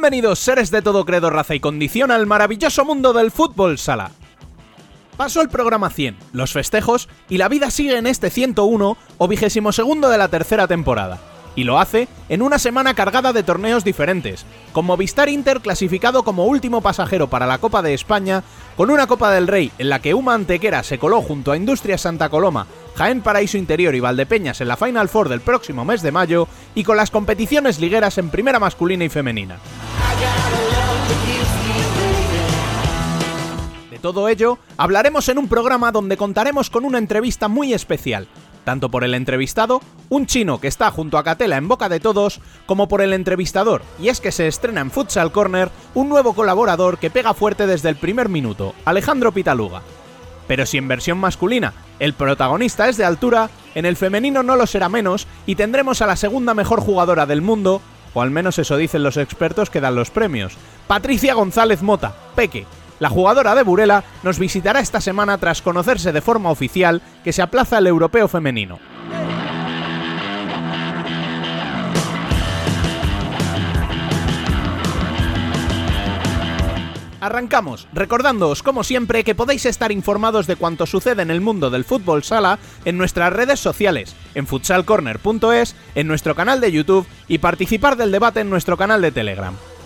Bienvenidos seres de todo credo, raza y condición al maravilloso mundo del fútbol sala. Pasó el programa 100, los festejos y la vida sigue en este 101 o vigésimo segundo de la tercera temporada. Y lo hace en una semana cargada de torneos diferentes, con Movistar Inter clasificado como último pasajero para la Copa de España, con una Copa del Rey en la que Uma Antequera se coló junto a Industrias Santa Coloma, Jaén Paraíso Interior y Valdepeñas en la Final Four del próximo mes de mayo, y con las competiciones ligueras en primera masculina y femenina. De todo ello, hablaremos en un programa donde contaremos con una entrevista muy especial, tanto por el entrevistado, un chino que está junto a Catela en boca de todos, como por el entrevistador, y es que se estrena en Futsal Corner un nuevo colaborador que pega fuerte desde el primer minuto, Alejandro Pitaluga. Pero si en versión masculina el protagonista es de altura, en el femenino no lo será menos y tendremos a la segunda mejor jugadora del mundo, o al menos eso dicen los expertos que dan los premios, Patricia González Mota, Peque, la jugadora de Burela nos visitará esta semana tras conocerse de forma oficial que se aplaza el europeo femenino. Arrancamos, recordándoos como siempre que podéis estar informados de cuanto sucede en el mundo del fútbol sala en nuestras redes sociales, en futsalcorner.es, en nuestro canal de YouTube y participar del debate en nuestro canal de Telegram.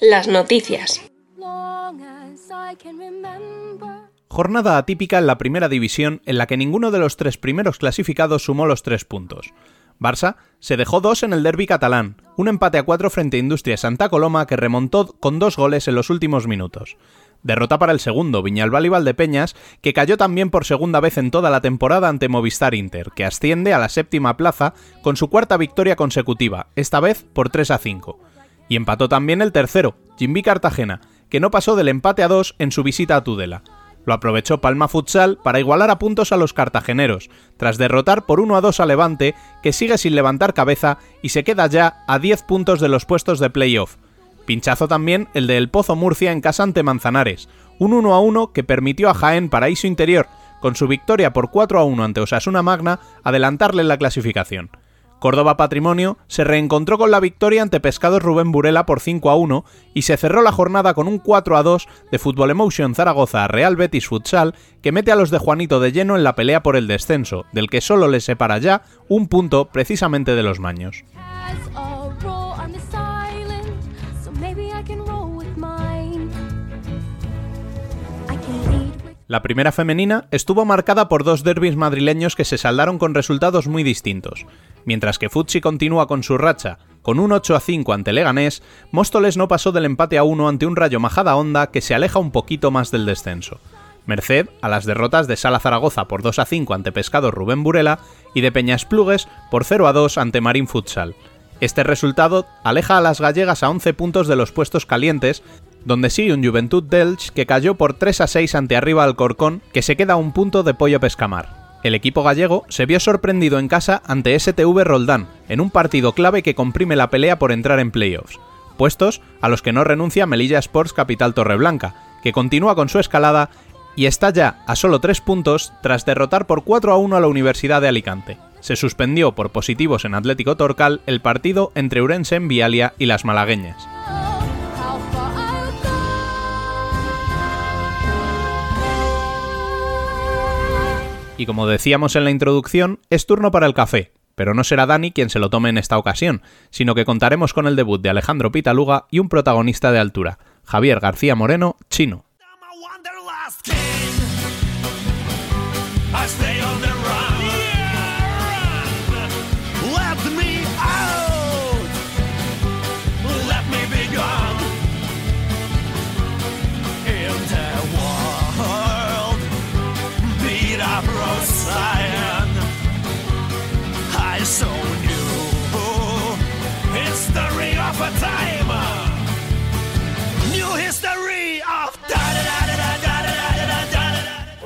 Las noticias. Jornada atípica en la primera división en la que ninguno de los tres primeros clasificados sumó los tres puntos. Barça se dejó dos en el derby catalán, un empate a cuatro frente a Industria Santa Coloma que remontó con dos goles en los últimos minutos. Derrota para el segundo, Viñalbal y Valdepeñas, que cayó también por segunda vez en toda la temporada ante Movistar Inter, que asciende a la séptima plaza con su cuarta victoria consecutiva, esta vez por 3 a 5. Y empató también el tercero, Jimby Cartagena, que no pasó del empate a 2 en su visita a Tudela. Lo aprovechó Palma Futsal para igualar a puntos a los cartageneros, tras derrotar por 1 a 2 a Levante, que sigue sin levantar cabeza y se queda ya a 10 puntos de los puestos de playoff, Pinchazo también el de El Pozo Murcia en casa ante Manzanares, un 1 a 1 que permitió a Jaén Paraíso Interior, con su victoria por 4 a 1 ante Osasuna Magna, adelantarle la clasificación. Córdoba Patrimonio se reencontró con la victoria ante Pescados Rubén Burela por 5 a 1 y se cerró la jornada con un 4 a 2 de Fútbol Emotion Zaragoza Real Betis Futsal que mete a los de Juanito de lleno en la pelea por el descenso, del que solo les separa ya un punto precisamente de los maños. La primera femenina estuvo marcada por dos derbis madrileños que se saldaron con resultados muy distintos. Mientras que Futsi continúa con su racha, con un 8 a 5 ante Leganés, Móstoles no pasó del empate a 1 ante un Rayo Majada Honda que se aleja un poquito más del descenso. Merced a las derrotas de Sala Zaragoza por 2 a 5 ante Pescado Rubén Burela y de Peñas Plugues por 0 a 2 ante Marín Futsal. Este resultado aleja a las gallegas a 11 puntos de los puestos calientes donde sigue un Juventud Delch que cayó por 3 a 6 ante arriba Alcorcón, que se queda a un punto de Pollo Pescamar. El equipo gallego se vio sorprendido en casa ante STV Roldán, en un partido clave que comprime la pelea por entrar en playoffs, puestos a los que no renuncia Melilla Sports Capital Torreblanca, que continúa con su escalada y está ya a solo 3 puntos tras derrotar por 4 a 1 a la Universidad de Alicante. Se suspendió por positivos en Atlético Torcal el partido entre Urense en Vialia y las malagueñas. Y como decíamos en la introducción, es turno para el café, pero no será Dani quien se lo tome en esta ocasión, sino que contaremos con el debut de Alejandro Pitaluga y un protagonista de altura, Javier García Moreno, chino.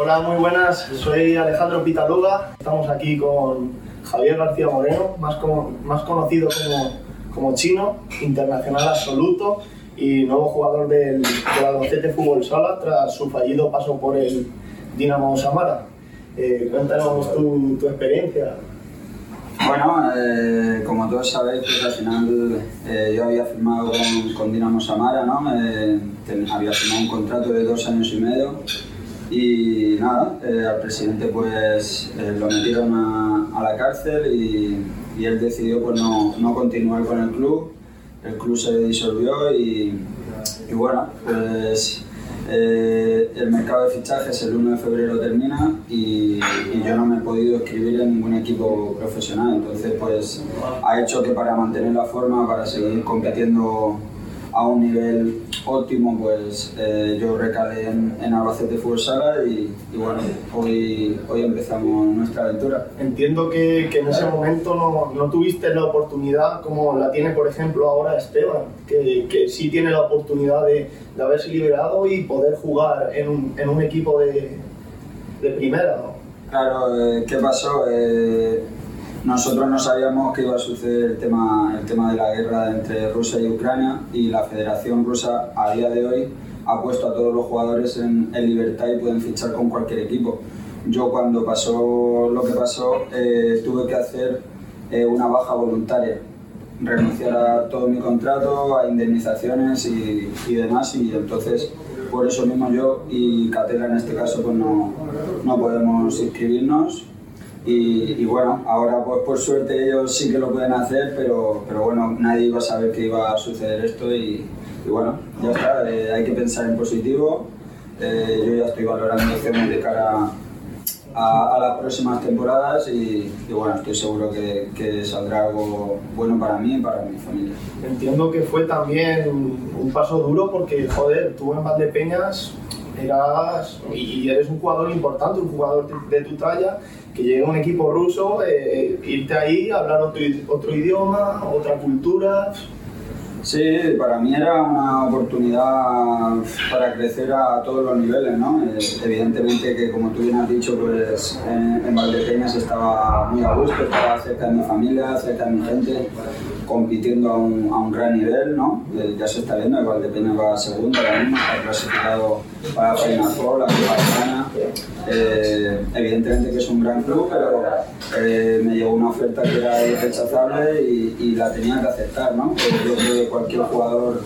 Hola, muy buenas. Soy Alejandro Pitaluga. Estamos aquí con Javier García Moreno, más, como, más conocido como, como Chino, internacional absoluto y nuevo jugador del, del Albacete Fútbol Sala tras su fallido paso por el Dinamo Samara. Eh, cuéntanos tu, tu experiencia. Bueno, eh, como todos sabéis, pues al final eh, yo había firmado con, con Dinamo Samara, ¿no? Eh, ten- había firmado un contrato de dos años y medio y nada, eh, al presidente pues eh, lo metieron a, la cárcel y, él decidió pues no, no continuar con el club. El club se disolvió y, y bueno, pues eh, el mercado de fichajes el 1 de febrero termina y, yo no me he podido inscribir en ningún equipo profesional. Entonces, pues ha hecho que para mantener la forma, para seguir compitiendo a un nivel óptimo, pues eh, yo recalé en, en Albacete Fútbol Sala y, y bueno, hoy, hoy empezamos nuestra aventura. Entiendo que, que en ese momento no, no tuviste la oportunidad como la tiene, por ejemplo, ahora Esteban, que, que sí tiene la oportunidad de, de haberse liberado y poder jugar en un, en un equipo de, de primera. ¿no? Claro, eh, ¿qué pasó? Eh, nosotros no sabíamos que iba a suceder el tema, el tema de la guerra entre Rusia y Ucrania y la Federación Rusa a día de hoy ha puesto a todos los jugadores en, libertad y pueden fichar con cualquier equipo. Yo cuando pasó lo que pasó eh, tuve que hacer eh, una baja voluntaria, renunciar a todo mi contrato, a indemnizaciones y, y demás y entonces por eso mismo yo y Catela en este caso pues no, no podemos inscribirnos y, y bueno, ahora pues por suerte ellos sí que lo pueden hacer, pero, pero bueno, nadie iba a saber que iba a suceder esto y, y bueno, ya está, eh, hay que pensar en positivo, Eh, yo ya estoy valorando opciones de cara a, a las próximas temporadas y, y bueno, estoy seguro que, que saldrá algo bueno para mí y para mi familia. Entiendo que fue también un paso duro porque, joder, tú en Valdepeñas eras y eres un jugador importante, un jugador de tu talla, que llega a un equipo ruso, eh, irte ahí, hablar otro, otro idioma, otra cultura. Sí, para mí era una oportunidad para crecer a todos los niveles, ¿no? Eh, evidentemente que como tú bien has dicho, pues en, en Valdepeñas estaba muy a gusto, estaba cerca de mi familia, cerca de mi gente, compitiendo a un, a un gran nivel, ¿no? Ya se está viendo que Valdepeñas va a segunda ahora mismo, está clasificado para Final Four, la Copa España. Eh, evidentemente que es un gran club, pero eh, me llegó una oferta que era irrechazable y, la tenía que aceptar, ¿no? Yo creo que cualquier jugador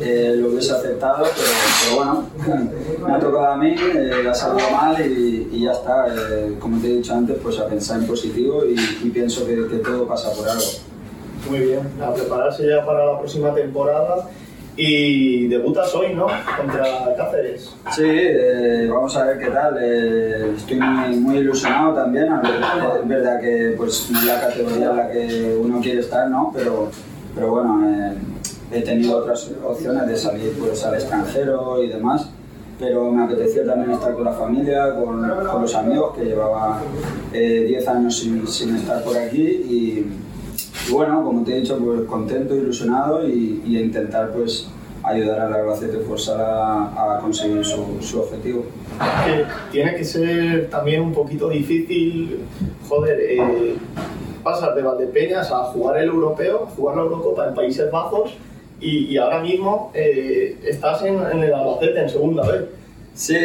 eh, lo hubiese aceptado, pero, bueno, me ha tocado a mí, eh, ha salido mal y, ya está. Como te he dicho antes, pues a pensar en positivo y, pienso que todo pasa por algo. Muy bien, a prepararse ya para la próxima temporada. Y debutas hoy, ¿no? Contra Cáceres. Sí, eh, vamos a ver qué tal. Eh, estoy muy, ilusionado también. Es verdad que pues, no es la categoría en la que uno quiere estar, ¿no? Pero, pero bueno, eh, he tenido otras opciones de salir pues, al extranjero y demás. Pero me apetecía también estar con la familia, con, los amigos, que llevaba eh, 10 años sin, sin estar por aquí. Y, y bueno, como te he dicho, pues contento, ilusionado y, y intentar pues ayudar al Albacete Futsal a, a conseguir su, su objetivo. que tiene que ser también un poquito difícil, joder, eh, pasar de Valdepeñas a jugar el europeo, jugar la Eurocopa en Países Bajos y, y ahora mismo eh, estás en, en el Albacete en segunda vez. Sí,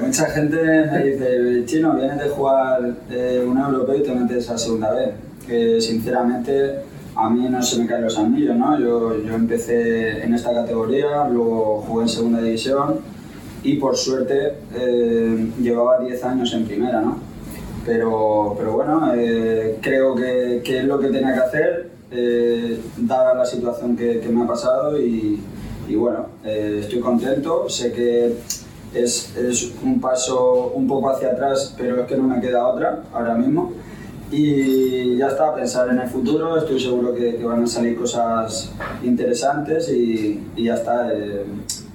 mucha gente me dice, chino, vienes de jugar eh, un europeo y te metes a segunda vez. Que sinceramente a mí no se me caen los anillos, ¿no? Yo, yo empecé en esta categoría, luego jugué en segunda división y por suerte eh, llevaba 10 años en primera, ¿no? Pero, pero bueno, eh, creo que, que es lo que tenía que hacer, eh, dada la situación que, me ha pasado y, y bueno, estoy contento, sé que es, es un paso un poco hacia atrás, pero es que no me queda otra ahora mismo. Y ya está, pensar en el futuro, estoy seguro que, que van a salir cosas interesantes y, y ya está. eh,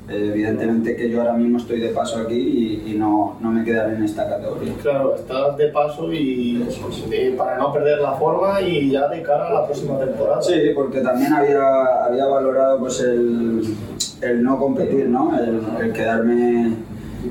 evidentemente que yo ahora mismo estoy de paso aquí y, no, no, me quedaré en esta categoría. Claro, estás de paso y eh, para no perder la forma y ya de cara a la próxima temporada. Sí, porque también había, había valorado pues el, el no competir, ¿no? el, quedarme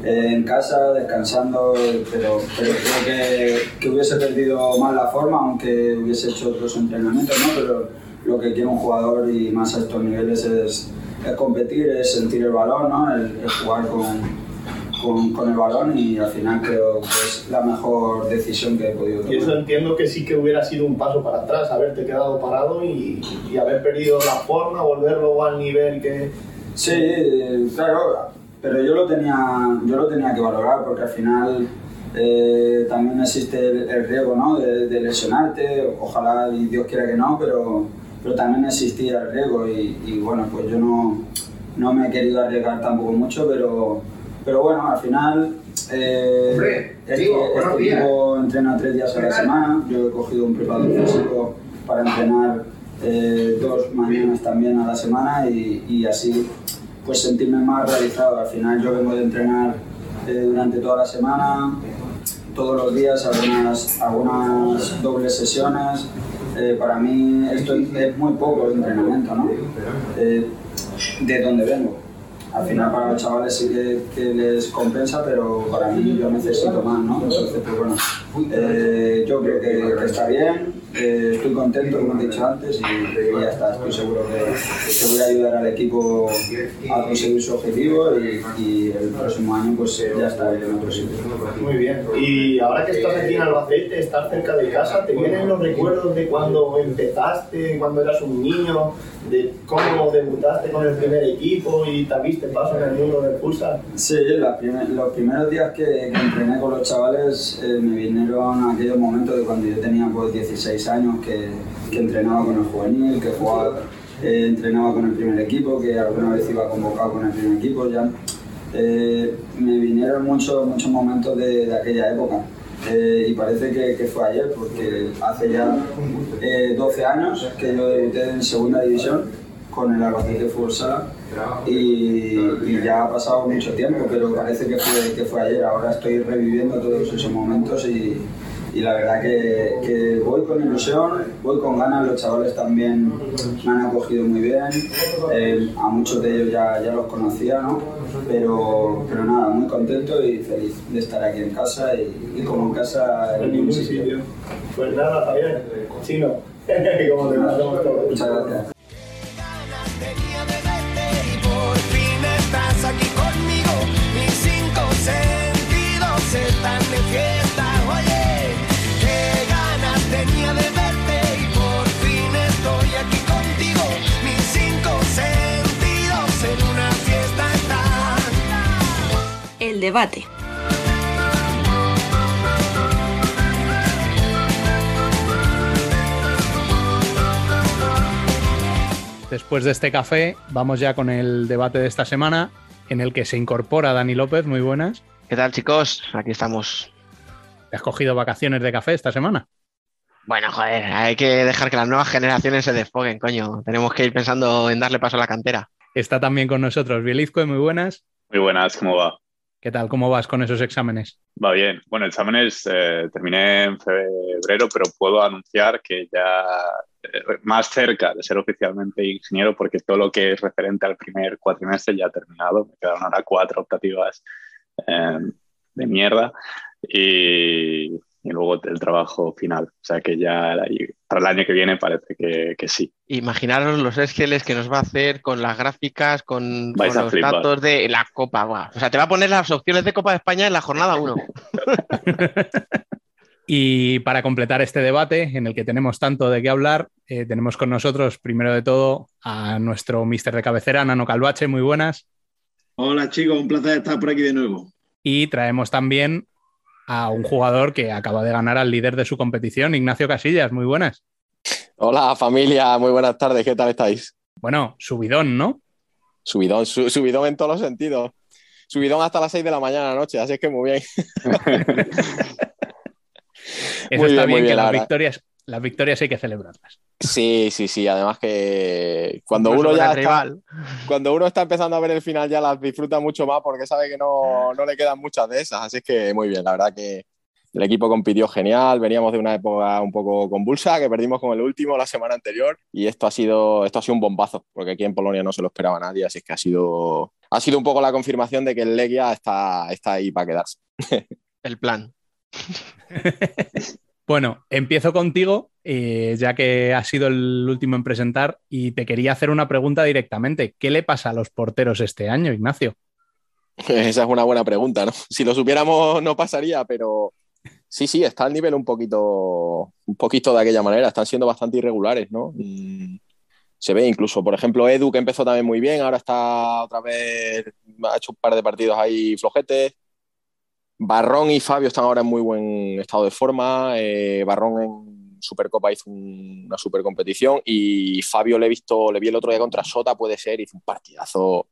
en casa descansando, pero, pero creo que, que, hubiese perdido más la forma, aunque hubiese hecho otros entrenamientos, ¿no? pero lo que quiere un jugador y más a estos niveles es es competir, es sentir el balón, ¿no? el, jugar con, con, el balón y al final creo que es la mejor decisión que he podido tomar. Y eso entiendo que sí que hubiera sido un paso para atrás, haberte quedado parado y, y haber perdido la forma, volverlo al nivel que... Sí, claro, pero yo lo tenía, yo lo tenía que valorar porque al final eh, también existe el, riesgo ¿no? de, de, lesionarte, ojalá y Dios quiera que no, pero pero también existía el riesgo y, bueno, pues yo no, no, me he querido arriesgar tampoco mucho, pero, pero bueno, al final eh, este, este equipo entrena tres días a la semana, yo he cogido un preparador físico para entrenar eh, dos mañanas también a la semana y, y, así pues sentirme más realizado. Al final yo vengo de entrenar eh, durante toda la semana, todos los días, algunas, algunas dobles sesiones, eh, para mí esto es muy poco el entrenamiento, ¿no? Eh, de dónde vengo. Al final para los chavales sí que, les compensa, pero para mí yo necesito más, ¿no? Entonces, pues bueno, yo creo que está bien, eh, estoy contento, como he dicho antes, y, ya está. Estoy seguro que, voy a ayudar al equipo a conseguir su objetivo y, el próximo año pues ya estaré en otro sitio. Muy bien. Y ahora que estás aquí en Albacete, estás cerca de casa, ¿te vienen los recuerdos de cuando empezaste, cuando eras un niño, de cómo debutaste con el primer equipo y te viste paso en el mundo del futsal? Sí, los primeros días que, que, entrené con los chavales eh, me vinieron aquellos momentos de cuando yo tenía pues 16 años que, que entrenaba con el juvenil, que jugaba, eh, entrenaba con el primer equipo, que alguna vez iba convocado con el primer equipo ya. Eh, me vinieron muchos, muchos momentos de, de aquella época. Eh, y parece que, que, fue ayer, porque hace ya 12 años que yo debuté en segunda división con el Albacete Fútbol Sala y, ya ha pasado mucho tiempo, pero parece que fue ayer. Ahora estoy reviviendo todos esos momentos y, y la verdad que, que, voy con ilusión, voy con ganas, los chavales también me han acogido muy bien, eh, a muchos de ellos ya, ya los conocía, ¿no? pero, pero nada, muy contento y feliz de estar aquí en casa y, como en casa en ningún sitio. Pues nada, Javier, chino, como te Muchas gracias. Debate. Después de este café, vamos ya con el debate de esta semana, en el que se incorpora Dani López. Muy buenas. ¿Qué tal, chicos? Aquí estamos. ¿Te has cogido vacaciones de café esta semana? Bueno, joder, hay que dejar que las nuevas generaciones se desfoguen, coño. Tenemos que ir pensando en darle paso a la cantera. Está también con nosotros Bielizco, muy buenas. Muy buenas, ¿cómo va? ¿Qué tal? ¿Cómo vas con esos exámenes? Va bien. Bueno, exámenes eh, terminé en febrero, pero puedo anunciar que ya eh, más cerca de ser oficialmente ingeniero, porque todo lo que es referente al primer cuatrimestre ya ha terminado. Me quedaron ahora cuatro optativas eh, de mierda. Y, y luego el trabajo final. O sea que ya para el año que viene parece que, que sí. Imaginaros los Exceles que nos va a hacer con las gráficas, con, los datos de la Copa. O sea, te va a poner las opciones de Copa de España en la jornada 1. y para completar este debate en el que tenemos tanto de qué hablar, eh, tenemos con nosotros, primero de todo, a nuestro mister de cabecera, Nano Calvache. Muy buenas. Hola chicos, un placer estar por aquí de nuevo. Y traemos también a un jugador que acaba de ganar al líder de su competición, Ignacio Casillas. Muy buenas. Hola familia, muy buenas tardes, ¿qué tal estáis? Bueno, subidón, ¿no? Subidón, subidón en todos los sentidos. Subidón hasta las 6 de la mañana noche, así es que muy bien. Eso está bien, que las victorias, las victorias hay que celebrarlas. Sí, sí, sí. Además que cuando uno ya está, cuando uno está empezando a ver el final ya las disfruta mucho más porque sabe que no, no le quedan muchas de esas. Así que muy bien, la verdad que el equipo compitió genial, veníamos de una época un poco convulsa, que perdimos con el último la semana anterior y esto ha sido, esto ha sido un bombazo, porque aquí en Polonia no se lo esperaba nadie, así que ha sido, ha sido un poco la confirmación de que el Legia está, está ahí para quedarse. El plan. bueno, empiezo contigo, eh, ya que has sido el último en presentar y te quería hacer una pregunta directamente. ¿Qué le pasa a los porteros este año, Ignacio? Esa es una buena pregunta, ¿no? Si lo supiéramos no pasaría, pero Sí, sí, está al nivel un poquito, un poquito de aquella manera. Están siendo bastante irregulares, ¿no? se ve incluso, por ejemplo, Edu, que empezó también muy bien, ahora está otra vez, ha hecho un par de partidos ahí flojetes. Barrón y Fabio están ahora en muy buen estado de forma. Eh, Barrón en Supercopa hizo una super competición y Fabio le he visto, le vi el otro día contra Sota, puede ser, hizo un partidazo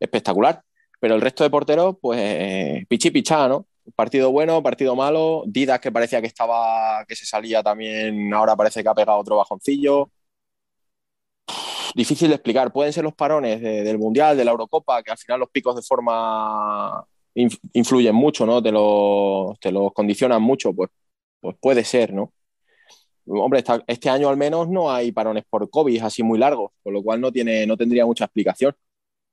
espectacular. Pero el resto de porteros, pues pichi pichá, ¿no? partido bueno, partido malo. Didas que parecía que estaba, que se salía también, ahora parece que ha pegado otro bajoncillo. Difícil de explicar. Pueden ser los parones del Mundial, de la Eurocopa, que al final los picos de forma influyen mucho, ¿no? Te los, te los condicionan mucho, pues, pues puede ser, ¿no? Hombre, este año al menos no hay parones por COVID así muy largos, con lo cual no, tiene, no tendría mucha explicación.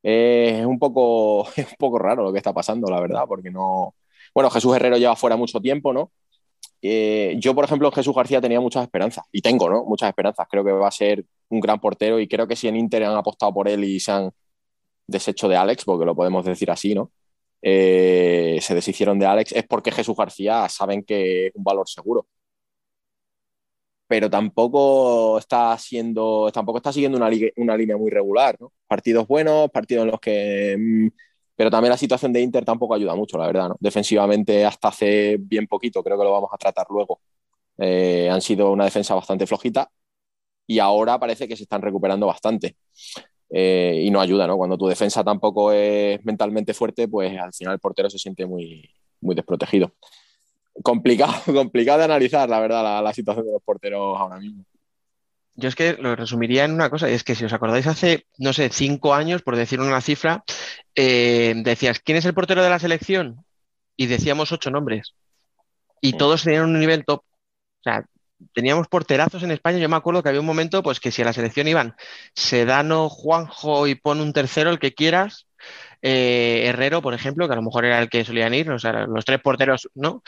es, un poco, es un poco raro lo que está pasando, la verdad, porque no, bueno, Jesús Herrero lleva fuera mucho tiempo, ¿no? Eh, yo, por ejemplo, Jesús García tenía muchas esperanzas, y tengo, ¿no? Muchas esperanzas. Creo que va a ser un gran portero y creo que si en Inter han apostado por él y se han deshecho de Alex, porque lo podemos decir así, ¿no? Eh, se deshicieron de Alex, es porque Jesús García saben que es un valor seguro. Pero tampoco está siendo, tampoco está siguiendo una, línea muy regular. Partidos buenos, partidos en los que mm, pero también la situación de Inter tampoco ayuda mucho, la verdad. ¿no? Defensivamente, hasta hace bien poquito, creo que lo vamos a tratar luego, eh, han sido una defensa bastante flojita y ahora parece que se están recuperando bastante. Eh, y no ayuda, ¿no? Cuando tu defensa tampoco es mentalmente fuerte, pues al final el portero se siente muy, muy desprotegido. Complicado, complicado de analizar, la verdad, la situación de los porteros ahora mismo. Yo es que lo resumiría en una cosa, y es que si os acordáis hace, no sé, cinco años, por decir una cifra, eh, decías, ¿quién es el portero de la selección? Y decíamos ocho nombres. Y todos tenían un nivel top. O sea, teníamos porterazos en España. Yo me acuerdo que había un momento, pues que si a la selección iban Sedano, Juanjo y pon un tercero, el que quieras, eh, Herrero, por ejemplo, que a lo mejor era el que solían ir, o sea, los tres porteros, ¿no?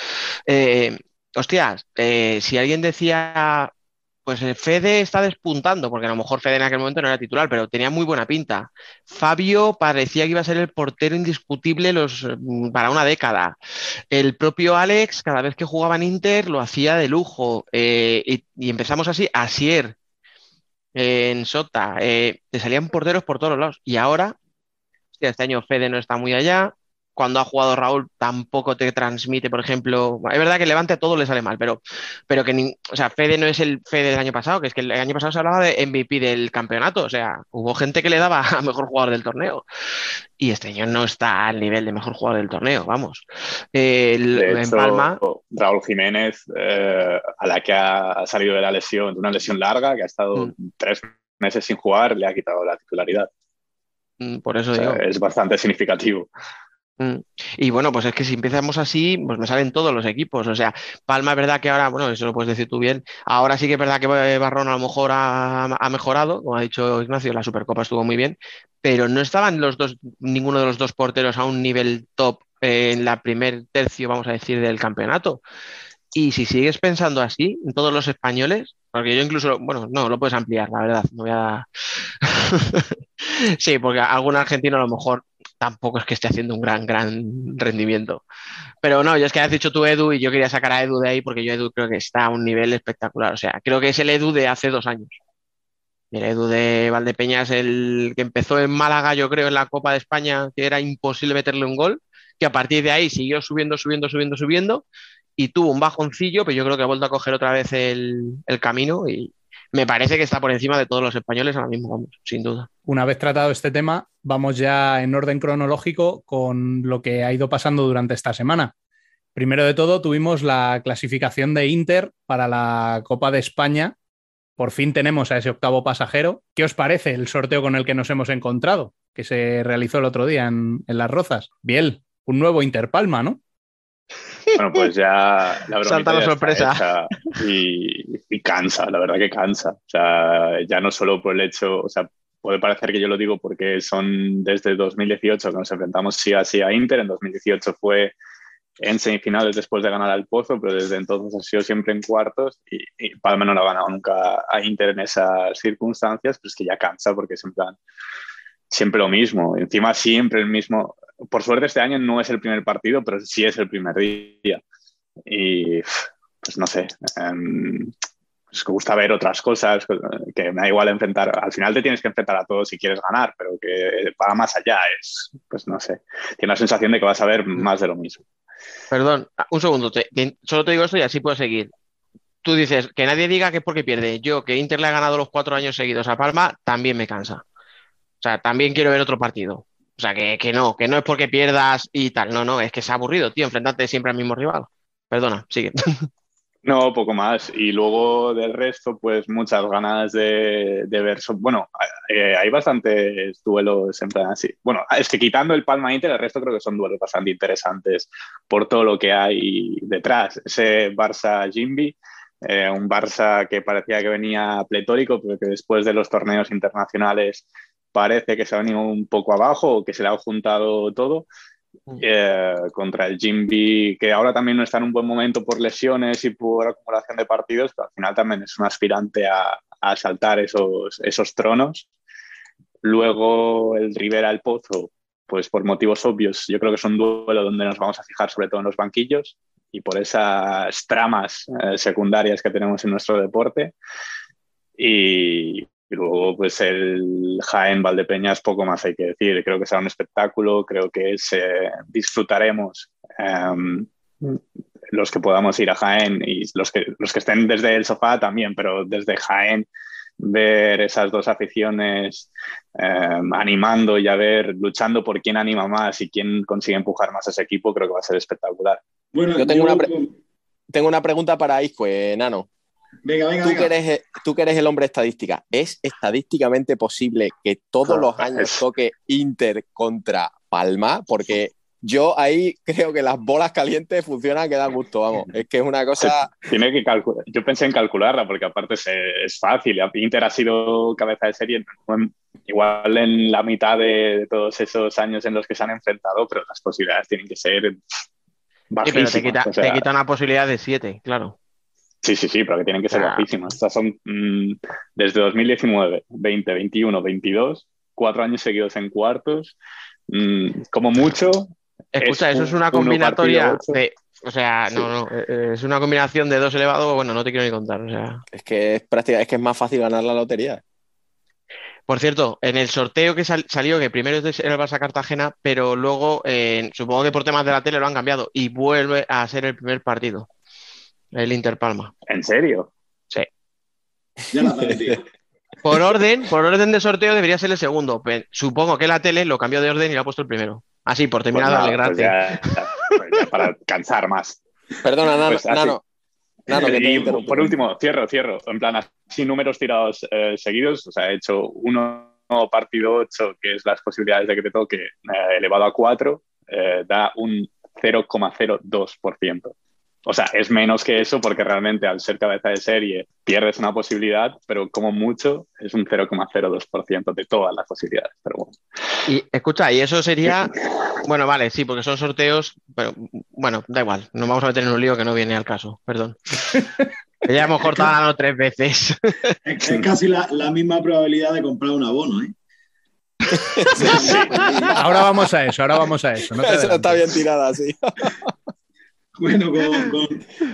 Eh, hostias, si alguien decía pues eh, Fede está despuntando, porque a lo mejor Fede en aquel momento no era titular, pero tenía muy buena pinta. Fabio parecía que iba a ser el portero indiscutible los, mm, para una década. El propio Alex, cada vez que jugaba en Inter, lo hacía de lujo. Eh, y, empezamos así, Asier, en Sota, eh, te salían porteros por todos lados. Y ahora, este año Fede no está muy allá, cuando ha jugado Raúl tampoco te transmite, por ejemplo, es verdad que Levante a todo le sale mal, pero, pero que, o sea, Fede no es el Fede del año pasado, que es que el año pasado se hablaba de MVP del campeonato, o sea, hubo gente que le daba a mejor jugador del torneo y este año no está al nivel de mejor jugador del torneo, vamos. en Palma... Raúl Jiménez, eh, a la que ha salido de la lesión, de una lesión larga, que ha estado mm. tres meses sin jugar, le ha quitado la titularidad. Mm, por eso digo. Es bastante significativo. Mm. Y bueno, pues es que si empezamos así, pues me salen todos los equipos. O sea, Palma es verdad que ahora, bueno, eso lo puedes decir tú bien. Ahora sí que es verdad que Barrón a lo mejor ha, mejorado, como ha dicho Ignacio, la Supercopa estuvo muy bien, pero no estaban los dos, ninguno de los dos porteros a un nivel top en la primer tercio, vamos a decir, del campeonato. Y si sigues pensando así, en todos los españoles, porque yo incluso, bueno, no, lo puedes ampliar, la verdad. No voy a... sí, porque algún argentino a lo mejor tampoco es que esté haciendo un gran, gran rendimiento. Pero no, yo es que has dicho tú Edu y yo quería sacar a Edu de ahí porque yo Edu creo que está a un nivel espectacular. O sea, creo que es el Edu de hace dos años. El Edu de Valdepeñas, el que empezó en Málaga, yo creo, en la Copa de España, que era imposible meterle un gol, que a partir de ahí siguió subiendo, subiendo, subiendo, subiendo, y tuvo un bajoncillo, pero yo creo que ha vuelto a coger otra vez el, el camino y, me parece que está por encima de todos los españoles ahora mismo, sin duda. Una vez tratado este tema, vamos ya en orden cronológico con lo que ha ido pasando durante esta semana. Primero de todo, tuvimos la clasificación de Inter para la Copa de España. Por fin tenemos a ese octavo pasajero. ¿Qué os parece el sorteo con el que nos hemos encontrado, que se realizó el otro día en, en Las Rozas? Biel, un nuevo Interpalma, ¿no? Bueno, pues ya la Salta la sorpresa. Y, y, cansa, la verdad que cansa. O sea, ya no solo por el hecho, o sea, puede parecer que yo lo digo porque son desde 2018 que nos enfrentamos sí así a Inter. En 2018 fue en semifinales después de ganar al Pozo, pero desde entonces ha sido siempre en cuartos y, Palma no lo ha ganado nunca a Inter en esas circunstancias, pero es que ya cansa porque es en plan siempre lo mismo. Encima siempre el mismo, por suerte este año no es el primer partido, pero sí es el primer día. Y pues no sé, um, pues que gusta ver otras cosas, que me da igual enfrentar, al final te tienes que enfrentar a todos si quieres ganar, pero que va más allá, es, pues no sé, tiene la sensación de que vas a ver más de lo mismo. Perdón, un segundo, solo te digo esto y así puedo seguir. Tú dices que nadie diga que es porque pierde. Yo, que Inter le ha ganado los cuatro años seguidos a Palma, también me cansa. O sea, también quiero ver otro partido. O sea, que, no, que no es porque pierdas y tal. No, no, es que es aburrido, tío, enfrentarte siempre al mismo rival. Perdona, sigue. No, poco más. Y luego del resto, pues muchas ganas de, ver. Bueno, eh, hay bastantes duelos en plan así. Bueno, es que quitando el Palma Inter, el resto creo que son duelos bastante interesantes por todo lo que hay detrás. Ese Barça Jimby, eh, un Barça que parecía que venía pletórico, pero que después de los torneos internacionales parece que se ha venido un poco abajo o que se le ha juntado todo. Mm. Eh, contra el Jimby, que ahora también no está en un buen momento por lesiones y por acumulación de partidos, pero al final también es un aspirante a, a saltar esos, esos tronos. Luego el Rivera el Pozo, pues por motivos obvios, yo creo que es un duelo donde nos vamos a fijar sobre todo en los banquillos y por esas tramas eh, secundarias que tenemos en nuestro deporte. Y, y luego, pues el Jaén Valdepeñas, poco más hay que decir. Creo que será un espectáculo, creo que se, disfrutaremos em, los que podamos ir a Jaén y los que, los que estén desde el sofá también, pero desde Jaén ver esas dos aficiones em, animando y a ver, luchando por quién anima más y quién consigue empujar más a ese equipo, creo que va a ser espectacular. Bueno, yo tengo, Una, tengo una pregunta para Isco, Nano. Venga, venga, tú, Que eres, tú que eres el hombre estadística, ¿es estadísticamente posible que todos los años toque Inter contra Palma? Porque yo ahí creo que las bolas calientes funcionan que da gusto, vamos. Es que es una cosa. Tiene que calcular. Yo pensé en calcularla, porque aparte es, fácil. Inter ha sido cabeza de serie igual en la mitad de todos esos años en los que se han enfrentado, pero las posibilidades tienen que ser. Bajísimas, te quita, te quita una posibilidad de siete, claro. Sí, sí, sí, pero que tienen que ser ah. bajísimas. Estas son mm, desde 2019, 20, 21, 22, cuatro años seguidos en cuartos. Mm, como mucho. Escucha, eso es una combinatoria de. O sea, no, no, eh, es una combinación de dos elevados, bueno, no te quiero ni contar. O sea. Es que es práctica, es que es más fácil ganar la lotería. Por cierto, en el sorteo que salió, que primero es el Barça Cartagena, pero luego eh, supongo que por temas de la tele lo han cambiado y vuelve a ser el primer partido. El Interpalma. ¿En serio? Sí. por orden, por orden de sorteo debería ser el segundo. supongo que la tele lo cambió de orden y lo ha puesto el primero. Así, por terminar de alegrarte. para cansar más. Perdona, Nano. Pues Nano. y por último, cierro, cierro. En plan, así números tirados eh, seguidos. O sea, he hecho uno partido 8, que es las posibilidades de que te toque, eh, elevado a 4, eh, da un 0,02%. O sea, es menos que eso porque realmente al ser cabeza de serie pierdes una posibilidad, pero como mucho es un 0,02% de todas las posibilidades. Pero bueno. Y escucha, y eso sería, bueno, vale, sí, porque son sorteos, pero bueno, da igual, nos vamos a meter en un lío que no viene al caso, perdón. ya hemos cortado tres veces. Es, casi la, misma probabilidad de comprar un abono, ¿eh? Ahora vamos a eso, ahora vamos a eso. eso está bien tirada, sí. Bueno,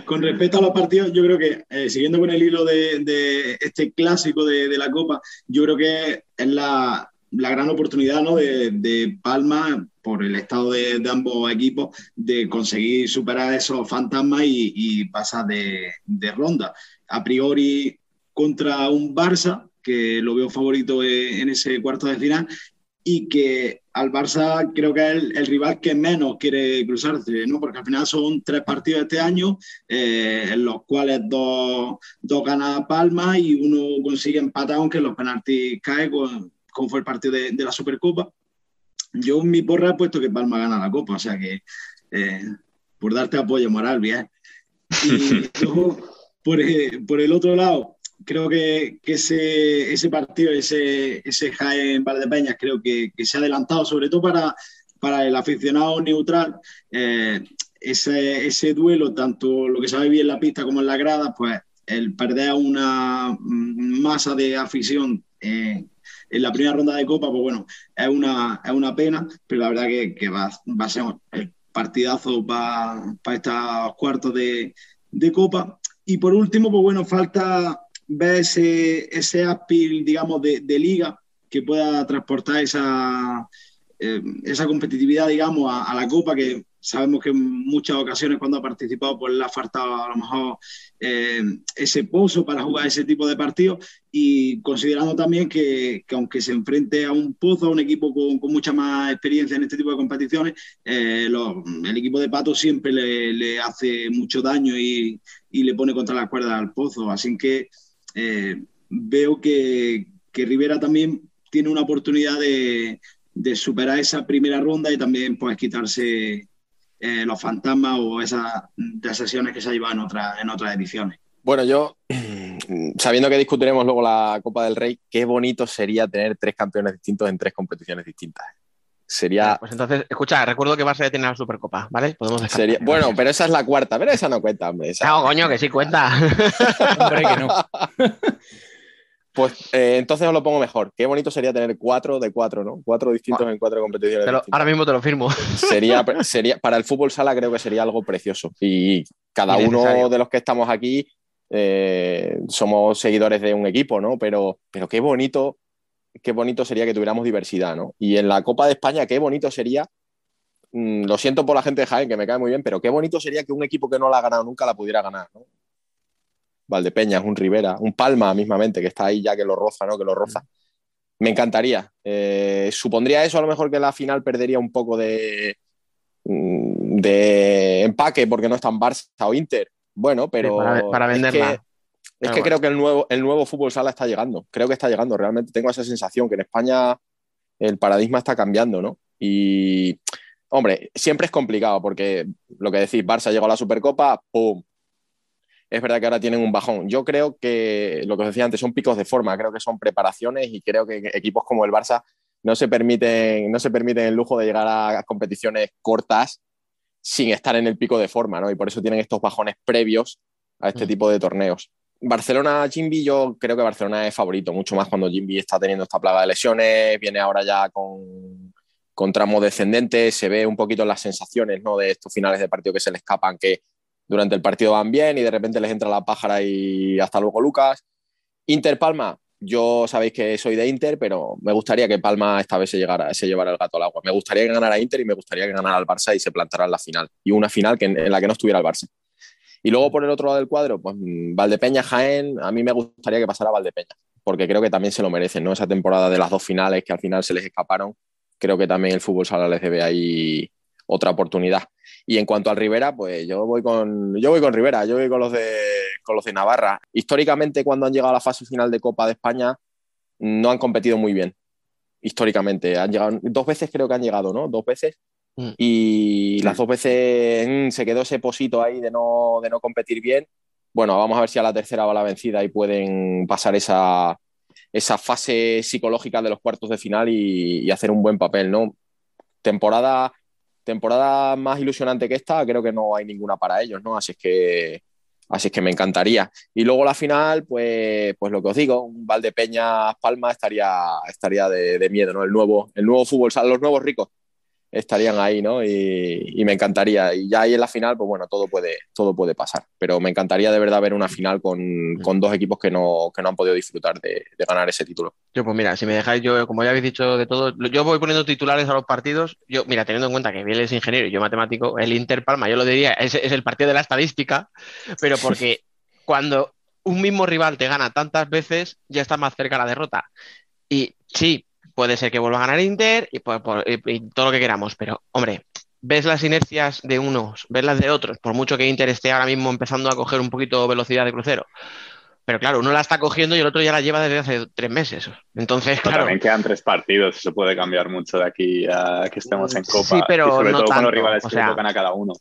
con, respecto a los partidos, yo creo que, eh, siguiendo con el hilo de, este clásico de, la Copa, yo creo que es la, gran oportunidad ¿no? de, Palma, por el estado de, ambos equipos, de conseguir superar esos fantasmas y, pasar de, ronda. A priori contra un Barça, que lo veo favorito en ese cuarto de final, y que al Barça creo que es el, rival que menos quiere cruzarse, ¿no? porque al final son tres partidos este año, eh, en los cuales dos, dos gana Palma y uno consigue empatar, aunque los penaltis caen, como fue el partido de, la Supercopa. Yo en mi porra he puesto que Palma gana la Copa, o sea que eh, por darte apoyo moral, bien. Y luego, por, por el otro lado, creo que, ese, ese, partido, ese, ese Jaén Valdepeñas, creo que, que, se ha adelantado, sobre todo para, para el aficionado neutral. Eh, ese, ese, duelo, tanto lo que se ve en la pista como en la grada, pues el perder una masa de afición en la primera ronda de Copa, pues bueno, es una, es una pena, pero la verdad que, que va, va, a ser el partidazo para, para estos cuartos de, de Copa. Y por último, pues bueno, falta ver ese, ese digamos, de, liga que pueda transportar esa, eh, esa competitividad, digamos, a, la Copa, que sabemos que en muchas ocasiones cuando ha participado, pues le ha faltado a lo mejor eh, ese pozo para jugar ese tipo de partidos y considerando también que, aunque se enfrente a un pozo, a un equipo con, mucha más experiencia en este tipo de competiciones, eh, el equipo de Pato siempre le, hace mucho daño y, y, le pone contra la cuerda al pozo. Así que eh, veo que, que, Rivera también tiene una oportunidad de, de, superar esa primera ronda y también pues quitarse eh, los fantasmas o esas sesiones que se ha llevado en, otra, en otras ediciones. Bueno, yo, sabiendo que discutiremos luego la Copa del Rey, qué bonito sería tener tres campeones distintos en tres competiciones distintas. Sería. Pues entonces, escucha, recuerdo que vas a tener la Supercopa, ¿vale? Podemos Sería... Bueno, pero esa es la cuarta, pero esa no cuenta, hombre. No, coño, que sí cuenta. hombre, que no. Pues eh, entonces os lo pongo mejor. Qué bonito sería tener cuatro de cuatro, ¿no? Cuatro distintos en cuatro competiciones. ahora mismo te lo firmo. Sería, sería, para el fútbol sala creo que sería algo precioso. Y cada uno de los que estamos aquí eh, somos seguidores de un equipo, ¿no? Pero, pero qué bonito qué bonito sería que tuviéramos diversidad, ¿no? Y en la Copa de España, qué bonito sería, mm, lo siento por la gente de Jaén, que me cae muy bien, pero qué bonito sería que un equipo que no la ha ganado nunca la pudiera ganar, ¿no? Valdepeñas, un Rivera, un Palma mismamente, que está ahí ya que lo roza, ¿no? Que lo roza. Me encantaría. Eh, supondría eso a lo mejor que la final perdería un poco de, mm, de empaque porque no están Barça o Inter. Bueno, pero. para, venderla. Es que creo que el nuevo, el nuevo fútbol sala está llegando. Creo que está llegando. Realmente tengo esa sensación que en España el paradigma está cambiando, ¿no? Y, hombre, siempre es complicado porque lo que decís, Barça llegó a la Supercopa, ¡pum! Es verdad que ahora tienen un bajón. Yo creo que lo que os decía antes son picos de forma, creo que son preparaciones y creo que equipos como el Barça no se permiten, no se permiten el lujo de llegar a competiciones cortas sin estar en el pico de forma, ¿no? Y por eso tienen estos bajones previos a este mm. tipo de torneos. Barcelona, Jimby, yo creo que Barcelona es favorito, mucho más cuando Jimby está teniendo esta plaga de lesiones, viene ahora ya con, con tramo descendente, se ve un poquito las sensaciones ¿no? de estos finales de partido que se le escapan, que durante el partido van bien y de repente les entra la pájara y hasta luego Lucas. Inter Palma, yo sabéis que soy de Inter, pero me gustaría que Palma esta vez se, llegara, se llevara el gato al agua. Me gustaría que ganara Inter y me gustaría que ganara el Barça y se plantara en la final. Y una final que, en la que no estuviera el Barça. Y luego por el otro lado del cuadro, pues mm, Valdepeña, Jaén, a mí me gustaría que pasara Valdepeña, porque creo que también se lo merecen, ¿no? Esa temporada de las dos finales que al final se les escaparon, creo que también el fútbol sala les debe ahí otra oportunidad. Y en cuanto al Rivera, pues yo voy con, yo voy con Rivera, yo voy con los, de, con los de Navarra. Históricamente, cuando han llegado a la fase final de Copa de España, no han competido muy bien. Históricamente, han llegado, dos veces creo que han llegado, ¿no? Dos veces Mm. Y las dos veces mm, se quedó ese posito ahí de no, de no competir bien. Bueno, vamos a ver si a la tercera va la vencida y pueden pasar esa, esa fase psicológica de los cuartos de final y, hacer un buen papel, ¿no? Temporada, temporada más ilusionante que esta, creo que no hay ninguna para ellos, ¿no? Así es que, así es que me encantaría. Y luego la final, pues, pues lo que os digo, un Valdepeñas Palma estaría, estaría de, de, miedo, ¿no? El nuevo, el nuevo fútbol, los nuevos ricos estarían ahí, ¿no? Y, me encantaría. Y ya ahí en la final, pues bueno, todo puede, todo puede pasar. Pero me encantaría de verdad ver una final con, con dos equipos que no, que no han podido disfrutar de, ganar ese título. Yo, pues mira, si me dejáis, yo, como ya habéis dicho de todo, yo voy poniendo titulares a los partidos. Yo, mira, teniendo en cuenta que Biel es ingeniero y yo matemático, el Inter Palma, yo lo diría, es, es el partido de la estadística, pero porque cuando un mismo rival te gana tantas veces, ya está más cerca la derrota. Y sí, puede ser que vuelva a ganar Inter y, todo lo que queramos, pero hombre, ves las inercias de unos, ves las de otros, por mucho que Inter esté ahora mismo empezando a coger un poquito velocidad de crucero. Pero claro, uno la está cogiendo y el otro ya la lleva desde hace tres meses. Entonces, claro. También quedan tres partidos, eso puede cambiar mucho de aquí a que estemos en Copa. Sí, pero sobre no todo con los rivales que tocan a cada uno.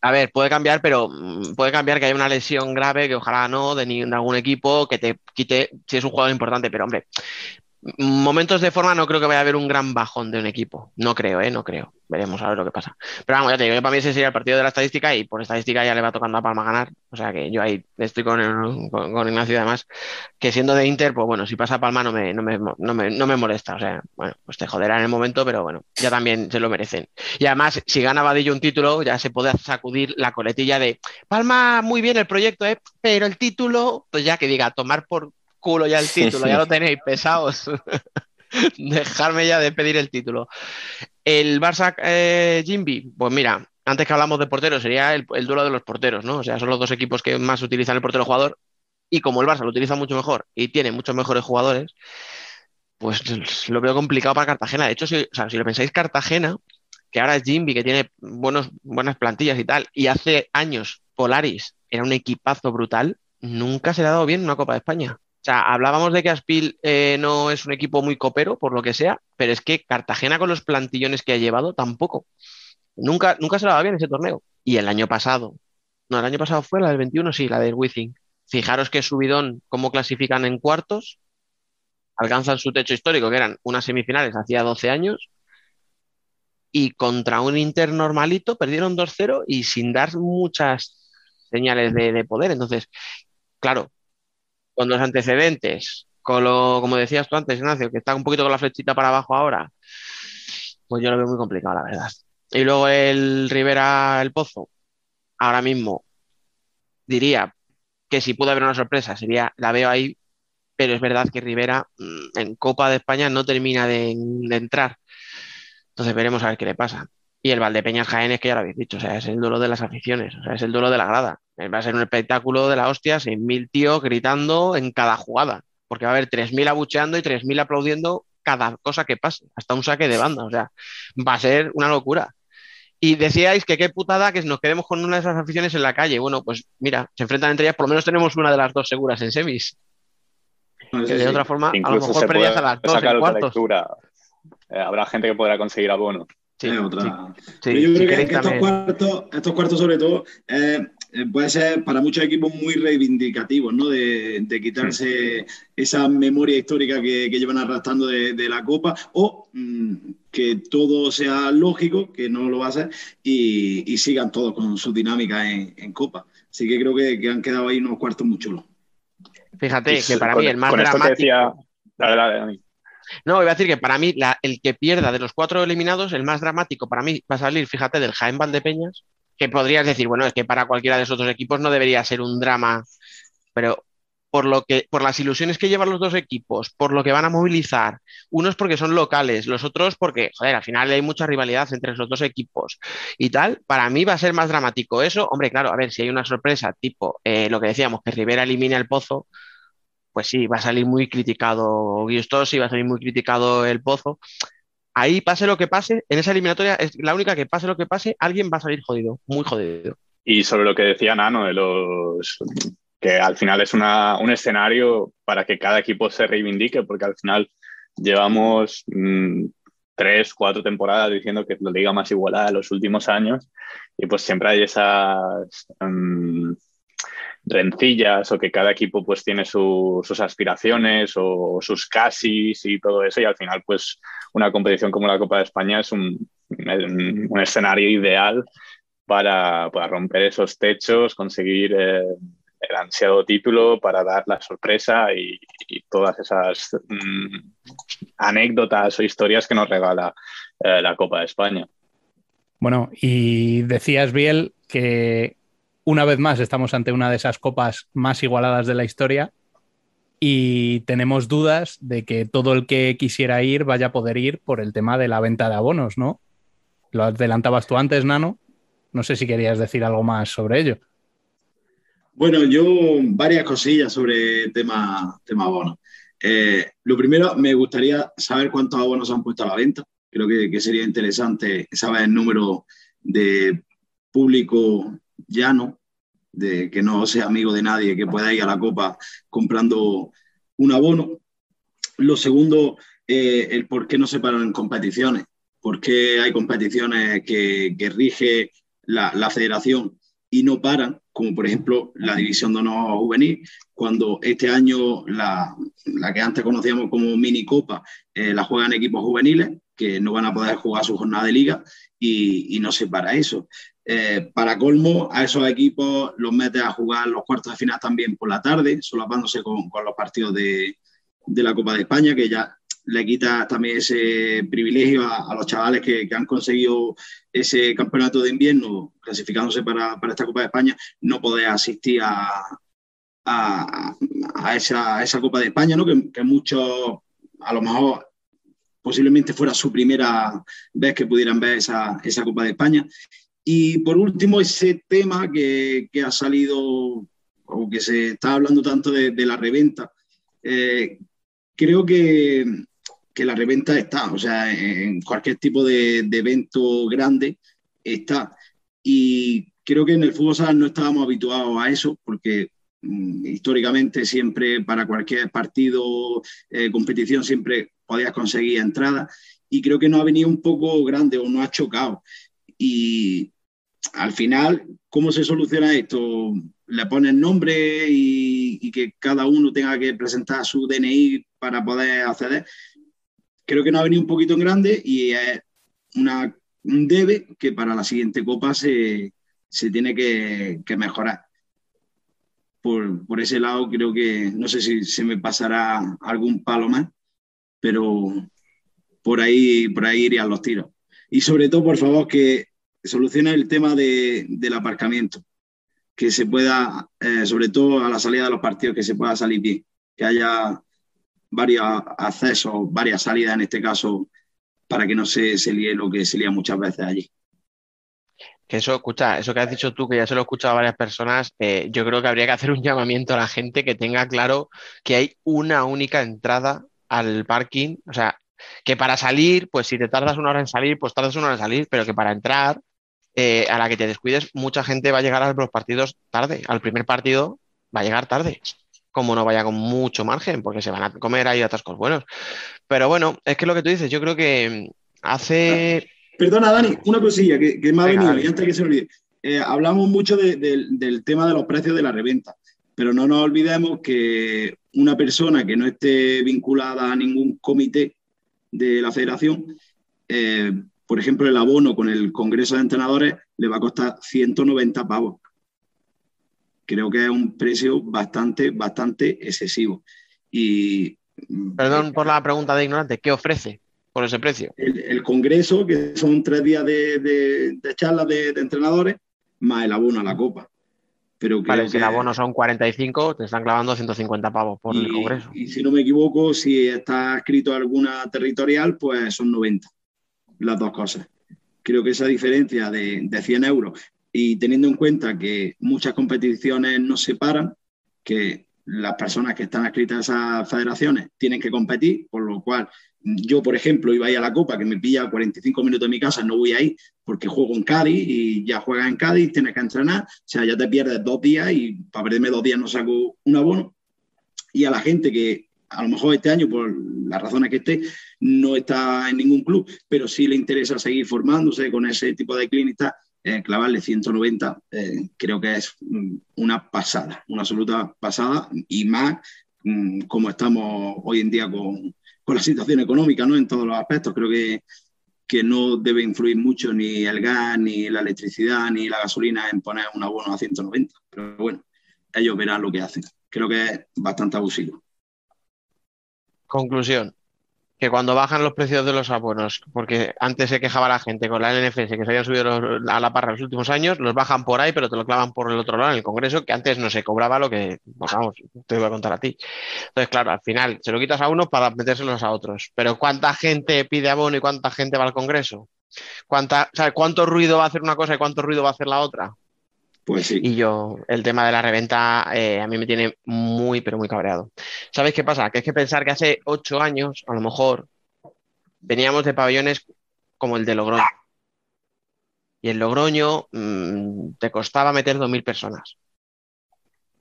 A ver, puede cambiar, pero mm, puede cambiar que haya una lesión grave, que ojalá no, de, de algún equipo, que te quite si es un jugador importante, pero hombre, momentos de forma no creo que vaya a haber un gran bajón de un equipo. No creo, ¿eh? No creo. Veremos a ver lo que pasa. Pero vamos, ya te digo, para mí ese sería el partido de la estadística y por estadística ya le va tocando a Palma ganar. O sea que yo ahí estoy con, con, Ignacio además, que siendo de Inter, pues bueno, si pasa Palma no me, no me, no me, no me molesta. O sea, bueno, pues te joderá en el momento, pero bueno, ya también se lo merecen. Y además, si gana Vadillo un título, ya se puede sacudir la coletilla de Palma, muy bien el proyecto, ¿eh? pero el título, pues ya que diga, tomar por culo ya el título, ya lo tenéis pesados. Dejarme ya de pedir el título. El Barça eh, Jimby, pues mira, antes que hablamos de porteros, sería el, duelo de los porteros, ¿no? O sea, son los dos equipos que más utilizan el portero jugador. Y como el Barça lo utiliza mucho mejor y tiene muchos mejores jugadores, pues lo veo complicado para Cartagena. De hecho, si, si lo pensáis, Cartagena, que ahora es Jimby, que tiene buenos, buenas plantillas y tal, y hace años Polaris era un equipazo brutal, nunca se le ha dado bien una Copa de España. O sea, hablábamos de que Aspil eh, no es un equipo muy copero, por lo que sea, pero es que Cartagena con los plantillones que ha llevado tampoco. Nunca, nunca se le daba bien ese torneo. Y el año pasado, no, el año pasado fue la del 21, sí, la del Wizzing. Fijaros que subidón, cómo clasifican en cuartos, alcanzan su techo histórico, que eran unas semifinales hacía 12 años, y contra un Inter normalito perdieron 2-0 y sin dar muchas señales de poder. Entonces, claro, con los antecedentes, con lo, como decías tú antes, Ignacio, que está un poquito con la flechita para abajo ahora, pues yo lo veo muy complicado, la verdad. Y luego el Rivera, el Pozo, ahora mismo diría que si puede haber una sorpresa, sería, la veo ahí, pero es verdad que Rivera mm, en Copa de España no termina de, de entrar. Entonces veremos a ver qué le pasa. Y el Valdepeñas Jaén es que ya lo habéis dicho, o sea, es el duelo de las aficiones, o sea, es el duelo de la grada. Eh, va a ser un espectáculo de la hostia, 6.000 tíos gritando en cada jugada, porque va a haber 3.000 abucheando y 3.000 aplaudiendo cada cosa que pase, hasta un saque de banda, o sea, va a ser una locura. Y decíais que qué putada que nos quedemos con una de esas aficiones en la calle. Bueno, pues mira, se enfrentan entre ellas, por lo menos tenemos una de las dos seguras en semis. que de otra forma, a lo mejor perdías a las dos en cuartos. Eh, habrá gente que podrá conseguir abono. Sí, otra. Sí, yo creo que, estos, cuartos, estos cuartos, sobre todo, eh, eh, puede ser para muchos equipos muy reivindicativos, ¿no? De, quitarse esa memoria histórica que, llevan arrastrando de, la Copa o mm, que todo sea lógico, que no lo va a ser, y, sigan todos con su dinámica en, Copa. Así que creo que, han quedado ahí unos cuartos muy chulos. Fíjate que para mí el más dramático... No, iba a decir que para mí el que pierda de los cuatro eliminados, el más dramático para mí va a salir, fíjate, del Jaén Valdepeñas, que podrías decir, bueno, es que para cualquiera de esos dos equipos no debería ser un drama, pero por lo que, por las ilusiones que llevan los dos equipos, por lo que van a movilizar, unos porque son locales, los otros porque, joder, al final hay mucha rivalidad entre esos dos equipos y tal, para mí va a ser más dramático eso. Hombre, claro, a ver, si hay una sorpresa, tipo eh, lo que decíamos, que Rivera elimine el pozo, pues sí, va a salir muy criticado Guistosi, va a salir muy criticado el Pozo. Ahí pase lo que pase, en esa eliminatoria es la única que pase lo que pase, alguien va a salir jodido, muy jodido. Y sobre lo que decía Nano, de los que al final es un escenario para que cada equipo se reivindique, porque al final llevamos mm, tres, cuatro temporadas diciendo que es la liga más igualada de los últimos años y pues siempre hay esas... Mm, rencillas o que cada equipo pues tiene sus aspiraciones o sus casis y todo eso y al final pues una competición como la Copa de España es un, escenario ideal para, para, romper esos techos, conseguir eh, el ansiado título, para dar la sorpresa y, todas esas mm, anécdotas o historias que nos regala eh, la Copa de España. Bueno, y decías, Biel, que una vez más estamos ante una de esas copas más igualadas de la historia y tenemos dudas de que todo el que quisiera ir vaya a poder ir por el tema de la venta de abonos, ¿no? Lo adelantabas tú antes, Nano. No sé si querías decir algo más sobre ello. Bueno, yo varias cosillas sobre tema, tema abonos. Eh, lo primero, me gustaría saber cuántos abonos han puesto a la venta. Creo que, sería interesante saber el número de público llano, de que no sea amigo de nadie, que pueda ir a la Copa comprando un abono. Lo segundo, eh, el por qué no se paran en competiciones, por qué hay competiciones que, rige la, la federación y no paran, como por ejemplo la división de honor juvenil, cuando este año la, la que antes conocíamos como mini copa eh, la juegan equipos juveniles que no van a poder jugar su jornada de liga y, y no se para eso. Eh, para colmo, a esos equipos los mete a jugar los cuartos de final también por la tarde, solapándose con, los partidos de, la Copa de España, que ya le quita también ese privilegio a, los chavales que, han conseguido ese campeonato de invierno, clasificándose para, esta Copa de España, no poder asistir a, esa, Copa de España, ¿no? que, muchos, a lo mejor, posiblemente fuera su primera vez que pudieran ver esa, Copa de España. Y por último, ese tema que, ha salido o que se está hablando tanto de, la reventa. Eh, creo que, que la reventa está, o sea, en cualquier tipo de, evento grande está. Y creo que en el fútbol sala no estábamos habituados a eso, porque mm, históricamente siempre para cualquier partido, eh, competición, siempre podías conseguir entrada. Y creo que no ha venido un poco grande o no ha chocado. Y al final, ¿cómo se soluciona esto? Le ponen nombre y, que cada uno tenga que presentar su DNI para poder acceder creo que no ha venido un poquito en grande y es un debe que para la siguiente copa se, se tiene que, que mejorar. Por, por, ese lado creo que no sé si se me pasará algún palo más, pero por ahí, por ahí irían los tiros. Y sobre todo, por favor, que solucione el tema de, del aparcamiento, que se pueda, eh, sobre todo a la salida de los partidos, que se pueda salir bien, que haya varios accesos, varias salidas en este caso, para que no se, se líe lo que se lía muchas veces allí. Que eso, escucha, eso que has dicho tú, que ya se lo he escuchado a varias personas, eh, yo creo que habría que hacer un llamamiento a la gente que tenga claro que hay una única entrada al parking, o sea, que para salir, pues si te tardas una hora en salir, pues tardas una hora en salir, pero que para entrar, eh, a la que te descuides, mucha gente va a llegar a los partidos tarde, al primer partido va a llegar tarde como no vaya con mucho margen, porque se van a comer ahí atascos buenos. Pero bueno, es que lo que tú dices, yo creo que hace... Perdona, Dani, una cosilla que, me ha venido, y antes que se me olvide. Eh, hablamos mucho del tema de los precios de la reventa, pero no nos olvidemos que una persona que no esté vinculada a ningún comité de la federación, eh, por ejemplo, el abono con el Congreso de Entrenadores le va a costar 190 pavos creo que es un precio bastante, bastante excesivo. Y, Perdón por la pregunta de ignorante, ¿qué ofrece por ese precio? El, Congreso, que son tres días de, de, charlas de, entrenadores, más el abono a la Copa. Pero vale, si el abono son 45, te están clavando 150 pavos por el Congreso. Y si no me equivoco, si está escrito alguna territorial, pues son 90, las dos cosas. Creo que esa diferencia de, de 100 euros y teniendo en cuenta que muchas competiciones no se paran, que las personas que están adscritas a esas federaciones tienen que competir, por lo cual yo, por ejemplo, iba a ir a la Copa, que me pilla 45 minutos de mi casa, no voy a ir porque juego en Cádiz y ya juegas en Cádiz, tienes que entrenar, o sea, ya te pierdes dos días y para perderme dos días no saco un abono. Y a la gente que a lo mejor este año, por las razones que esté, no está en ningún club, pero sí le interesa seguir formándose con ese tipo de clínicas, eh, clavarle 190 eh, creo que es una pasada, una absoluta pasada y más mm, como estamos hoy en día con, con, la situación económica ¿no? en todos los aspectos. Creo que, que no debe influir mucho ni el gas, ni la electricidad, ni la gasolina en poner un abono a 190. Pero bueno, ellos verán lo que hacen. Creo que es bastante abusivo. Conclusión que cuando bajan los precios de los abonos, porque antes se quejaba la gente con la NFS que se habían subido a la parra los últimos años, los bajan por ahí, pero te lo clavan por el otro lado en el Congreso, que antes no se cobraba lo que, pues vamos, te voy a contar a ti. Entonces, claro, al final se lo quitas a unos para metérselos a otros. Pero ¿cuánta gente pide abono y cuánta gente va al Congreso? ¿Cuánta, ¿Cuánto ruido va a hacer una cosa y cuánto ruido va a hacer la otra? Pues. Y yo, el tema de la reventa eh, a mí me tiene muy, pero muy cabreado. ¿Sabes qué pasa? Que es que pensar que hace ocho años, a lo mejor, veníamos de pabellones como el de Logroño. Y en Logroño mmm, te costaba meter 2.000 personas.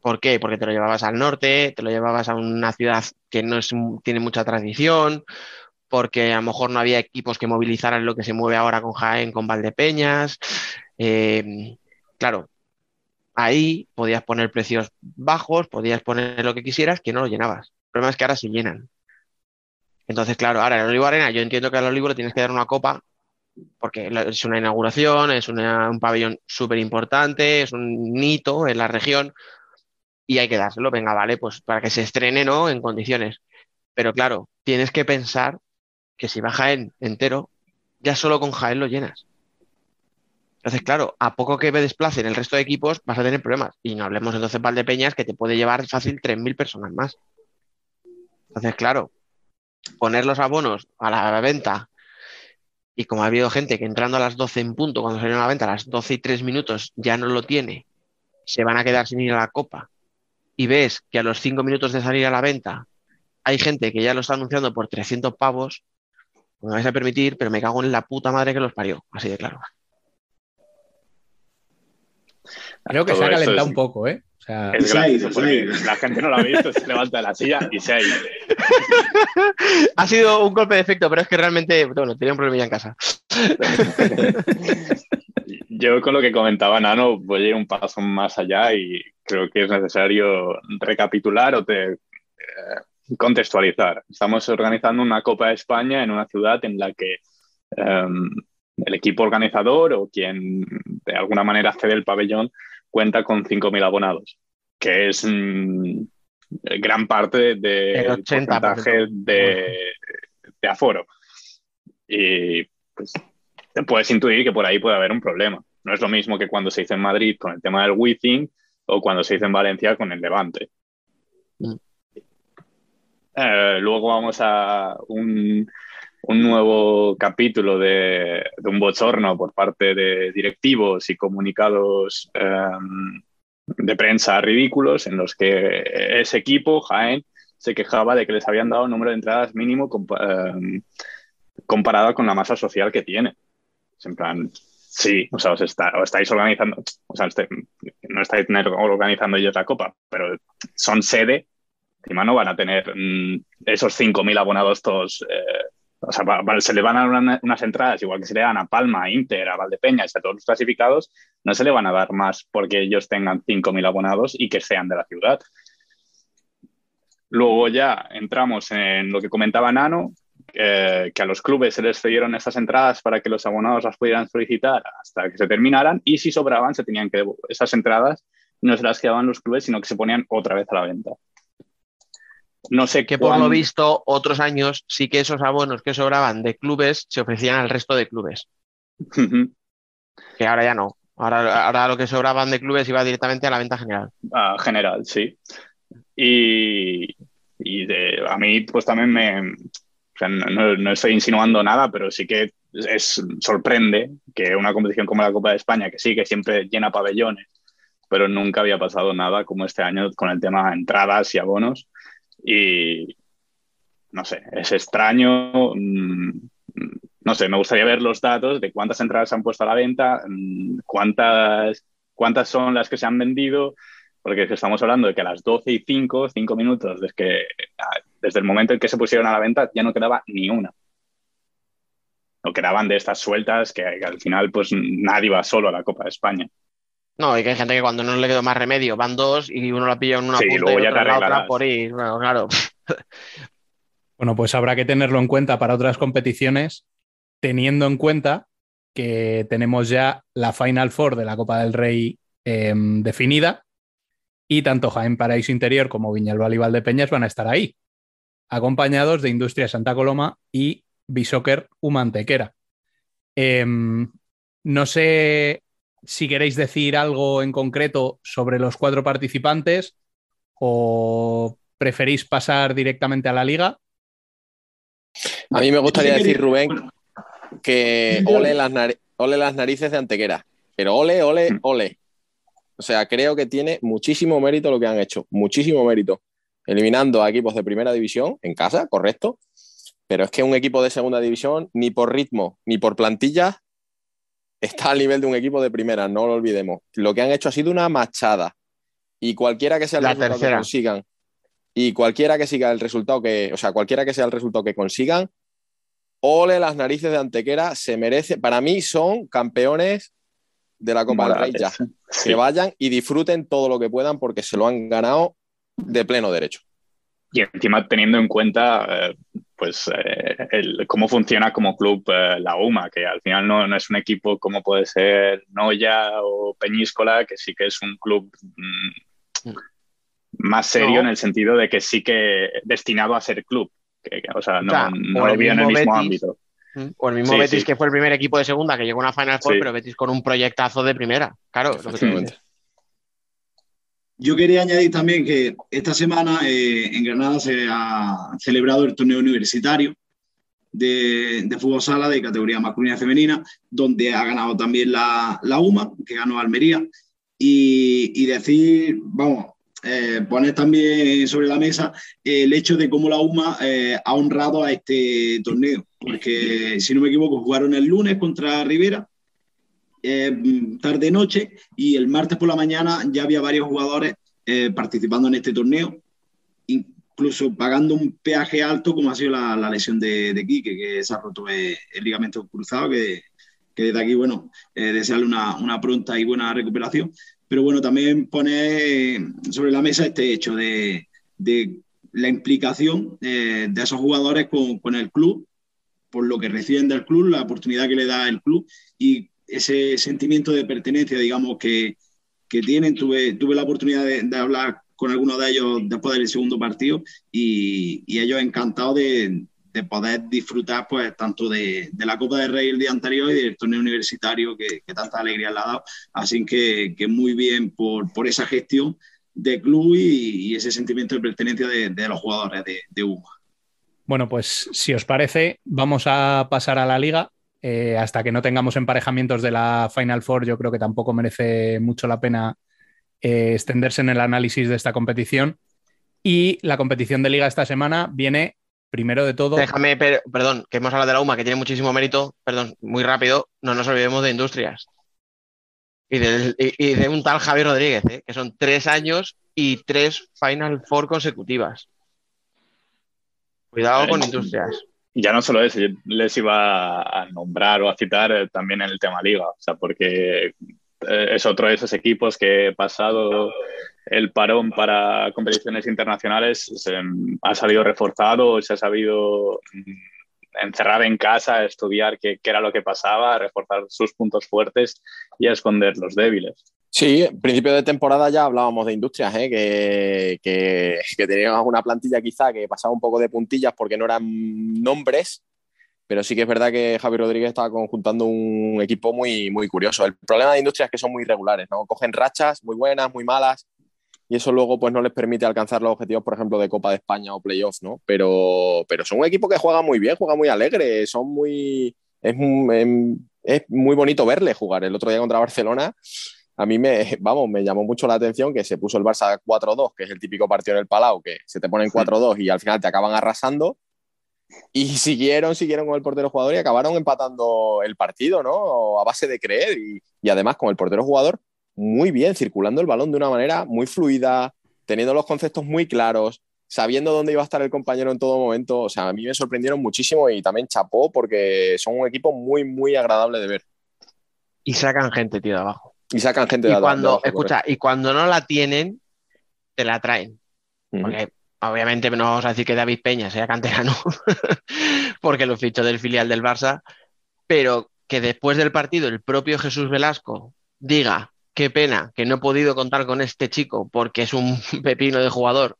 ¿Por qué? Porque te lo llevabas al norte, te lo llevabas a una ciudad que no es, tiene mucha tradición, porque a lo mejor no había equipos que movilizaran lo que se mueve ahora con Jaén, con Valdepeñas. Eh, claro, ahí podías poner precios bajos, podías poner lo que quisieras, que no lo llenabas. El problema es que ahora se llenan. Entonces, claro, ahora el Olivo Arena, yo entiendo que al Olivo le tienes que dar una copa, porque es una inauguración, es un pabellón súper importante, es un hito en la región, y hay que dárselo, venga, vale, pues para que se estrene, ¿no? En condiciones. Pero claro, tienes que pensar que si va Jaén entero, ya solo con Jaén lo llenas. Entonces, claro, a poco que me desplacen el resto de equipos, vas a tener problemas. Y no hablemos entonces Valdepeñas, que te puede llevar fácil 3.000 personas más. Entonces, claro, poner los abonos a la venta y como ha habido gente que entrando a las 12 en punto, cuando salió a la venta, a las 12 y 3 minutos ya no lo tiene, se van a quedar sin ir a la copa y ves que a los 5 minutos de salir a la venta hay gente que ya lo está anunciando por 300 pavos, me vais a permitir, pero me cago en la puta madre que los parió, así de claro. Creo que se ha calentado es- un poco, ¿eh? O sea, Es gracioso porque la gente no lo ha visto, se levanta de la silla y se ha ido. Ha sido un golpe de efecto, pero es que realmente, bueno, tenía un problemilla en casa. Yo con lo que comentaba Nano voy a ir un paso más allá y creo que es necesario recapitular o te, eh, contextualizar. Estamos organizando una Copa de España en una ciudad en la que em, el equipo organizador o quien de alguna manera cede el pabellón cuenta con 5.000 abonados, que es mm, gran parte de- El del 80%. porcentaje de, de aforo. Y pues te puedes intuir que por ahí puede haber un problema. No es lo mismo que cuando se hizo en Madrid con el tema del Wizzing o cuando se hizo en Valencia con el Levante. Mm. Eh, luego vamos a un, un nuevo capítulo de, de un bochorno por parte de directivos y comunicados em, de prensa ridículos en los que ese equipo, Jaén, se quejaba de que les habían dado un número de entradas mínimo em, comparado con la masa social que tiene. En plan, sí, o sea, os, está- os estáis organizando, o sea, este- no estáis organizando ellos la copa, pero son sede, encima no van a tener mm, esos 5.000 abonados todos. eh, o sea, se le van a dar una- unas entradas, igual que se le dan a Palma, a Inter, a Valdepeñas, a todos los clasificados, no se le van a dar más porque ellos tengan 5.000 abonados y que sean de la ciudad. Luego ya entramos en lo que comentaba Nano, eh, que a los clubes se les cedieron estas entradas para que los abonados las pudieran solicitar hasta que se terminaran y si sobraban se tenían que esas entradas no se las quedaban los clubes sino que se ponían otra vez a la venta. No sé Que por lo visto, otros años sí que esos abonos que sobraban de clubes se ofrecían al resto de clubes, que ahora ya no. Ahora, ahora lo que sobraban de clubes iba directamente a la venta general. Ah, general, sí. Y, y de- a mí, pues también me. o sea, no, no- no estoy insinuando nada, pero sí que es, sorprende que una competición como la Copa de España, que sí, que siempre llena pabellones, pero nunca había pasado nada como este año con el tema de entradas y abonos. Y no sé, es extraño. mm, no sé, me gustaría ver los datos de cuántas entradas se han puesto a la venta, mm, cuántas, cuántas son las que se han vendido, porque es que estamos hablando de que a las 12 y 5, 5 minutos, desde, que, desde el momento en que se pusieron a la venta, ya no quedaba ni una. No quedaban de estas sueltas que, que al final pues nadie va solo a la Copa de España. No, y que hay gente que cuando no le quedó más remedio van dos y uno la pilla en una Sí, punta luego y ya otro en la otra arreglarás. por ir. Bueno, claro. Bueno, pues habrá que tenerlo en cuenta para otras competiciones, teniendo en cuenta que tenemos ya la Final Four de la Copa del Rey eh, definida y tanto Jaén Paraíso Interior como Viñalbal y Valdepeñas van a estar ahí, acompañados de Industria Santa Coloma y Bisoccer Humantequera. Eh, no sé si queréis decir algo en concreto sobre los cuatro participantes o preferís pasar directamente a la liga. A mí me gustaría decir, Rubén, que ole las, ole las narices de Antequera. Pero ole, ole, Mm. ole. O sea, creo que tiene muchísimo mérito lo que han hecho, muchísimo mérito. Eliminando a equipos de primera división en casa, correcto. Pero es que un equipo de segunda división, ni por ritmo, ni por plantilla, está al nivel de un equipo de primera, no lo olvidemos. Lo que han hecho ha sido una machada. Y cualquiera que sea el La resultado tercera. que consigan, y cualquiera que siga el resultado que, o sea, cualquiera que sea el resultado que consigan, ole las narices de Antequera, se merece. Para mí son campeones de la Copa del Rey ya. Sí. Que vayan y disfruten todo lo que puedan porque se lo han ganado de pleno derecho. Y encima teniendo en cuenta eh, pues eh, el- cómo funciona como club eh, la UMA, que al final no, no es un equipo como puede ser Noya o Peñíscola, que sí que es un club mm, más serio No. en el sentido de que sí que destinado a ser club. Que- que, o sea, no, O sea, no lo vi en el mismo Betis. ámbito. O el mismo Sí, Betis, sí. que fue el primer equipo de segunda que llegó a una Final Four, Sí. pero Betis con un proyectazo de primera. Claro, lo que. Yo quería añadir también que esta semana eh, en Granada se ha celebrado el torneo universitario de, fútbol sala de categoría masculina y femenina, donde ha ganado también la, la UMA, que ganó Almería. Y, y decir, vamos, eh, poner también sobre la mesa el hecho de cómo la UMA eh, ha honrado a este torneo, porque si no me equivoco, jugaron el lunes contra Rivera eh, tarde-noche y el martes por la mañana ya había varios jugadores eh, participando en este torneo, incluso pagando un peaje alto como ha sido la, la lesión de, de Quique, que se ha roto el, el ligamento cruzado, que, que desde aquí, bueno, eh, desearle una, una pronta y buena recuperación. Pero bueno, también poner sobre la mesa este hecho de, de la implicación eh, de esos jugadores con, con el club, por lo que reciben del club, la oportunidad que le da el club y ese sentimiento de pertenencia, digamos, que, que tienen. Tuve, tuve la oportunidad de, hablar con algunos de ellos después del segundo partido y, ellos encantados de, de, poder disfrutar pues tanto de, de, la Copa del Rey el día anterior y del torneo universitario que, tanta alegría le ha dado. Así que, muy bien por, por, esa gestión de club y, ese sentimiento de pertenencia de, de los jugadores de, de UMA. Bueno, pues si os parece, vamos a pasar a la liga. Eh, hasta que no tengamos emparejamientos de la Final Four, yo creo que tampoco merece mucho la pena eh, extenderse en el análisis de esta competición. Y la competición de liga esta semana viene, primero de todo. Déjame, per perdón, que hemos hablado de la UMA, que tiene muchísimo mérito. Perdón, muy rápido, no nos olvidemos de Industrias. Y de, y, y de un tal Javier Rodríguez, ¿eh? que son tres años y tres Final Four consecutivas. Cuidado con Industrias. Ya no solo eso, les iba a nombrar o a citar eh, también en el tema liga, o sea, porque eh, es otro de esos equipos que pasado el parón para competiciones internacionales se, ha salido reforzado, se ha sabido mm, encerrar en casa, estudiar qué, qué, era lo que pasaba, reforzar sus puntos fuertes y esconder los débiles. Sí, principio de temporada ya hablábamos de industrias, ¿eh? que, que, que teníamos una plantilla quizá que pasaba un poco de puntillas porque no eran nombres, pero sí que es verdad que Javi Rodríguez estaba conjuntando un equipo muy, muy curioso. El problema de industrias es que son muy irregulares, ¿no? Cogen rachas muy buenas, muy malas, y eso luego pues no les permite alcanzar los objetivos, por ejemplo, de Copa de España o playoffs, ¿no? Pero, pero son un equipo que juega muy bien, juega muy alegre, son muy... Es, es muy bonito verle jugar. El otro día contra Barcelona a mí me, vamos, me llamó mucho la atención que se puso el Barça 4-2, que es el típico partido en el Palau, que se te ponen 4-2 y al final te acaban arrasando. Y siguieron, siguieron con el portero jugador y acabaron empatando el partido, ¿no? A base de creer. Y, y además con el portero jugador muy bien, circulando el balón de una manera muy fluida, teniendo los conceptos muy claros, sabiendo dónde iba a estar el compañero en todo momento. O sea, a mí me sorprendieron muchísimo y también chapó porque son un equipo muy, muy agradable de ver. Y sacan gente, tío, de abajo. Y sacan gente de y cuando, de escucha, y cuando no la tienen, te la traen. Uh -huh. Porque obviamente no vamos a decir que David Peña sea canterano, porque lo fichó del filial del Barça, pero que después del partido el propio Jesús Velasco diga, qué pena que no he podido contar con este chico porque es un pepino de jugador,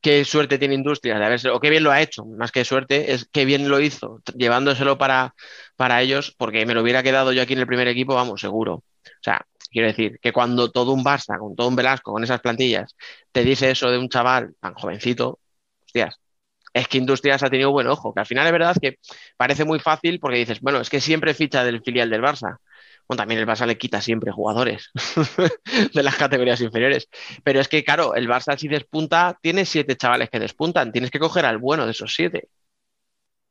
qué suerte tiene Industrias de haberse, o qué bien lo ha hecho, más que suerte, es qué bien lo hizo, llevándoselo para, para ellos, porque me lo hubiera quedado yo aquí en el primer equipo, vamos, seguro. O sea, quiero decir que cuando todo un Barça, con todo un Velasco, con esas plantillas, te dice eso de un chaval tan jovencito, hostias, es que Industrias ha tenido buen ojo, que al final es verdad que parece muy fácil porque dices, bueno, es que siempre ficha del filial del Barça. Bueno, también el Barça le quita siempre jugadores de las categorías inferiores. Pero es que, claro, el Barça si despunta, tiene siete chavales que despuntan. Tienes que coger al bueno de esos siete.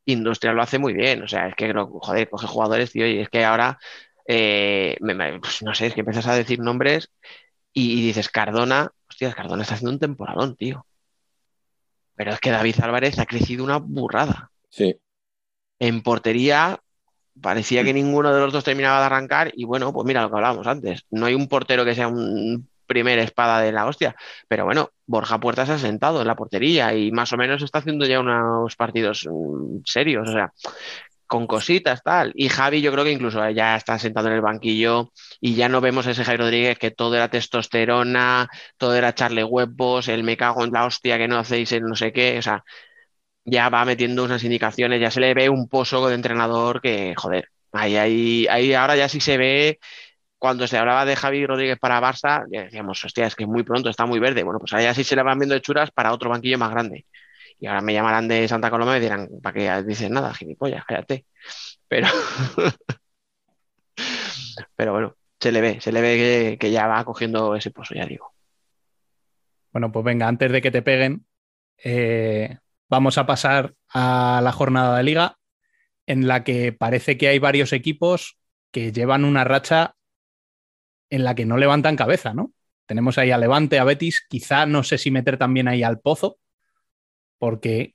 Industria lo hace muy bien. O sea, es que, joder, coge jugadores, tío, y es que ahora, eh, pues no sé, es que empiezas a decir nombres y, dices, Cardona, hostia, Cardona está haciendo un temporadón, tío. Pero es que David Álvarez ha crecido una burrada. Sí. En portería parecía que ninguno de los dos terminaba de arrancar y bueno, pues mira lo que hablábamos antes. No hay un portero que sea un primer espada de la hostia, pero bueno, Borja Puertas se ha sentado en la portería y más o menos está haciendo ya unos partidos mm, serios, o sea, con cositas tal. Y Javi yo creo que incluso ya está sentado en el banquillo y ya no vemos a ese Javi Rodríguez que todo era testosterona, todo era echarle huevos, el me cago en la hostia que no hacéis el no sé qué, o sea, ya va metiendo unas indicaciones, ya se le ve un pozo de entrenador que, joder, ahí, ahí, ahí ahora ya sí se ve cuando se hablaba de Javi Rodríguez para Barça, decíamos, hostia, es que muy pronto está muy verde. Bueno, pues ahí sí se le van viendo hechuras para otro banquillo más grande. Y ahora me llamarán de Santa Coloma y me dirán, ¿para qué dices nada, gilipollas? Cállate. Pero, pero bueno, se le ve, se le ve que, ya va cogiendo ese pozo, ya digo. Bueno, pues venga, antes de que te peguen, eh, vamos a pasar a la jornada de liga en la que parece que hay varios equipos que llevan una racha en la que no levantan cabeza, ¿no? Tenemos ahí a Levante, a Betis, quizá no sé si meter también ahí al Pozo, porque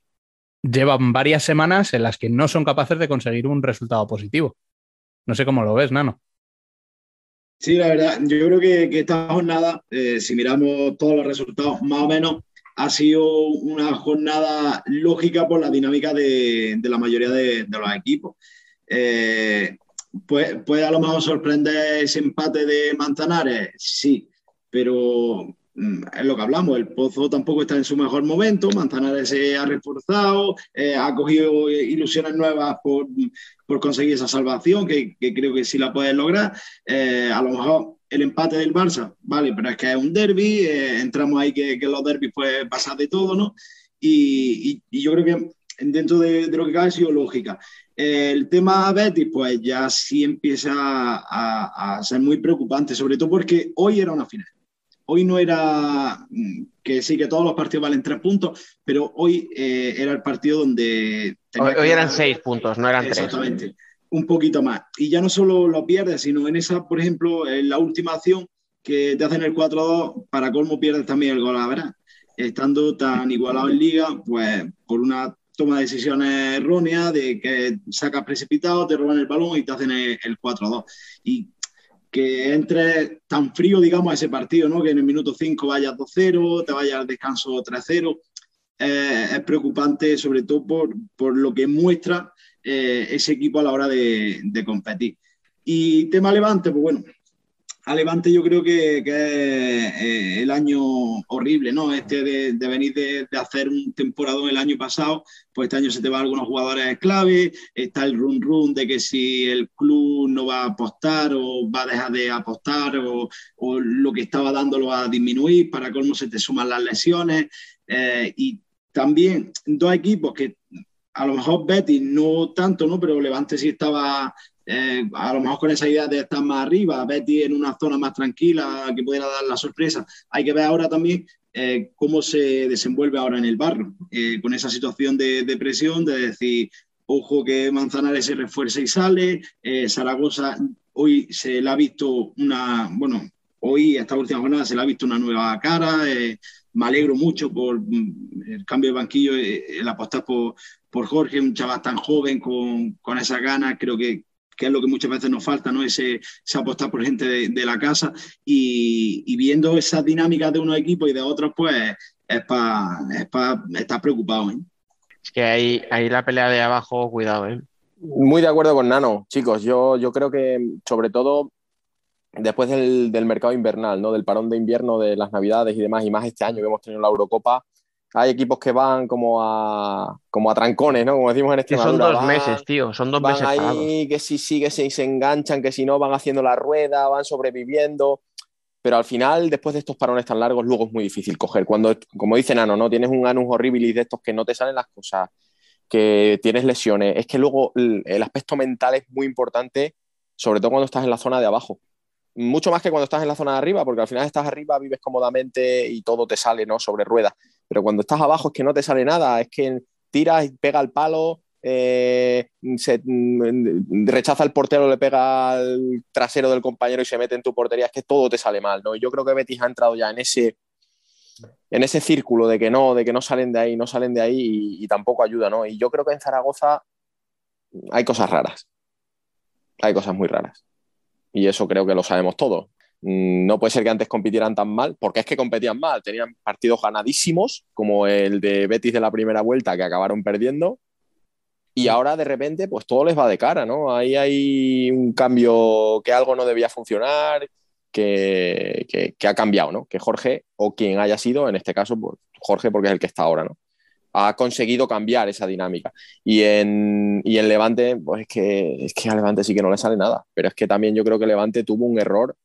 llevan varias semanas en las que no son capaces de conseguir un resultado positivo. No sé cómo lo ves, Nano. Sí, la verdad, yo creo que, esta jornada, eh, si miramos todos los resultados, más o menos ha sido una jornada lógica por la dinámica de, la mayoría de, los equipos. Eh, puede, puede a lo mejor sorprender ese empate de Manzanares, sí, pero es lo que hablamos, el Pozo tampoco está en su mejor momento, Manzanares se ha reforzado, eh, ha cogido ilusiones nuevas por, conseguir esa salvación, que, creo que sí la puede lograr. Eh, a lo mejor el empate del Barça, vale, pero es que es un derby, eh, entramos ahí que, que los derbis puede pasar de todo, ¿no? Y, yo creo que dentro de, de, lo que cabe ha sido lógica. El tema Betis, pues ya sí empieza a, ser muy preocupante, sobre todo porque hoy era una final. Hoy no era mm, que sí que todos los partidos valen tres puntos, pero hoy eh, era el partido donde... Hoy, eran seis puntos, no eran tres. Exactamente, un poquito más. Y ya no solo lo pierdes, sino en esa, por ejemplo, en la última acción que te hacen el 4-2, para colmo pierdes también el gol a verdad. Estando tan igualado en liga, pues por una toma decisiones erróneas, de que sacas precipitado, te roban el balón y te hacen el, 4-2. Y que entre tan frío, digamos, a ese partido, ¿no? Que en el minuto 5 vayas 2-0, te vayas al descanso 3-0. Eh, es preocupante, sobre todo por, por lo que muestra eh, ese equipo a la hora de, competir. Y tema Levante, pues bueno, a Levante yo creo que, es eh, el año horrible, ¿no? Este de, venir de, hacer un temporada el año pasado, pues este año se te van algunos jugadores clave, está el run run de que si el club no va a apostar o va a dejar de apostar o, lo que estaba dando lo va a disminuir, para cómo se te suman las lesiones eh, y también dos equipos que a lo mejor Betty no tanto, ¿no? Pero Levante sí estaba eh, a lo mejor con esa idea de estar más arriba, Betty en una zona más tranquila que pudiera dar la sorpresa. Hay que ver ahora también eh, cómo se desenvuelve ahora en el barro, eh, con esa situación de, presión, de decir, ojo que Manzanares se refuerza y sale, Zaragoza hoy se le ha visto una, bueno, hoy esta última jornada se le ha visto una nueva cara, me alegro mucho por mm, el cambio de banquillo, el apostar por, por Jorge, un chaval tan joven con, con esa gana, creo que, que es lo que muchas veces nos falta, ¿no? Ese, apostar por gente de, la casa y, viendo esas dinámicas de unos equipos y de otros, pues es para estar preocupado. ¿eh? Es que ahí, ahí la pelea de abajo, cuidado. ¿eh? Muy de acuerdo con Nano, chicos. Yo, yo creo que sobre todo después del, del, mercado invernal, ¿no? del parón de invierno, de las navidades y demás, y más este año que hemos tenido la Eurocopa, hay equipos que van como a, como a trancones, ¿no? Como decimos en este Son dos meses, tío, son dos meses. Van ahí que si sí, que si se enganchan, que si no, van haciendo la rueda, van sobreviviendo. Pero al final, después de estos parones tan largos, luego es muy difícil coger. Cuando, como dice Nano, ¿no? Tienes un anus horribilis de estos que no te salen las cosas, que tienes lesiones. Es que luego el aspecto mental es muy importante sobre todo cuando estás en la zona de abajo. Mucho más que cuando estás en la zona de arriba, porque al final estás arriba, vives cómodamente y todo te sale ¿no? sobre ruedas. Pero cuando estás abajo es que no te sale nada, es que tiras y pega el palo, eh, se, mm, rechaza el portero, le pega al trasero del compañero y se mete en tu portería, es que todo te sale mal, ¿no? yo creo que Betis ha entrado ya en ese, en ese círculo de que no, de que no salen de ahí, no salen de ahí y, y tampoco ayuda, ¿no? Y yo creo que en Zaragoza hay cosas raras, hay cosas muy raras. Y eso creo que lo sabemos todos. Mm, No puede ser que antes compitieran tan mal, porque es que competían mal. Tenían partidos ganadísimos, como el de Betis de la primera vuelta, que acabaron perdiendo. Y ahora de repente, pues todo les va de cara, ¿no? Ahí hay un cambio que algo no debía funcionar, que, que- que ha cambiado, ¿no? Que Jorge, o quien haya sido, en este caso, pues Jorge, porque es el que está ahora, ¿no? Ha conseguido cambiar esa dinámica. Y en, y en Levante, pues es que, es que a Levante sí que no le sale nada. Pero es que también yo creo que Levante tuvo un error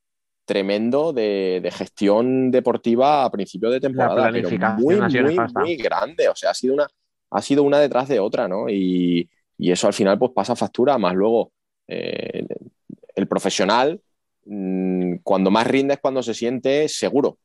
tremendo de, de gestión deportiva a principio de temporada. pero muy, ha sido muy, muy grande. O sea, ha sido una, ha sido una detrás de otra, ¿no? Y, y eso al final pues pasa factura, más luego eh, el profesional, mm, cuando más rinde es cuando se siente seguro.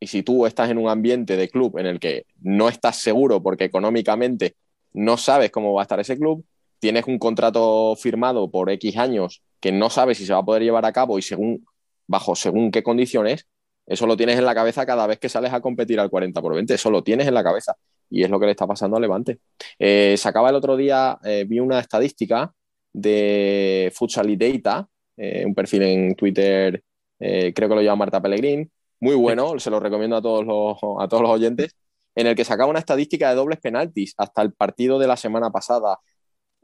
Y si tú estás en un ambiente de club en el que no estás seguro porque económicamente no sabes cómo va a estar ese club, tienes un contrato firmado por X años que no sabes si se va a poder llevar a cabo y según, bajo según qué condiciones, eso lo tienes en la cabeza cada vez que sales a competir al 40 por 20, eso lo tienes en la cabeza. Y es lo que le está pasando a Levante. Eh, sacaba el otro día, eh, vi una estadística de Futsal Data, eh, un perfil en Twitter, eh, creo que lo llama Marta Pellegrín, muy bueno, se lo recomiendo a todos, los, a todos los oyentes, en el que sacaba una estadística de dobles penaltis hasta el partido de la semana pasada.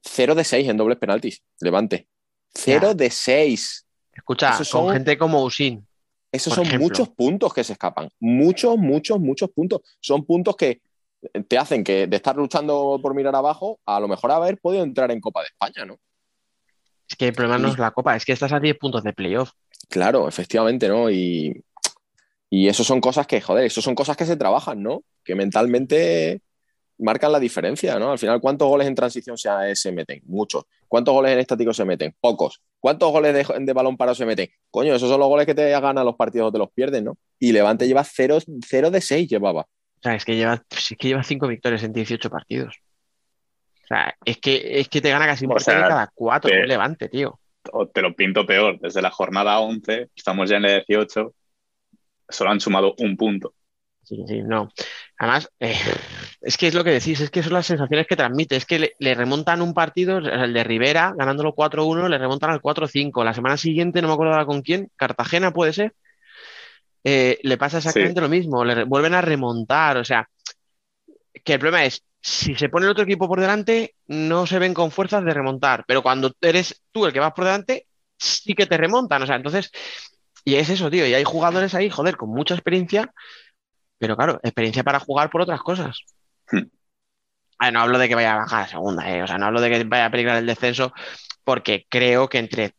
0 de 6 en dobles penaltis, Levante. 0 Ya. de 6. Escucha, con son- gente como Usin, Esos son ejemplo. muchos puntos que se escapan. Muchos, muchos, muchos puntos. Son puntos que te hacen que de estar luchando por mirar abajo, a lo mejor haber podido entrar en Copa de España, ¿no? es que el problema no es la copa, es que estás a 10 puntos de playoff. Claro, efectivamente, ¿no? Y, y eso son cosas que, joder, eso son cosas que se trabajan, ¿no? Que mentalmente marcan la diferencia, ¿no? Al final, ¿cuántos goles en transición se, se meten? Muchos. ¿Cuántos goles en estático se meten? Pocos. ¿Cuántos goles de, de balón parado se meten? Coño, esos son los goles que te ganan los partidos o te los pierden, ¿no? Y Levante lleva 0 de 6, llevaba. O sea, es que lleva, es que lleva 5 victorias en 18 partidos. O sea, es que, es que te gana casi un partido sea, cada 4, te- un levante, tío. O te lo pinto peor, desde la jornada 11, estamos ya en la 18, solo han sumado un punto. Sí, sí, no. Además, eh, es que es lo que decís, es que son las sensaciones que transmite. Es que le, le remontan un partido, el de Rivera, ganándolo 4-1, le remontan al 4-5. La semana siguiente, no me acuerdo ahora con quién, Cartagena puede ser, eh, le pasa exactamente lo mismo, le vuelven a remontar. O sea, que el problema es, si se pone el otro equipo por delante, no se ven con fuerzas de remontar, pero cuando eres tú el que vas por delante, sí que te remontan. O sea, entonces, y es eso, tío, y hay jugadores ahí, joder, con mucha experiencia pero claro, experiencia para jugar por otras cosas. Hmm. Ah, no hablo de que vaya a bajar a segunda, eh, O sea, no hablo de que vaya a peligrar el descenso, porque creo que entre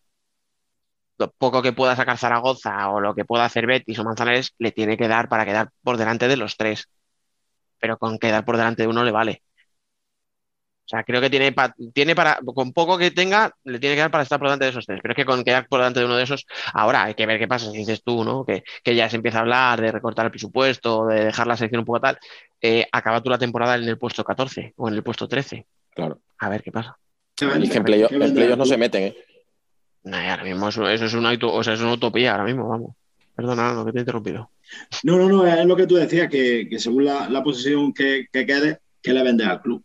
lo poco que pueda sacar Zaragoza o lo que pueda hacer Betis o Manzanares, le tiene que dar para quedar por delante de los tres. Pero con quedar por delante de uno le vale. O sea, creo que tiene, pa- tiene para, con poco que tenga, le tiene que dar para estar por delante de esos tres. Pero es que con quedar por delante de uno de esos, ahora hay que ver qué pasa si dices tú, ¿no? Que, que ya se empieza a hablar de recortar el presupuesto, de dejar la selección un poco tal. Eh, acaba tú la temporada en el puesto 14 o en el puesto 13. Claro. A ver qué pasa. Y es que en playoff en playoff no se meten, ¿eh? Nah, ahora mismo eso, eso es, una, o sea, es una utopía ahora mismo, vamos. Perdona, lo que te he interrumpido. No, no, no, es lo que tú decías, que, que según la, la posición que, que quede, que le vendes al club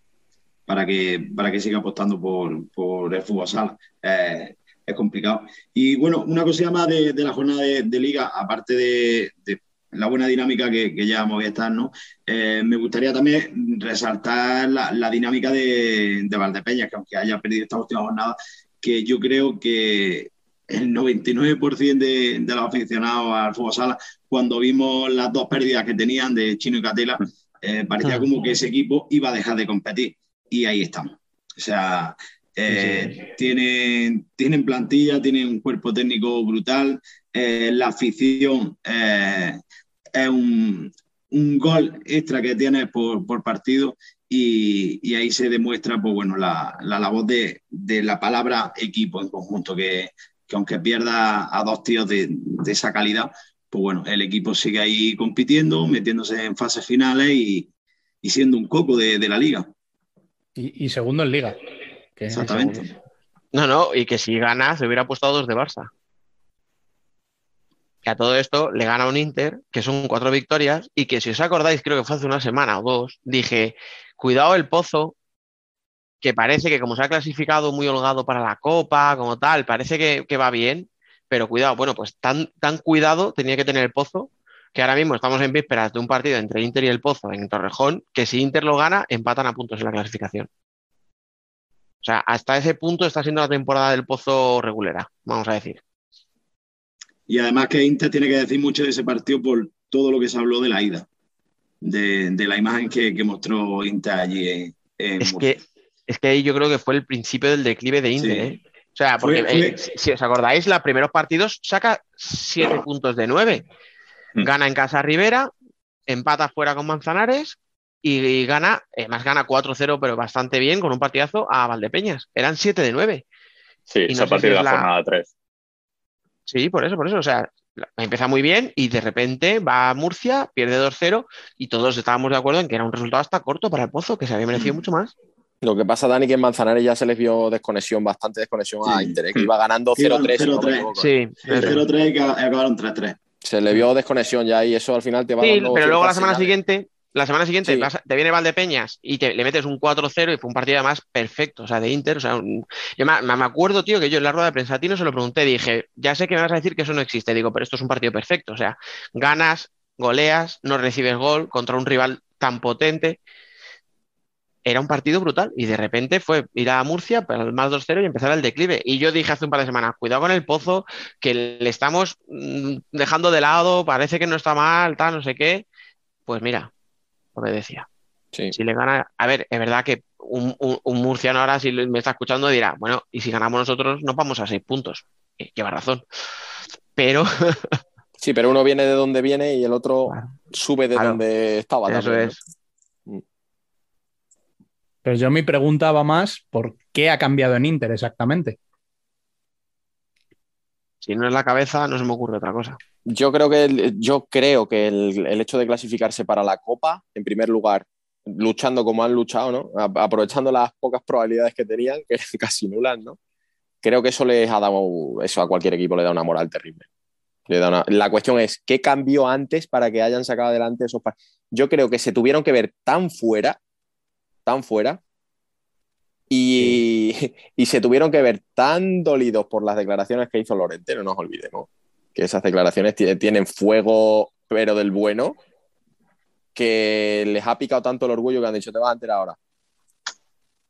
para que, para que siga apostando por, por el fútbol sala. Eh, es complicado. Y bueno, una cosilla más de, de la jornada de, de liga, aparte de, de la buena dinámica que, que lleva Movistar, ¿no? Eh, me gustaría también resaltar la, la dinámica de, de Valdepeñas, que aunque haya perdido esta última jornada, que yo creo que el 99% de, de los aficionados al fútbol sala, cuando vimos las dos pérdidas que tenían de Chino y Catela, eh, parecía Mm. como que ese equipo iba a dejar de competir. Y ahí estamos. O sea, eh, tienen, tienen plantilla, tienen un cuerpo técnico brutal, eh, la afición eh, es un, un gol extra que tienes por, por partido y, y ahí se demuestra pues, bueno, la, la labor de, de la palabra equipo en conjunto, que, que aunque pierda a dos tíos de, de esa calidad, pues bueno, el equipo sigue ahí compitiendo, metiéndose en fases finales y, y siendo un coco de, de la liga. Y, y, segundo en liga. Que Exactamente. No, no, y que si gana se hubiera puesto a dos de Barça. Que a todo esto le gana un Inter, que son cuatro victorias, y que si os acordáis, creo que fue hace una semana o dos, dije, cuidado el pozo, que parece que como se ha clasificado muy holgado para la Copa, como tal, parece que, que va bien, pero cuidado, bueno, pues tan, tan cuidado tenía que tener el Pozo, que ahora mismo estamos en vísperas de un partido entre Inter y el Pozo en Torrejón, que si Inter lo gana, empatan a puntos en la clasificación. O sea, hasta ese punto está siendo la temporada del Pozo regulera, vamos a decir. Y además que Inter tiene que decir mucho de ese partido por todo lo que se habló de la ida, de, la imagen que, que, mostró Inter allí. En, en es, que, es que ahí yo creo que fue el principio del declive de Inter. ¿eh? O sea, porque eh, si os acordáis, los primeros partidos saca 7 ah. puntos de 9. Gana en casa Rivera, empata fuera con Manzanares y, y gana, además gana 4-0, pero bastante bien, con un partidazo a Valdepeñas. Eran 7 de 9. Sí, y no a partir si de la, jornada 3. Sí, por eso, por eso. O sea, empieza muy bien y de repente va a Murcia, pierde 2-0 y todos estábamos de acuerdo en que era un resultado hasta corto para el Pozo, que se había merecido mucho más. Lo que pasa, Dani, que en Manzanares ya se les vio desconexión, bastante desconexión sí. a Inter, ¿eh? que iba ganando 0-3. No sí, 0-3 y acabaron 3-3. Se le vio desconexión ya y eso al final te va sí, dando pero luego la semana siguiente, la semana siguiente sí. vas, te viene Valdepeñas y te, le metes un 4-0 y fue un partido además perfecto, o sea, de Inter. O sea, un, yo me, me, acuerdo, tío, que yo en la rueda de prensa a ti no se lo pregunté, dije, ya sé que me vas a decir que eso no existe, digo, pero esto es un partido perfecto, o sea, ganas, goleas, no recibes gol contra un rival tan potente era un partido brutal y de repente fue ir a Murcia para el más 2-0 y empezar el declive. Y yo dije hace un par de semanas, cuidado con el pozo, que le estamos mm, dejando de lado, parece que no está mal, tal, no sé qué. Pues mira, lo que decía. Sí. Si le gana, a ver, es verdad que un, un, un, murciano ahora, si me está escuchando, dirá, bueno, y si ganamos nosotros, nos vamos a seis puntos. Eh, lleva razón. Pero. sí, pero uno viene de donde viene y el otro claro. sube de claro. donde estaba. Eso también. es. Pero yo mi pregunta va más por qué ha cambiado en Inter exactamente. Si no es la cabeza, no se me ocurre otra cosa. Yo creo que el, yo creo que el, el, hecho de clasificarse para la Copa, en primer lugar, luchando como han luchado, ¿no? aprovechando las pocas probabilidades que tenían, que casi nulas, ¿no? Creo que eso les ha dado, eso a cualquier equipo le da una moral terrible. Le da una... La cuestión es, ¿qué cambió antes para que hayan sacado adelante esos Yo creo que se tuvieron que ver tan fuera tan fuera y, sí. y, se tuvieron que ver tan dolidos por las declaraciones que hizo Lorente, no nos olvidemos, que esas declaraciones tienen fuego, pero del bueno, que les ha picado tanto el orgullo que han dicho, te vas a enterar ahora.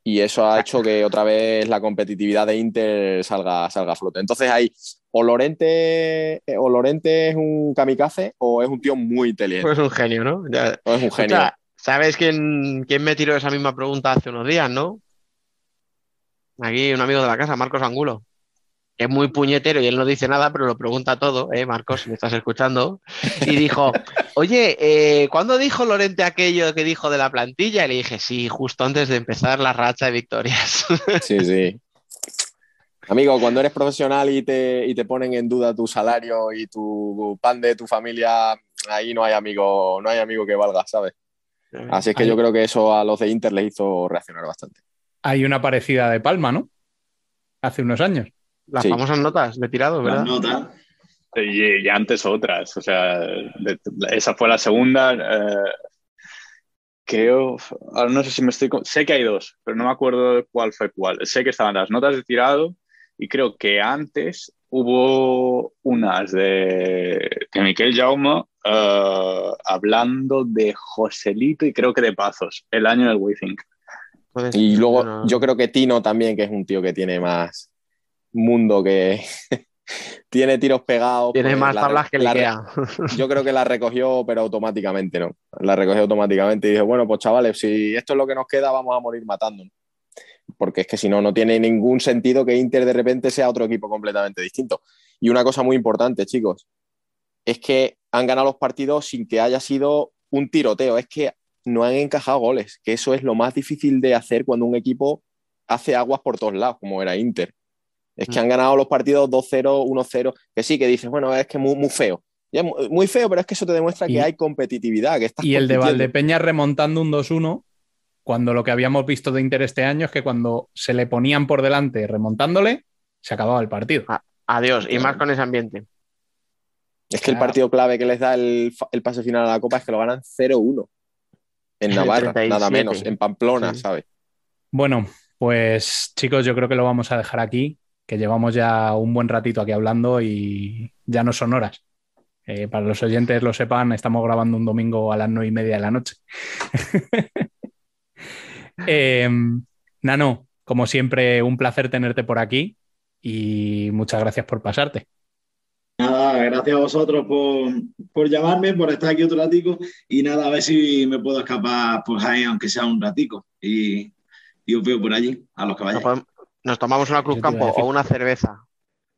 Y eso ha hecho que otra vez la competitividad de Inter salga, salga a flote. Entonces hay o Lorente, o Lorente es un kamikaze o es un tío muy inteligente. Pues es un genio, ¿no? Ya. O es un genio. O sea, ¿Sabes quién, me tiró esa misma pregunta hace unos días, no? Aquí un amigo de la casa, Marcos Angulo. Que es muy puñetero y él no dice nada, pero lo pregunta todo, ¿eh, Marcos? Si me estás escuchando. Y dijo, oye, eh, ¿cuándo dijo Lorente aquello que dijo de la plantilla? Y le dije, sí, justo antes de empezar la racha de victorias. Sí, sí. Amigo, cuando eres profesional y te, y te ponen en duda tu salario y tu pan de tu familia, ahí no hay amigo, no hay amigo que valga, ¿sabes? Así es que Hay... yo creo que eso a los de Inter les hizo reaccionar bastante. Hay una parecida de Palma, ¿no? Hace unos años. Las sí. famosas notas de tirado, ¿verdad? Las notas. Y, y, antes otras. O sea, de, esa fue la segunda. Eh, creo. Ahora no sé si me estoy. Sé que hay dos, pero no me acuerdo cuál fue cuál. Sé que estaban las notas de tirado y creo que antes hubo unas de, de Miquel Jaume uh, hablando de Joselito y creo que de Pazos, el año del WeThink. Y luego yo creo que Tino también, que es un tío que tiene más mundo que tiene tiros pegados. Tiene pues, más tablas que le queda. Yo creo que la recogió, pero automáticamente, ¿no? La recogió automáticamente y dije, bueno, pues chavales, si esto es lo que nos queda, vamos a morir matando porque es que si no, no tiene ningún sentido que Inter de repente sea otro equipo completamente distinto. Y una cosa muy importante, chicos, es que han ganado los partidos sin que haya sido un tiroteo, es que no han encajado goles, que eso es lo más difícil de hacer cuando un equipo hace aguas por todos lados, como era Inter. Es que han ganado los partidos 2-0, 1-0, que sí, que dices, bueno, es que muy, muy feo. Es muy feo, pero es que eso te demuestra Y- que hay competitividad, que estás Y el de. Valdepeña remontando un 2-1, cuando lo que habíamos visto de Inter este año es que cuando se le ponían por delante remontándole, se acababa el partido. Ah. Adiós, y más con ese ambiente. Es que el partido clave que les da el, pase final a la Copa es que lo ganan 0-1 en Navarra, 37. nada menos, en Pamplona, Sí. ¿sabes? Bueno, pues chicos, yo creo que lo vamos a dejar aquí, que llevamos ya un buen ratito aquí hablando y ya no son horas. Eh, para los oyentes lo sepan, estamos grabando un domingo a las nueve y media de la noche. Eh, Nano, como siempre, un placer tenerte por aquí y muchas gracias por pasarte. Nada, gracias a vosotros por, por llamarme, por estar aquí otro ratico y nada, a ver si me puedo escapar pues ahí, aunque sea un ratico y, y os veo por allí, a los que Nos, tomamos una Cruz Campo o una cerveza.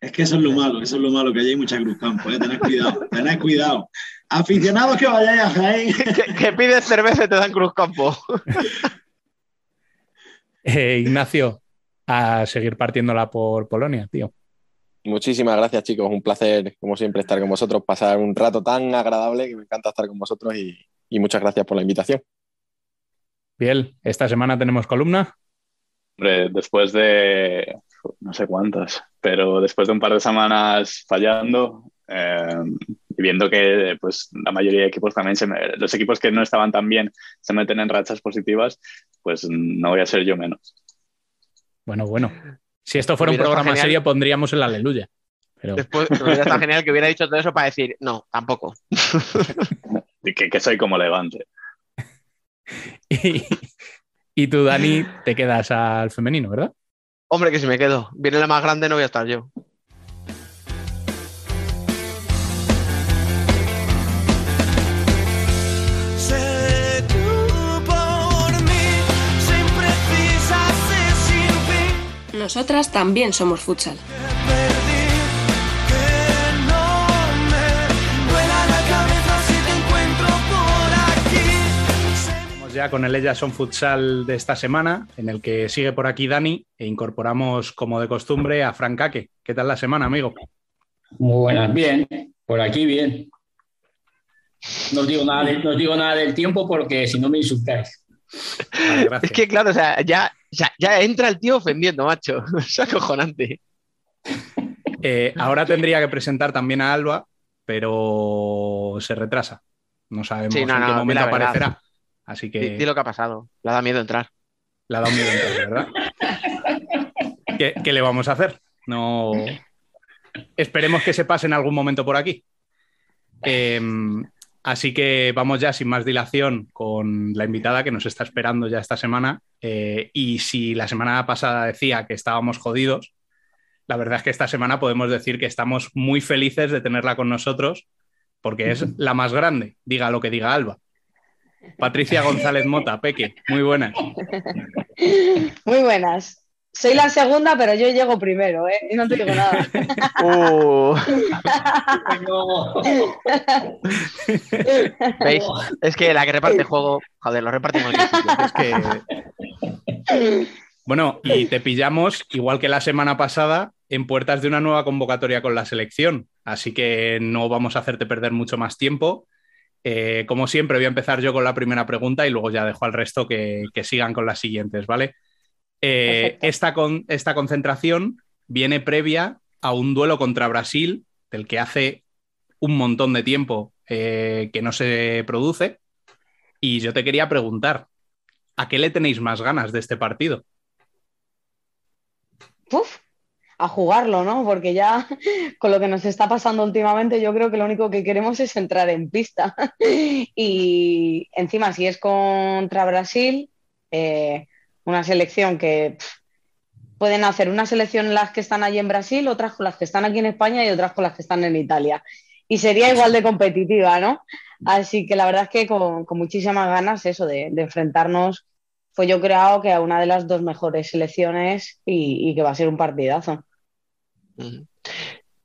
Es que eso es lo malo, eso es lo malo, que allí hay mucha cruz campo, ¿eh? tened cuidado, tened cuidado. Aficionados que vayáis a Jaén, que, que pides cerveza y te dan Cruz Campo. Eh, Ignacio, a seguir partiéndola por Polonia, tío. Muchísimas gracias, chicos. Un placer, como siempre, estar con vosotros, pasar un rato tan agradable que me encanta estar con vosotros y, y muchas gracias por la invitación. Biel, esta semana tenemos columna. Hombre, después de no sé cuántas, pero después de un par de semanas fallando eh, y viendo que pues, la mayoría de equipos también, se me- los equipos que no estaban tan bien se meten en rachas positivas, pues no voy a ser yo menos. Bueno, bueno. Si esto fuera un programa genial. serio, pondríamos el aleluya. Pero Después estado genial que hubiera dicho todo eso para decir, no, tampoco. Y que, que soy como Levante. y, y tú, Dani, te quedas al femenino, ¿verdad? Hombre, que si me quedo. Viene la más grande, no voy a estar yo. Nosotras también somos futsal. Ya con el Ellas son Futsal de esta semana, en el que sigue por aquí Dani e incorporamos, como de costumbre, a Frank Ake. ¿Qué tal la semana, amigo? Muy buenas, bien, por aquí bien. No os digo nada, de- no os digo nada del tiempo porque si no me insultáis. Vale. Es que, claro, o sea, ya, ya, ya entra el tío ofendiendo, macho. Es acojonante. Eh, ahora tendría que presentar también a Alba, pero se retrasa. No sabemos Sí, no, en qué no, momento aparecerá. Así que lo que ha pasado. Le da miedo entrar. le ha dado miedo entrar, ¿verdad? ¿Qué, qué le vamos a hacer? No. Esperemos que se pase en algún momento por aquí. Eh, así que vamos ya sin más dilación con la invitada que nos está esperando ya esta semana. Eh, y si la semana pasada decía que estábamos jodidos, la verdad es que esta semana podemos decir que estamos muy felices de tenerla con nosotros porque es la más grande, diga lo que diga Alba. Patricia González Mota, Peque, muy buenas. Muy buenas. Soy la segunda, pero yo llego primero, ¿eh? Y no te digo nada. Uh. ¿Veis? Es que la que reparte juego, joder, lo en sitio. Es que. Bueno, y te pillamos, igual que la semana pasada, en puertas de una nueva convocatoria con la selección. Así que no vamos a hacerte perder mucho más tiempo. Eh, como siempre, voy a empezar yo con la primera pregunta y luego ya dejo al resto que, que sigan con las siguientes, ¿vale? Eh, esta, con, esta concentración viene previa a un duelo contra Brasil, del que hace un montón de tiempo eh, que no se produce. Y yo te quería preguntar, ¿a qué le tenéis más ganas de este partido? Uf, a jugarlo, ¿no? Porque ya con lo que nos está pasando últimamente, yo creo que lo único que queremos es entrar en pista. Y encima, si es contra Brasil, eh, una selección que pff, pueden hacer una selección las que están allí en Brasil, otras con las que están aquí en España y otras con las que están en Italia. Y sería igual de competitiva, ¿no? Así que la verdad es que con, con muchísimas ganas eso de, de enfrentarnos pues yo creo que a una de las dos mejores selecciones y, y que va a ser un partidazo.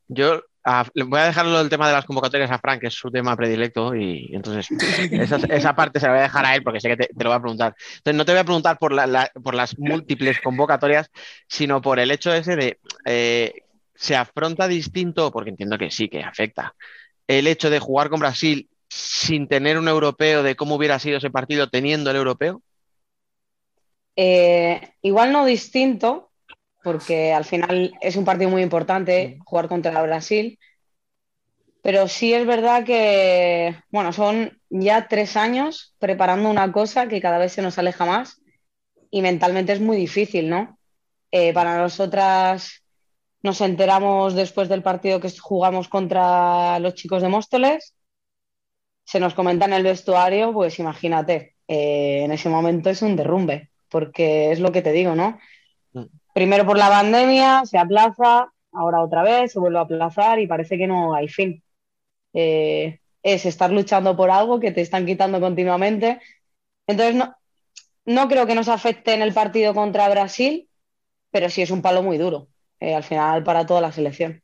Yo a- le voy a dejarlo el tema de las convocatorias a Frank, que es su tema predilecto, y entonces esa, esa parte se la voy a dejar a él porque sé que te, te lo va a preguntar. Entonces no te voy a preguntar por, la- la- por las múltiples convocatorias, sino por el hecho ese de eh, se afronta distinto, porque entiendo que sí, que afecta, el hecho de jugar con Brasil sin tener un europeo, de cómo hubiera sido ese partido teniendo el europeo. Eh, igual no distinto, porque al final es un partido muy importante jugar contra Brasil, pero sí es verdad que, bueno, son ya tres años preparando una cosa que cada vez se nos aleja más y mentalmente es muy difícil, ¿no? Eh, para nosotras nos enteramos después del partido que jugamos contra los chicos de Móstoles, se nos comenta en el vestuario, pues imagínate, eh, en ese momento es un derrumbe, porque es lo que te digo, ¿no? Primero por la pandemia, se aplaza, ahora otra vez, se vuelve a aplazar y parece que no hay fin. Eh, es estar luchando por algo que te están quitando continuamente. Entonces, no, no creo que nos afecte en el partido contra Brasil, pero sí es un palo muy duro, eh, al final para toda la selección.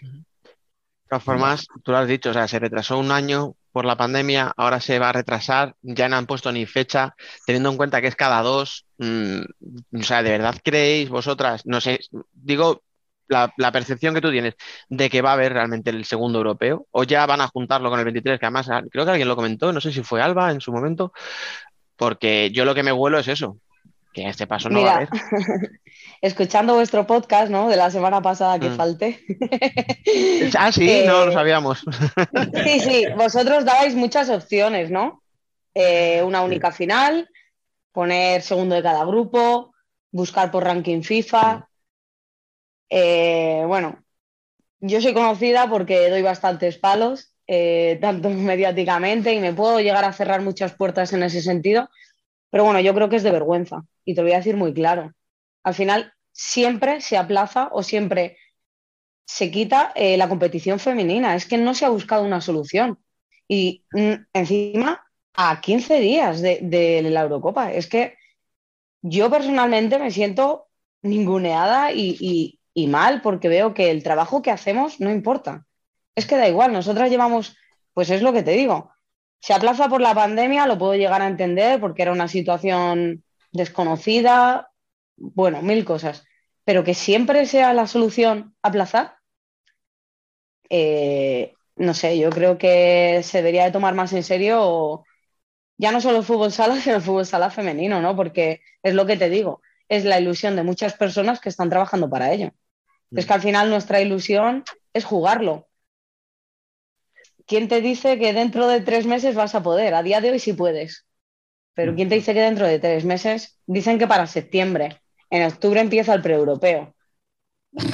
De todas formas, tú lo has dicho, o sea, se retrasó un año por la pandemia, ahora se va a retrasar, ya no han puesto ni fecha, teniendo en cuenta que es cada dos. mm, o sea, ¿de verdad creéis vosotras, no sé, digo la, la percepción que tú tienes de que va a haber realmente el segundo europeo? ¿O ya van a juntarlo con el 23? Que además ah, creo que alguien lo comentó, no sé si fue Alba en su momento, porque yo lo que me huelo es eso, que este paso no va a haber. escuchando vuestro podcast, ¿no? De la semana pasada que Mm. falté. Ah, sí, Eh, no lo sabíamos. Sí, sí, vosotros dabais muchas opciones, ¿no? Eh, una única final, poner segundo de cada grupo, buscar por ranking FIFA. Eh, bueno, yo soy conocida porque doy bastantes palos, tanto mediáticamente, y me puedo llegar a cerrar muchas puertas en ese sentido, pero bueno, yo creo que es de vergüenza, y te lo voy a decir muy claro. Al final, siempre se aplaza o siempre se quita eh, la competición femenina. Es que no se ha buscado una solución. Y mm, encima, a 15 días de, la Eurocopa. Es que yo personalmente me siento ninguneada y mal porque veo que el trabajo que hacemos no importa. Es que da igual, nosotras llevamos, pues es lo que te digo. Se aplaza por la pandemia, lo puedo llegar a entender porque era una situación desconocida, bueno, mil cosas. Pero que siempre sea la solución aplazar, eh, no sé, yo creo que se debería de tomar más en serio ya no solo el fútbol sala, sino el fútbol sala femenino, ¿no? Porque es lo que te digo, es la ilusión de muchas personas que están trabajando para ello. Es que al final nuestra ilusión es jugarlo. ¿Quién te dice que dentro de tres meses vas a poder? A día de hoy sí puedes. Pero ¿quién te dice que dentro de tres meses? Dicen que para septiembre. En octubre empieza el pre-europeo.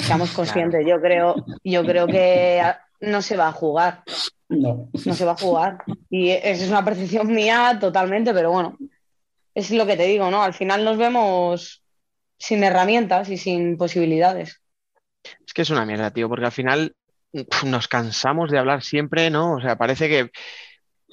Seamos conscientes, yo creo, yo creo que no se va a jugar. No. No se va a jugar. Y esa es una percepción mía totalmente, pero bueno, es lo que te digo, ¿no? Al final nos vemos sin herramientas y sin posibilidades. Es que es una mierda, tío, porque al final nos cansamos de hablar siempre, ¿no? O sea, parece que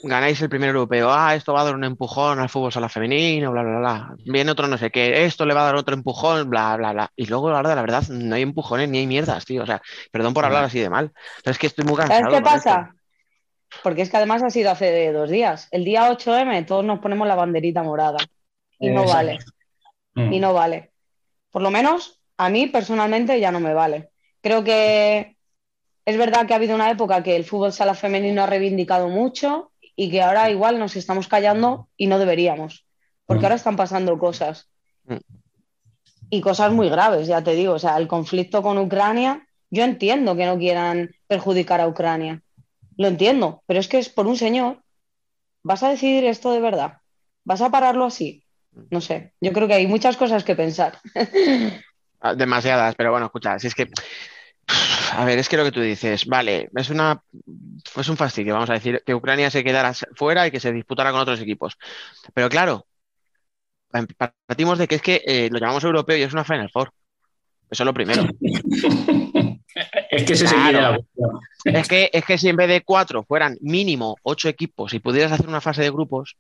ganáis el primer europeo, ah, esto va a dar un empujón al fútbol sala femenino, bla, bla, bla. Viene otro no sé qué, esto le va a dar otro empujón, bla, bla, bla. Y luego, la verdad, la verdad, no hay empujones ni hay mierdas, tío. O sea, perdón por hablar así de mal, pero es que estoy muy cansado. ¿Sabes qué esto. pasa? Porque es que además ha sido hace dos días. El día 8M todos nos ponemos la banderita morada. Y no Exacto. vale. Y no vale. Por lo menos a mí personalmente ya no me vale. Creo que es verdad que ha habido una época que el fútbol sala femenino ha reivindicado mucho y que ahora igual nos estamos callando y no deberíamos. Porque ahora están pasando cosas. Y cosas muy graves, ya te digo. O sea, el conflicto con Ucrania, yo entiendo que no quieran perjudicar a Ucrania. Lo entiendo, pero es que es por un señor. ¿Vas a decidir esto de verdad? ¿Vas a pararlo así? No sé, yo creo que hay muchas cosas que pensar. Ah, Demasiadas, pero bueno, escucha, si es que, a ver, es que lo que tú dices, vale, es una, es un fastidio, vamos a decir, que Ucrania se quedara fuera y que se disputara con otros equipos. Pero claro, em- partimos de que es que eh, lo llamamos europeo y es una Final Four. Eso es lo primero. Es que se quiere la. Es que, es que si en vez de cuatro fueran mínimo ocho equipos y pudieras hacer una fase de grupos,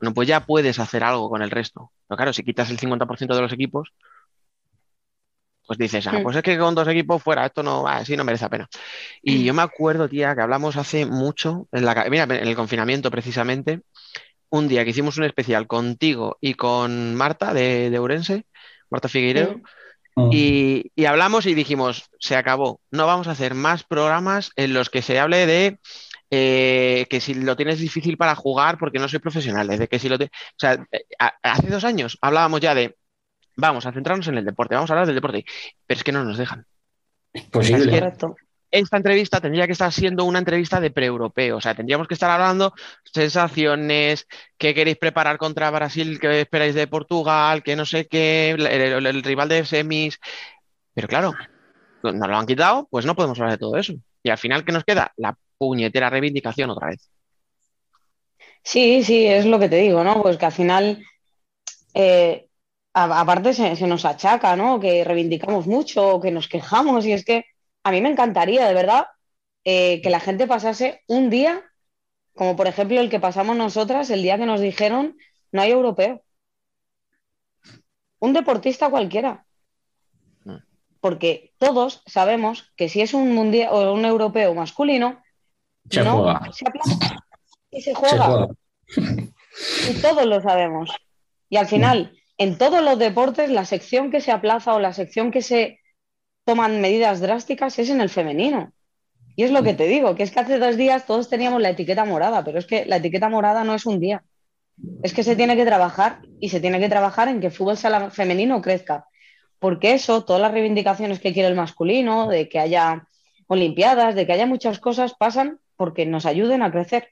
bueno, pues ya puedes hacer algo con el resto. Pero claro, si quitas el 50% de los equipos, pues dices, ah, Mm. pues es que con dos equipos fuera, esto no, ah, sí, no merece la pena. Y yo me acuerdo, tía, que hablamos hace mucho, en la, mira, en el confinamiento precisamente, un día que hicimos un especial contigo y con Marta de, de Ourense, Marta Figueiredo, y, y hablamos y dijimos, se acabó, no vamos a hacer más programas en los que se hable de eh, que si lo tienes difícil para jugar porque no soy profesional, de que si lo te- O sea, eh, a- hace dos años hablábamos ya de, vamos a centrarnos en el deporte, vamos a hablar del deporte, pero es que no nos dejan. Posible. Es que Correcto. esta entrevista tendría que estar siendo una entrevista de pre-europeo, o sea, tendríamos que estar hablando sensaciones, qué queréis preparar contra Brasil, qué esperáis de Portugal, que no sé qué, el, el- el rival de semis, pero claro, nos lo han quitado, pues no podemos hablar de todo eso. Y al final, ¿qué nos queda? La puñetera reivindicación otra vez. Sí, sí, es lo que te digo, ¿no? Pues que al final, eh, a- aparte se, se nos achaca, ¿no? Que reivindicamos mucho, que nos quejamos, y es que a mí me encantaría, de verdad, eh, que la gente pasase un día, como por ejemplo el que pasamos nosotras, el día que nos dijeron no hay europeo. Un deportista cualquiera. Porque todos sabemos que si es un mundial o un europeo masculino, Se no juega. se y se juega. Y todos lo sabemos. Y al final, en todos los deportes, la sección que se aplaza o la sección que se toman medidas drásticas es en el femenino. Y es lo que te digo, que es que hace dos días todos teníamos la etiqueta morada, pero es que la etiqueta morada no es un día. Es que se tiene que trabajar y se tiene que trabajar en que el fútbol sala femenino crezca. Porque eso, todas las reivindicaciones que quiere el masculino, de que haya olimpiadas, de que haya muchas cosas, pasan porque nos ayuden a crecer.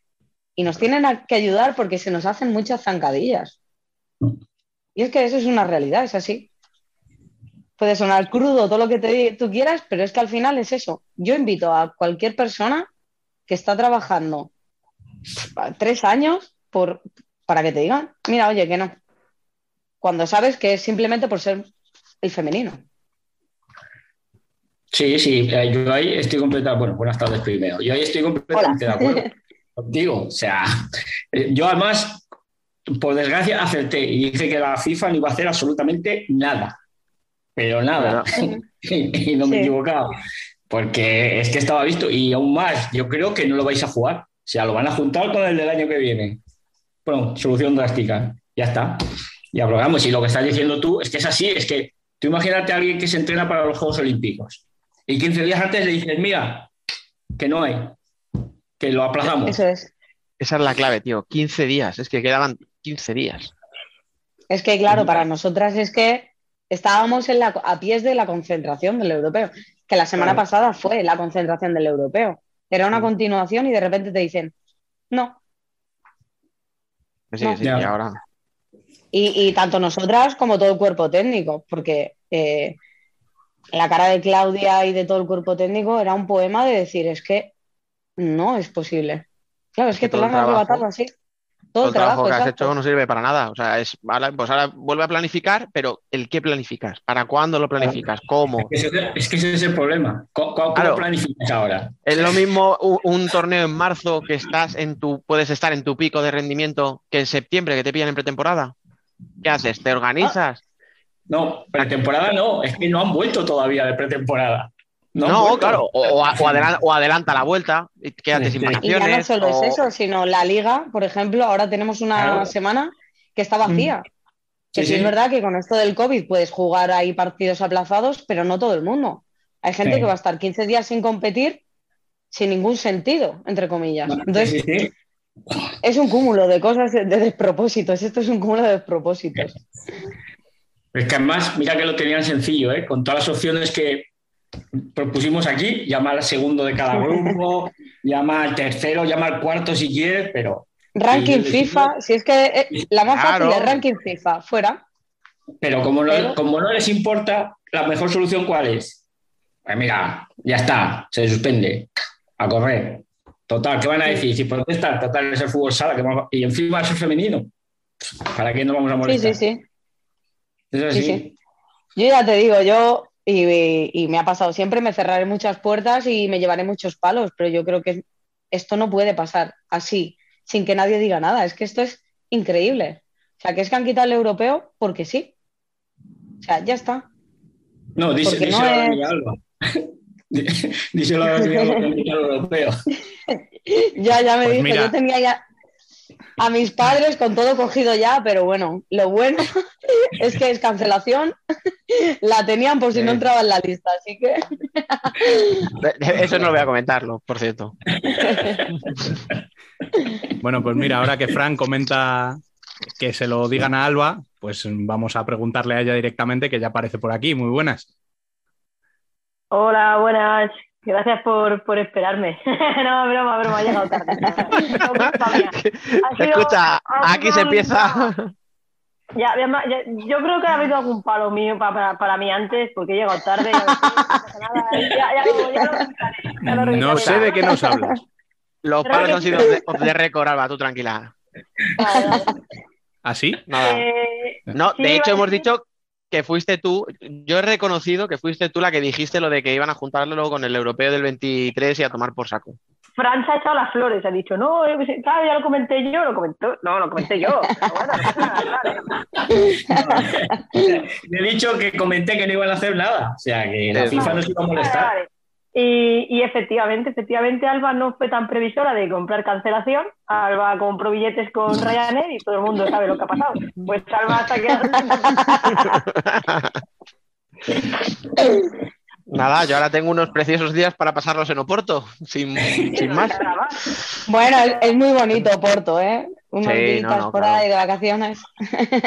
Y nos tienen que ayudar porque se nos hacen muchas zancadillas. Y es que eso es una realidad, es así. Puede sonar crudo todo lo que te, tú quieras, pero es que al final es eso. Yo invito a cualquier persona que está trabajando tres años por, para que te digan, mira, oye, que no. Cuando sabes que es simplemente por ser el femenino. Sí, sí, eh, yo ahí estoy completamente, bueno, buenas tardes primero. Yo ahí estoy completamente de acuerdo contigo. O sea, eh, yo además, por desgracia, acerté y dije que la FIFA no iba a hacer absolutamente nada. Pero nada. y no me he Sí. equivocado. Porque es que estaba visto y aún más, yo creo que no lo vais a jugar. O sea, lo van a juntar con el del año que viene. Bueno, solución drástica. Ya está. Y abrogamos. Y lo que estás diciendo tú es que es así, es que tú imagínate a alguien que se entrena para los Juegos Olímpicos y 15 días antes le dices, mira, que no hay, que lo aplazamos. Eso es. Esa es la clave, tío. 15 días, es que quedaban 15 días. Es que, claro, para nosotras es que estábamos en la, a pies de la concentración del europeo, que la semana Claro. pasada fue la concentración del europeo. Era una continuación y de repente te dicen, no. Que sí, No. que sí, Ya. y ahora. Y, y tanto nosotras como todo el cuerpo técnico, porque eh, la cara de Claudia y de todo el cuerpo técnico era un poema de decir, es que no es posible. Claro, es que te todo lo han arrebatado así. Todo Todo el trabajo que has hecho no sirve para nada. O sea, es, ahora, pues ahora vuelve a planificar, pero ¿el qué planificas? ¿Para cuándo lo planificas? ¿Cómo? Es que ese- es que ese es el problema. ¿Cómo, cómo Claro. planificas ahora? Es lo mismo un, un torneo en marzo que estás en tu, puedes estar en tu pico de rendimiento que en septiembre que te pillan en pretemporada. ¿Qué haces? ¿Te organizas? No, pretemporada no, es que no han vuelto todavía de pretemporada. No, claro, o, o a- o adelanta, o adelanta la vuelta y quédate sin Sí. Y ya no vacaciones. solo o- es eso, sino la liga, por ejemplo, ahora tenemos una Claro. semana que está vacía. Que Sí, sí, sí. es verdad que con esto del COVID puedes jugar ahí partidos aplazados, pero no todo el mundo. Hay gente Sí. que va a estar 15 días sin competir sin ningún sentido, entre comillas. Entonces, Sí, sí, sí. es un cúmulo de cosas, de despropósitos. Esto es un cúmulo de despropósitos. Es que además, mira que lo tenían sencillo, ¿eh? con todas las opciones que propusimos aquí, llama al segundo de cada grupo, llama al tercero, llama al cuarto si quieres, pero, Ranking Sí, FIFA, si es que eh, la más Claro. fácil es ranking FIFA, fuera. pero como, no, como no les importa, la mejor solución ¿cuál es? Pues mira, ya está, se suspende, a correr. Total, ¿qué van a decir? Si protestan, total es el fútbol sala, que y encima es el femenino. ¿Para qué nos vamos a Sí, molestar? sí, sí. Es Sí, así. sí. Yo ya te digo, yo, y, y me ha pasado siempre, me cerraré muchas puertas y me llevaré muchos palos, pero yo creo que esto no puede pasar así, sin que nadie diga nada. Es que esto es increíble. O sea, que es que han quitado el europeo porque sí. O sea, ya está. No, díselo, Porque no díselo a es- Alba. díselo a Dani Alba, capitán europeo. Ya, ya me Pues dijo, mira. yo tenía ya a mis padres con todo cogido ya, pero bueno, lo bueno es que es cancelación, la tenían por si no entraba en la lista, así que Eso no lo voy a comentarlo, por cierto. Bueno, pues mira, ahora que Fran comenta que se lo digan a Alba, pues vamos a preguntarle a ella directamente, que ya aparece por aquí. Muy buenas. Hola, buenas. Gracias por, por esperarme. no, broma, broma, he llegado tarde. Ha sido- Escucha, ha aquí se empieza. Ya, ya- ya- yo creo que ha habido algún palo mío pa- para, para mí antes, porque he llegado tarde. No sé de qué nos hablas. Los palos han sido de, off the record, Alba, tú tranquila. ¿Así? Nada. Eh, No, sí, de hecho hemos dicho que fuiste tú, yo he reconocido que fuiste tú la que dijiste lo de que iban a juntarlo con el europeo del 23 y a tomar por saco. Fran se ha echado las flores, ha dicho, no, claro, ya lo comenté yo, lo comentó, no, lo comenté yo. Pero bueno, no pasa nada, claro. Le he dicho que comenté que no iban a hacer nada. O sea, que la FIFA no. se iba a Vale, molestar. Y efectivamente, efectivamente, Alba no fue tan previsora de comprar cancelación. Alba compró billetes con Ryanair y todo el mundo sabe lo que ha pasado. Pues Alba hasta que Nada, yo ahora tengo unos preciosos días para pasarlos en Oporto, sin, sin más. bueno, es, muy bonito Porto, ¿eh? Unos Sí, días no, no, por claro. ahí de vacaciones.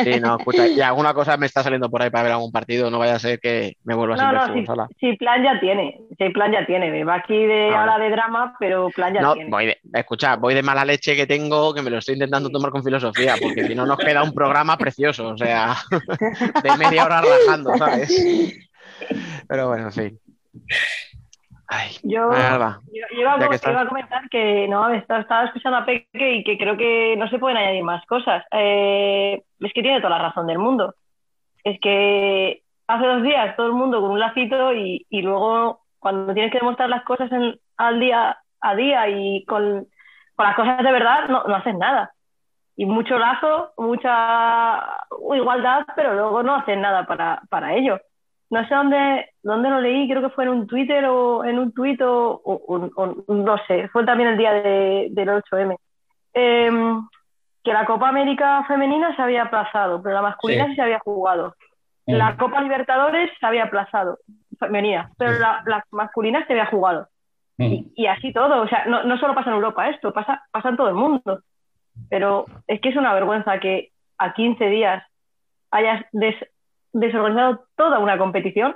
Sí, no, escucha, y alguna cosa me está saliendo por ahí para ver algún partido, no vaya a ser que me vuelva No, sin ver no, sí, sola. sí, plan ya tiene. Sí, plan ya tiene. Me va aquí de Vale. ahora de drama, pero plan ya No, tiene. voy de, escucha, voy de mala leche que tengo, que me lo estoy intentando tomar con filosofía, porque si no nos queda un programa precioso, o sea, de media hora rajando, ¿sabes? Pero bueno. Ay, Yo, Alba, yo- yo iba, a, estás. iba comentar que no, estaba, estaba escuchando a Peque y que creo que no se pueden añadir más cosas. Eh, es que tiene toda la razón del mundo. Es que hace dos días todo el mundo con un lacito y, y luego cuando tienes que demostrar las cosas en- al día a día y con, con las cosas de verdad no, no haces nada. Y mucho lazo, mucha igualdad, pero luego no hacen nada para, para ello. No sé dónde, dónde lo leí, creo que fue en un Twitter o en un tuit o, o- o- o no sé, fue también el día de- del 8M. Em, que la Copa América femenina se había aplazado, pero la masculina Sí. sí se había jugado. Mm. La Copa Libertadores se había aplazado, femenina, pero la, la masculina se había jugado. Mm. Y así todo, o sea, no, no solo pasa en Europa esto, pasa, pasa en todo el mundo. Pero es que es una vergüenza que a 15 días hayas des- desorganizado toda una competición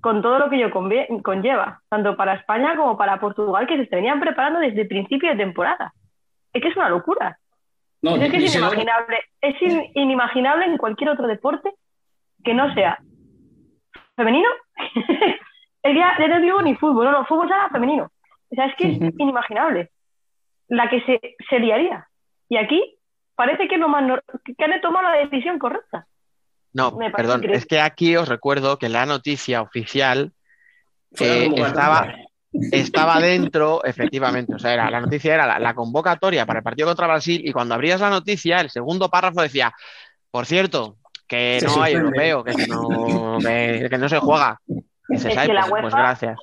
con todo lo que ello conlleva, tanto para España como para Portugal, que se venían preparando desde el principio de temporada. Es que es una locura. No, es que es inimaginable. Es in- inimaginable en cualquier otro deporte que no sea femenino. el día ya no digo ni fútbol, no, no, fútbol sea femenino. O sea, es que es inimaginable la que se, se liaría. Y aquí parece que, lo más nor- que han tomado la decisión correcta. No, perdón, increíble. es que aquí os recuerdo que la noticia oficial eh, estaba, estaba dentro, efectivamente, o sea, era, la noticia era la, la convocatoria para el partido contra Brasil y cuando abrías la noticia, el segundo párrafo decía, por cierto, que Se no hay europeo, que no, que, que no se juega. Y dices, Es "Ay, que la pues, pues UEFA- gracias.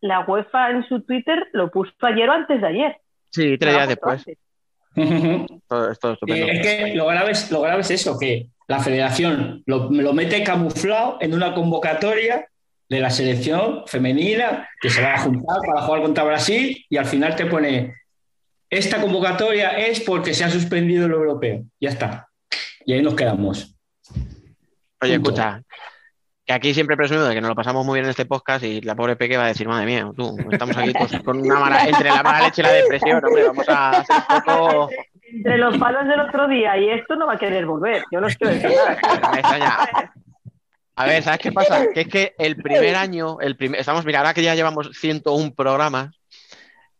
La UEFA en su Twitter lo puso ayer o antes de ayer. Sí, tres días después. Todo, es todo estupendo. Eh, es que lo grave es, lo grave es eso, que la federación lo, lo mete camuflado en una convocatoria de la selección femenina que se va a juntar para jugar contra Brasil y al final te pone esta convocatoria es porque se ha suspendido el europeo. Ya está. Y ahí nos quedamos. Oye, Punto. escucha, que aquí siempre presumo de que nos lo pasamos muy bien en este podcast y la pobre Peque va a decir, madre mía, tú, estamos aquí con una mala, entre la mala leche y la depresión, hombre, vamos a hacer un poco... Entre los palos del otro día y esto no va a querer volver. Yo no quiero decir nada. A ver, ¿sabes qué pasa? Que es que el primer año, el primer, estamos, mira, ahora que ya llevamos 101 programas,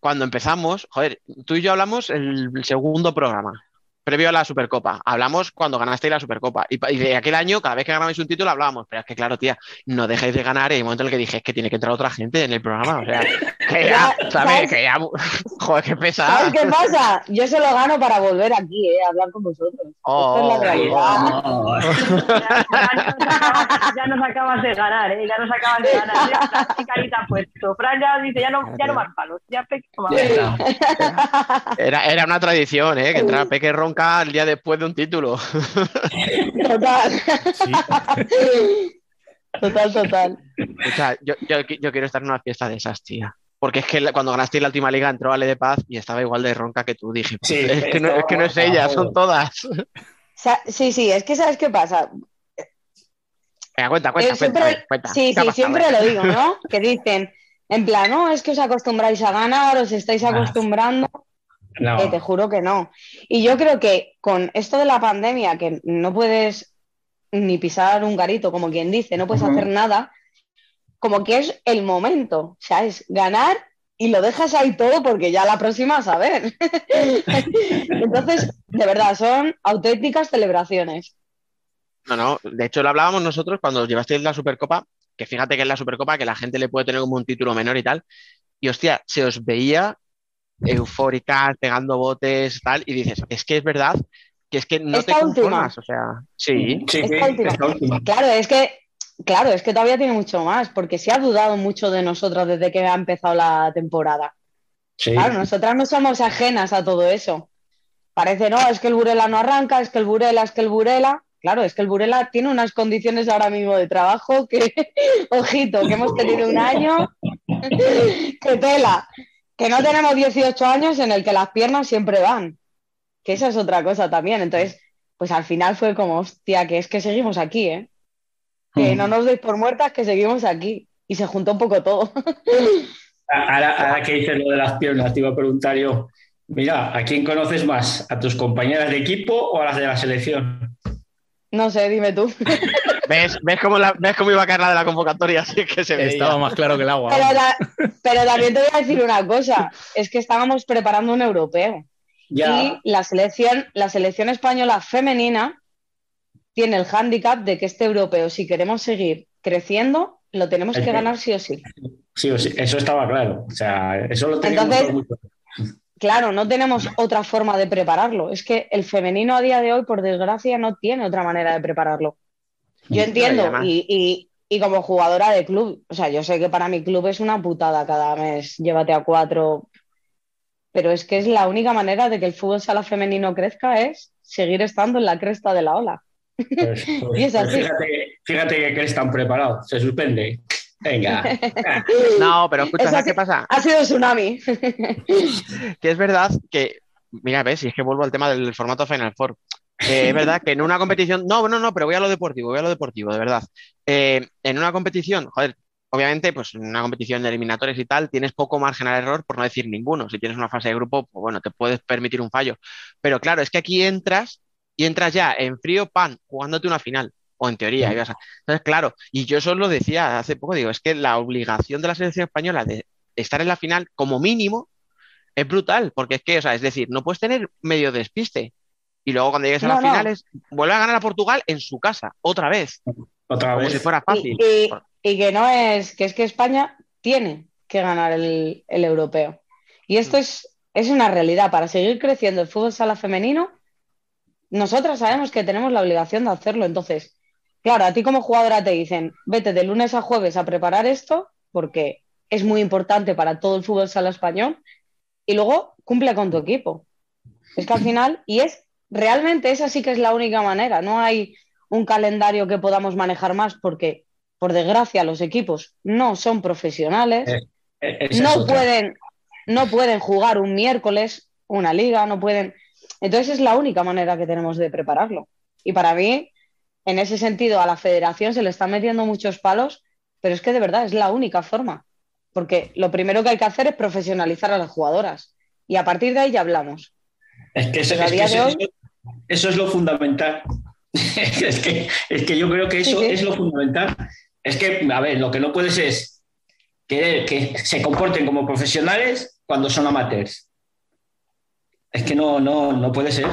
cuando empezamos, joder, tú y yo hablamos el segundo programa, previo a la Supercopa. Hablamos cuando ganasteis la Supercopa. Y, y de aquel año, cada vez que ganabais un título, hablábamos. Pero es que, claro, tía, no dejéis de ganar. Y un momento en el que dije, es que tiene que entrar otra gente en el programa. O sea, Que Ya, ya, ¿sabes? ¿sabes? Que ya, joder, qué pesada. ¿Sabes qué pasa? Yo se lo gano para volver aquí, ¿eh? A hablar con vosotros. Oh, Esto es la realidad. Oh, Ya nos acabas de ganar, ¿eh? Ya nos acabas de ganar. Ya está, qué carita puesto. Fran ya dice, ya no, ya no más palos. Ya Peque no ya. Era, era una tradición, ¿eh? Que entrara Peque Ronca el día después de un título. Total. Total, total. O sea, yo, yo, yo quiero estar en una fiesta de esas, tía. Porque es que cuando ganaste la última liga entró Ale de Paz y estaba igual de ronca que tú. Dije, Sí, es, que no, es que no es estaba- ella, son todas. Sí, sí, es que ¿sabes qué pasa? Venga, cuenta, cuenta, siempre- cuenta, cuenta. Sí, ¿Qué ha sí, siempre lo digo, ¿no? Que dicen, en plan, no, es que os acostumbráis a ganar, os estáis Ah. No. Eh, te juro que no. Y yo creo que con esto de la pandemia, que no puedes ni pisar un garito, como quien dice, no puedes hacer nada, como que es el momento, o sea, es ganar y lo dejas ahí todo porque ya la próxima a saber. Entonces, de verdad, son auténticas celebraciones. No, no, de hecho lo hablábamos nosotros cuando llevasteis la Supercopa, que fíjate que es la Supercopa que la gente le puede tener como un título menor y tal, y hostia, se os veía eufóricas, pegando botes, tal, y dices, es que es verdad que es que no Esta te última. conformas, o sea, sí. Sí, Esta última. esta última. Claro, es que, claro, es que todavía tiene mucho más, porque se ha dudado mucho de nosotras desde que ha empezado la temporada. Sí. Claro, nosotras no somos ajenas a todo eso. Parece, no, es que el Burela no arranca, es que el Burela, es que el Burela. Claro, es que el Burela tiene unas condiciones ahora mismo de trabajo que, ojito, que hemos tenido un año que tela, que no tenemos 18 años en el que las piernas siempre van, que esa es otra cosa también. Entonces, pues al final fue como, hostia, que es que seguimos aquí, ¿eh? Que Mm. no nos deis por muertas, que seguimos aquí. Y se juntó un poco todo. Ahora, ahora que dices lo de las piernas, te iba a preguntar yo, mira, ¿a quién conoces más? ¿A tus compañeras de equipo o a las de la selección? No sé, dime tú. ¿Ves, ves, cómo la- ¿Ves cómo iba a caer la de la convocatoria? Así que se veía. Estaba más claro que el agua. Pero, ta- pero también te voy a decir una cosa, es que estábamos preparando un europeo Ya, y la selección, la selección española femenina tiene el hándicap de que este europeo, si queremos seguir creciendo, lo tenemos que ganar sí o sí. sí, o sí, eso estaba claro. O sea, eso lo teníamos Entonces- todos muy claro. Claro, no tenemos otra forma de prepararlo. Es que el femenino a día de hoy, por desgracia, no tiene otra manera de prepararlo. Yo entiendo, y, y- y como jugadora de club, o sea, yo sé que para mi club es una putada cada mes, llévate a cuatro, pero es que es la única manera de que el fútbol sala femenino crezca es seguir estando en la cresta de la ola. Pues, pues- Y es pues así. fíjate, fíjate que crees tan preparado. Se suspende. Venga. No, pero escucha, ¿sabes qué pasa? Ha sido tsunami. que es verdad que, mira, ves, y es que vuelvo al tema del formato Final Four. Eh, es verdad que en una competición, no, no, no, pero voy a lo deportivo, voy a lo deportivo, de verdad. Eh, en una competición, joder, obviamente, pues en una competición de eliminatorios y tal, tienes poco margen al error, por no decir ninguno. Si tienes una fase de grupo, pues bueno, te puedes permitir un fallo. Pero claro, es que aquí entras y entras ya en frío pan, jugándote una final. O en teoría, ibas a- Entonces, claro, y yo eso lo decía hace poco, digo, es que la obligación de la selección española de estar en la final, como mínimo, es brutal, porque es que, o sea, es decir, no puedes tener medio despiste. Y luego cuando llegues a las no. finales, vuelve a ganar a Portugal en su casa, otra vez, Otra como vez. si fuera fácil. Y, y- y que no es, que es que España tiene que ganar el, el europeo. Y esto es, es una realidad. Para seguir creciendo el fútbol sala femenino, nosotras sabemos que tenemos la obligación de hacerlo. Entonces, claro, a ti como jugadora te dicen, vete de lunes a jueves a preparar esto, porque es muy importante para todo el fútbol sala español, y luego cumple con tu equipo. Es que al final, y es realmente esa sí que es la única manera. No hay un calendario que podamos manejar más porque, por desgracia, los equipos no son profesionales, Eh, eh, no pueden, no pueden jugar un miércoles una liga, no pueden. Entonces es la única manera que tenemos de prepararlo. Y para mí, en ese sentido, a la federación se le están metiendo muchos palos, pero es que de verdad es la única forma. Porque lo primero que hay que hacer es profesionalizar a las jugadoras. Y a partir de ahí ya hablamos. Es que, eso, es que eso- hoy- eso- es lo fundamental. es, que, es que yo creo que eso Sí, sí. es lo fundamental. Es que, a ver, lo que no puedes es querer que se comporten como profesionales cuando son amateurs. Es que no, no, no puede ser.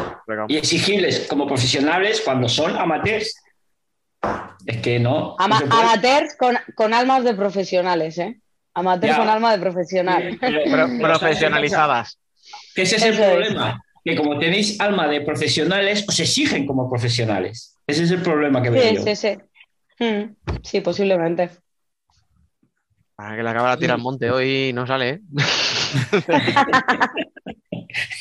Y exigirles como profesionales cuando son amateurs. Es que no. Ama- amateurs con, con almas de profesionales, ¿eh? Amateur Ya. con alma de profesional. Pro- profesionalizadas. Que ese es el Eso es. Que como tenéis alma de profesionales, os exigen como profesionales. Ese es el problema que veo Sí, yo. sí, sí. Mm, sí, posiblemente. Para que le acaba la tira al monte hoy no sale, ¿eh?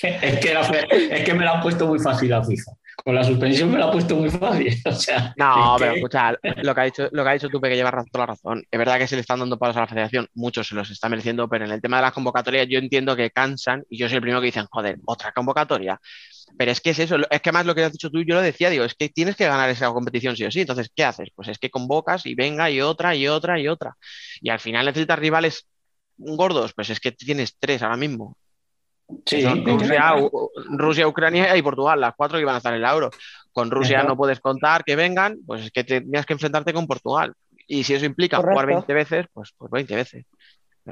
Es que, la es que me la han puesto muy fácil la FIFA. Con la suspensión me la ha puesto muy fácil. O sea, No, es que- pero escucha, lo que ha dicho, lo que ha dicho tú, que lleva toda la razón. Es verdad que se le están dando palos a la federación, muchos se los está mereciendo, pero en el tema de las convocatorias yo entiendo que cansan y yo soy el primero que dicen, joder, otra convocatoria. Pero es que es eso, es que más lo que has dicho tú, yo lo decía, digo, es que tienes que ganar esa competición sí o sí. Entonces, ¿qué haces? Pues es que convocas y venga y otra y otra y otra. Y al final necesitas rivales gordos, pues es que tienes tres ahora mismo. Sí, Son Rusia, Rusia, Ucrania y Portugal, las cuatro que iban a estar en el euro. Con Rusia no puedes contar que vengan, pues es que tenías que enfrentarte con Portugal. Y si eso implica jugar Correcto. 20 veces, pues, pues 20 veces.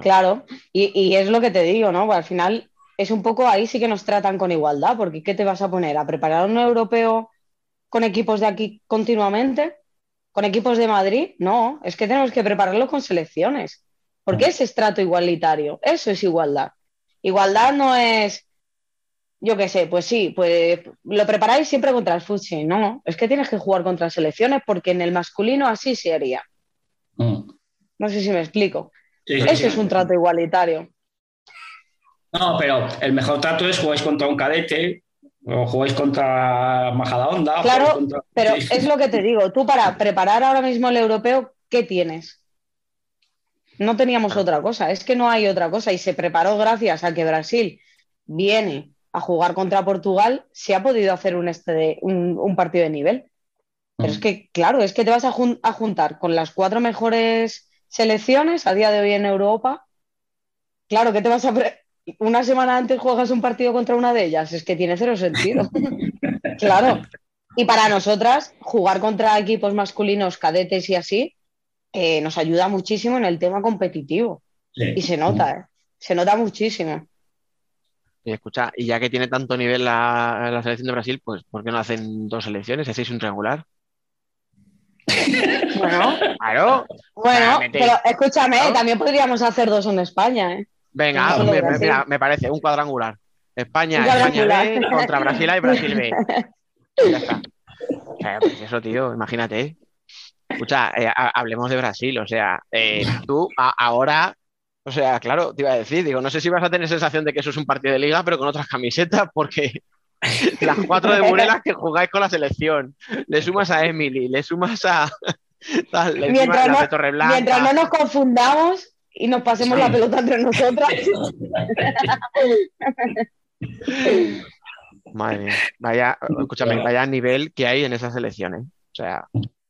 Claro, y, y es lo que te digo, ¿no? Pues al final es un poco ahí sí que nos tratan con igualdad, porque ¿qué te vas a poner? ¿A preparar un europeo con equipos de aquí continuamente? ¿Con equipos de Madrid? No, es que tenemos que prepararlo con selecciones, porque es estrato igualitario, eso es igualdad. Igualdad no es, yo qué sé, pues sí, pues lo preparáis siempre contra el Futsi, no, es que tienes que jugar contra selecciones porque en el masculino así se haría. Mm. No sé si me explico. Sí, Eso sí. es un trato igualitario. No, pero el mejor trato es jugáis contra un cadete o jugáis contra Majadahonda. Claro, contra- Pero Sí. es lo que te digo, tú para preparar ahora mismo el europeo, ¿qué tienes? No teníamos otra cosa, es que no hay otra cosa y se preparó gracias a que Brasil viene a jugar contra Portugal, se ha podido hacer un, este de- un, un partido de nivel. Pero es que, claro, es que te vas a, jun- a juntar con las cuatro mejores selecciones a día de hoy en Europa. Claro, que te vas a... Una semana antes juegas un partido contra una de ellas, es que tiene cero sentido. Claro. Y para nosotras, jugar contra equipos masculinos, cadetes y así, eh, nos ayuda muchísimo en el tema competitivo. Sí. Y se nota, ¿eh? Se nota muchísimo. Y escucha, y ya que tiene tanto nivel la, la selección de Brasil, pues ¿por qué no hacen dos selecciones? ¿Hacéis un triangular? Bueno, Claro. bueno, Ah, pero escúchame, también podríamos hacer dos en España, ¿eh? Venga, me, Brasil. mira, me parece un cuadrangular. España, Un España cuadrangular. B contra Brasil A y Brasil B. Ya está. O sea, pues eso, tío, imagínate. Escucha, eh, ha- hablemos de Brasil, o sea, eh, tú a- ahora, o sea, claro, te iba a decir, digo, no sé si vas a tener sensación de que eso es un partido de liga, pero con otras camisetas, porque las cuatro de Burelas que jugáis con la selección, le sumas a Emily, le sumas a tal, Mientras no, Torreblanca. mientras no nos confundamos y nos pasemos Sí. la pelota entre nosotras. Madre mía, vaya, escúchame, vaya nivel que hay en esas elecciones. O sea,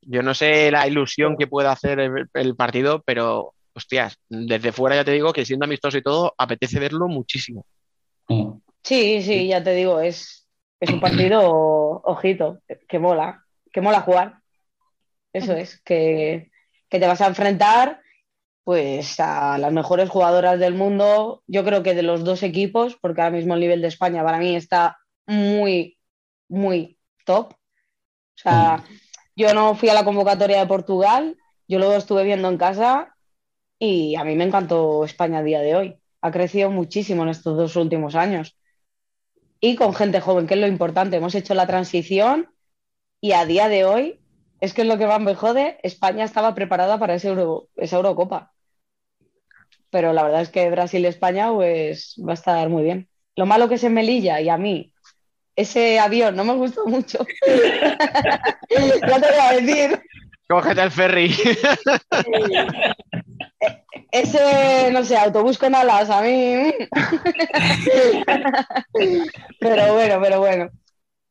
yo no sé la ilusión que pueda hacer el, el partido, pero hostias, desde fuera ya te digo que siendo amistoso y todo, apetece verlo muchísimo. Mm. Sí, sí, ya te digo, es, es un partido, ojito, que mola, que mola jugar. Eso es, que, que te vas a enfrentar pues a las mejores jugadoras del mundo, yo creo que de los dos equipos, porque ahora mismo el nivel de España para mí está muy, muy top. O sea, yo no fui a la convocatoria de Portugal, yo lo estuve viendo en casa y a mí me encantó España a día de hoy. Ha crecido muchísimo en estos dos últimos años. Y con gente joven, que es lo importante. Hemos hecho la transición y a día de hoy, es que es lo que más me jode, España estaba preparada para esa Eurocopa. Pero la verdad es que Brasil-España pues, va a estar muy bien. Lo malo que es en Melilla y a mí, ese avión no me gustó mucho. ya te voy a decir. Cógete el ferry. Ese, no sé, autobús con alas, a mí. pero bueno, pero bueno.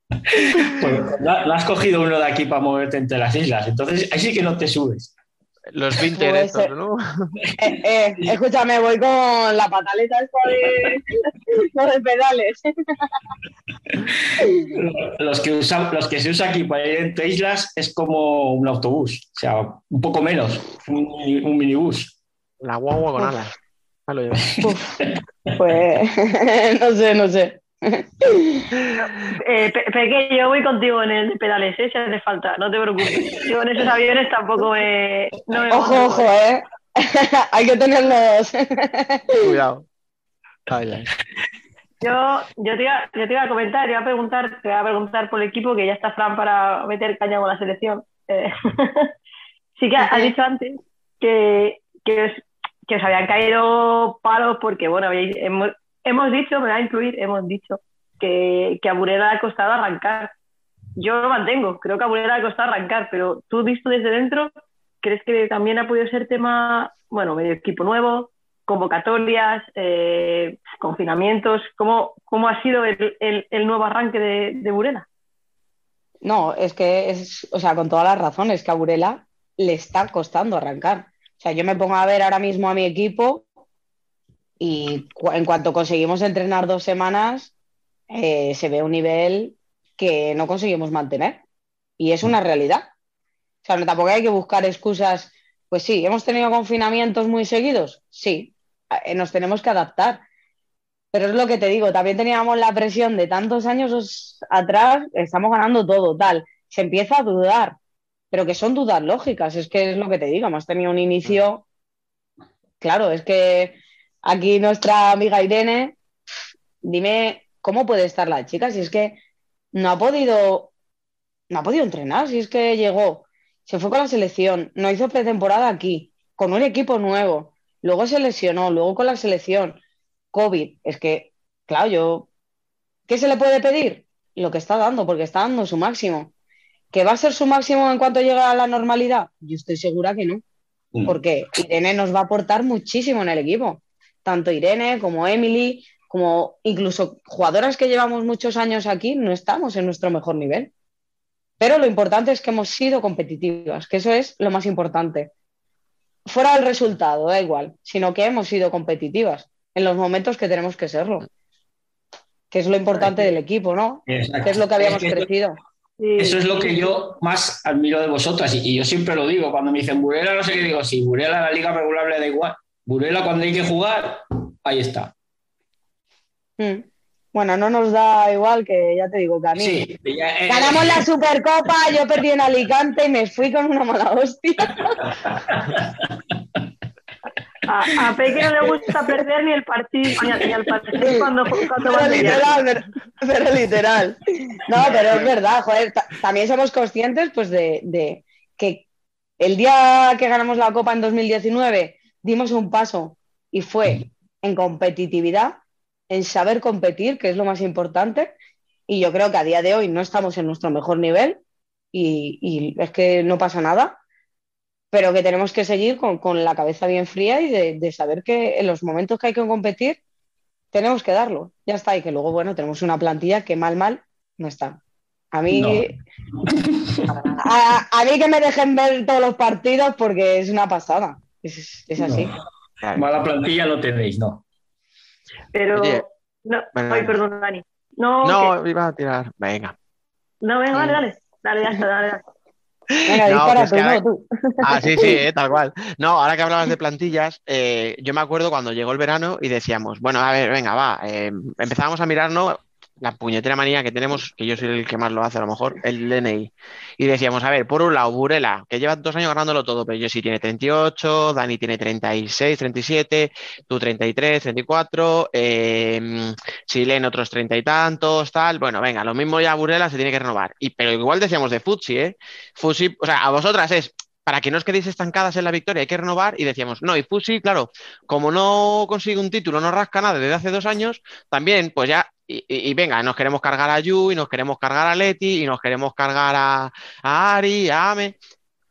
Pues la, la has cogido uno de aquí para moverte entre las islas. Entonces, ahí sí que no te subes. Los 20 Puede estos, ser. ¿no? Eh, eh, escúchame, voy con la pataleta esta de, no de pedales. Los que, usan, los que se usa aquí para ir entre islas es como un autobús, o sea, un poco menos, un, un minibús. La guagua con alas. Pues no sé, no sé. Eh, Pe- Peque, yo voy contigo en el de pedales, ¿eh? si hace falta, no te preocupes. Yo en esos aviones tampoco me. No me Ojo, ojo, eh. Hay que tenerlos. Cuidado. Yo, yo, te iba, yo te iba a comentar, te iba a preguntar, te iba a preguntar por el equipo que ya está Fran para meter caña con la selección. Eh, sí que has dicho antes que, que, os, que os habían caído palos porque, bueno, habéis- hemos, hemos dicho, me voy a incluir, hemos dicho que, a Burela le ha costado arrancar. Yo lo mantengo, creo que a Burela le ha costado arrancar, pero tú visto desde dentro, ¿crees que también ha podido ser tema, bueno, medio equipo nuevo, convocatorias, eh, confinamientos? ¿Cómo, ¿Cómo ha sido el, el- el nuevo arranque de, de Burela? No, es que es, o sea, con todas las razones, que a Burela le está costando arrancar. O sea, yo me pongo a ver ahora mismo a mi equipo y en cuanto conseguimos entrenar dos semanas, eh, se ve un nivel que no conseguimos mantener. Y es una realidad. O sea, no, tampoco hay que buscar excusas. Pues sí, hemos tenido confinamientos muy seguidos. Sí, eh, nos tenemos que adaptar. Pero es lo que te digo, también teníamos la presión de tantos años os- atrás, estamos ganando todo, tal. Se empieza a dudar, pero que son dudas lógicas, es que es lo que te digo, hemos tenido un inicio. Claro, es que aquí nuestra amiga Irene, dime cómo puede estar la chica, si es que no ha podido, no ha podido entrenar, si es que llegó, se fue con la selección, no hizo pretemporada aquí, con un equipo nuevo, luego se lesionó, luego con la selección. COVID. Es que, claro, yo, ¿qué se le puede pedir? Lo que está dando, porque está dando su máximo. ¿Que va a ser su máximo en cuanto llegue a la normalidad? Yo estoy segura que no, porque Irene nos va a aportar muchísimo en el equipo. Tanto Irene como Emily, como incluso jugadoras que llevamos muchos años aquí, no estamos en nuestro mejor nivel. Pero lo importante es que hemos sido competitivas, que eso es lo más importante. Fuera del resultado, da igual, sino que hemos sido competitivas en los momentos que tenemos que serlo. Que es lo importante del equipo, ¿no? Exacto. Que es lo que habíamos Es que- crecido. Eso es lo que yo más admiro de vosotras y, y yo siempre lo digo, cuando me dicen Burela no sé qué digo, sí, Burela la liga regular le da igual. Burela cuando hay que jugar, ahí está. Mm. Bueno, no nos da igual que ya te digo que a mí. Sí, ya, eh, Ganamos la Supercopa, yo perdí en Alicante y me fui con una mala hostia. A, a Peque no le gusta perder ni el partido, ni, el partido cuando, cuando va Pero literal, pero, pero literal. No, pero es verdad, joder, ta- también somos conscientes pues de, de que el día que ganamos la Copa en 2019 dimos un paso y fue en competitividad, en saber competir, que es lo más importante, y yo creo que a día de hoy no estamos en nuestro mejor nivel y, y es que no pasa nada, pero que tenemos que seguir con, con la cabeza bien fría y de, de saber que en los momentos que hay que competir tenemos que darlo, ya está, y que luego, bueno, tenemos una plantilla que mal, mal no está. A mí, a, a mí que me dejen ver todos los partidos porque es una pasada, es, es así. Mala plantilla no tenéis, no. Pero. Oye, no, bueno, ay, perdón, Dani. No, No, que- iba a tirar. Venga. no, venga, dale, dale. Dale, ya está, dale, dale. Venga, No, dispara tú, no, ahora- tú. Ah, sí, sí, eh, tal cual. No, ahora que hablabas de plantillas, eh, yo me acuerdo cuando llegó el verano y decíamos, bueno, a ver, venga, va, eh, empezábamos a mirarnos la puñetera manía que tenemos, que yo soy el que más lo hace a lo mejor, el DNI. Y decíamos, a ver, por un lado, Burela, que lleva dos años ganándolo todo, pero yo sí tiene 38, Dani tiene 36, 37, tú 33, 34, eh, Silen otros treinta y tantos, tal. Bueno, venga, lo mismo ya Burela se tiene que renovar. Y, pero igual decíamos de Futsi, ¿eh? Fusi, o sea, a vosotras es para que no os quedéis estancadas en la victoria, hay que renovar y decíamos, no, y Fusi, claro, como no consigue un título, no rasca nada desde hace dos años, también, pues ya, y venga, nos queremos cargar a Yu, y nos queremos cargar a Leti, y nos queremos cargar a, a Ari, a Ame.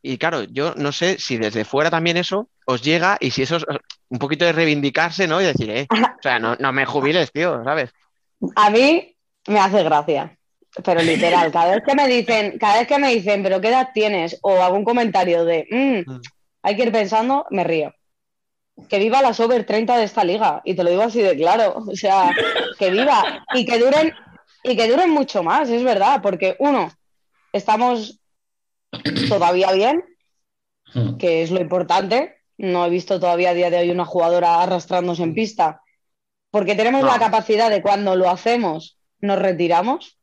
Y claro, yo no sé si desde fuera también eso os llega y si eso es un poquito de reivindicarse, ¿no? Y decir, eh, o sea, no, no me jubiles, tío, ¿sabes? A mí me hace gracia, pero literal, cada vez que me dicen, cada vez que me dicen, pero ¿qué edad tienes? O algún comentario de, "Mm, hay que ir pensando, me río. Que viva la Sober 30 de esta liga, y te lo digo así de claro, o sea, que viva y que duren, y que duren mucho más, es verdad, porque uno, estamos todavía bien, que es lo importante. No he visto todavía a día de hoy una jugadora arrastrándose en pista, porque tenemos No. la capacidad de cuando lo hacemos, nos retiramos.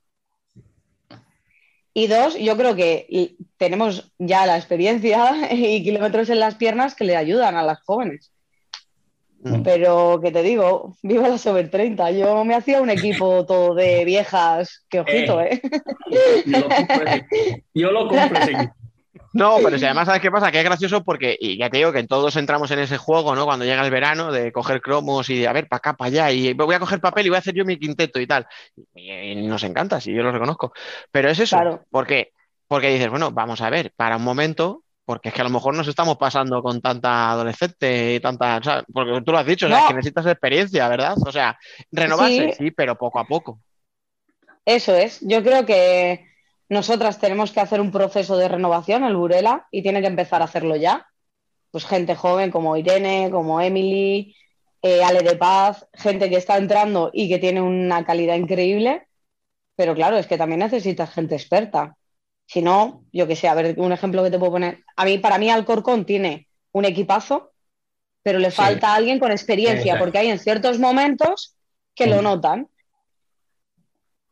Y dos, yo creo que tenemos ya la experiencia y kilómetros en las piernas que le ayudan a las jóvenes. Mm. Pero que te digo, viva la Sober 30. Yo me hacía un equipo todo de viejas, que ojito, ¿eh? Yo lo compro ese- Yo lo compro ese equipo. No, pero si además, ¿sabes qué pasa? Que es gracioso porque, y ya te digo que todos entramos en ese juego, ¿no? Cuando llega el verano, de coger cromos y de, a ver, para acá, para allá, y voy a coger papel y voy a hacer yo mi quinteto y tal. Y, y nos encanta, sí, yo lo reconozco. Pero es eso, Claro. porque, porque dices, bueno, vamos a ver, para un momento, porque es que a lo mejor nos estamos pasando con tanta adolescente y tanta, o sea, porque tú lo has dicho, o sea, No. que necesitas experiencia, ¿verdad? O sea, renovarse, Sí. sí, pero poco a poco. Eso es. Yo creo que nosotras tenemos que hacer un proceso de renovación, el Burela, y tiene que empezar a hacerlo ya. Pues gente joven como Irene, como Emily, eh, Ale de Paz, gente que está entrando y que tiene una calidad increíble. Pero claro, es que también necesitas gente experta. Si no, yo qué sé, a ver, un ejemplo que te puedo poner. A mí, para mí, Alcorcón tiene un equipazo, pero le Sí. falta alguien con experiencia, porque hay en ciertos momentos que lo Mm. notan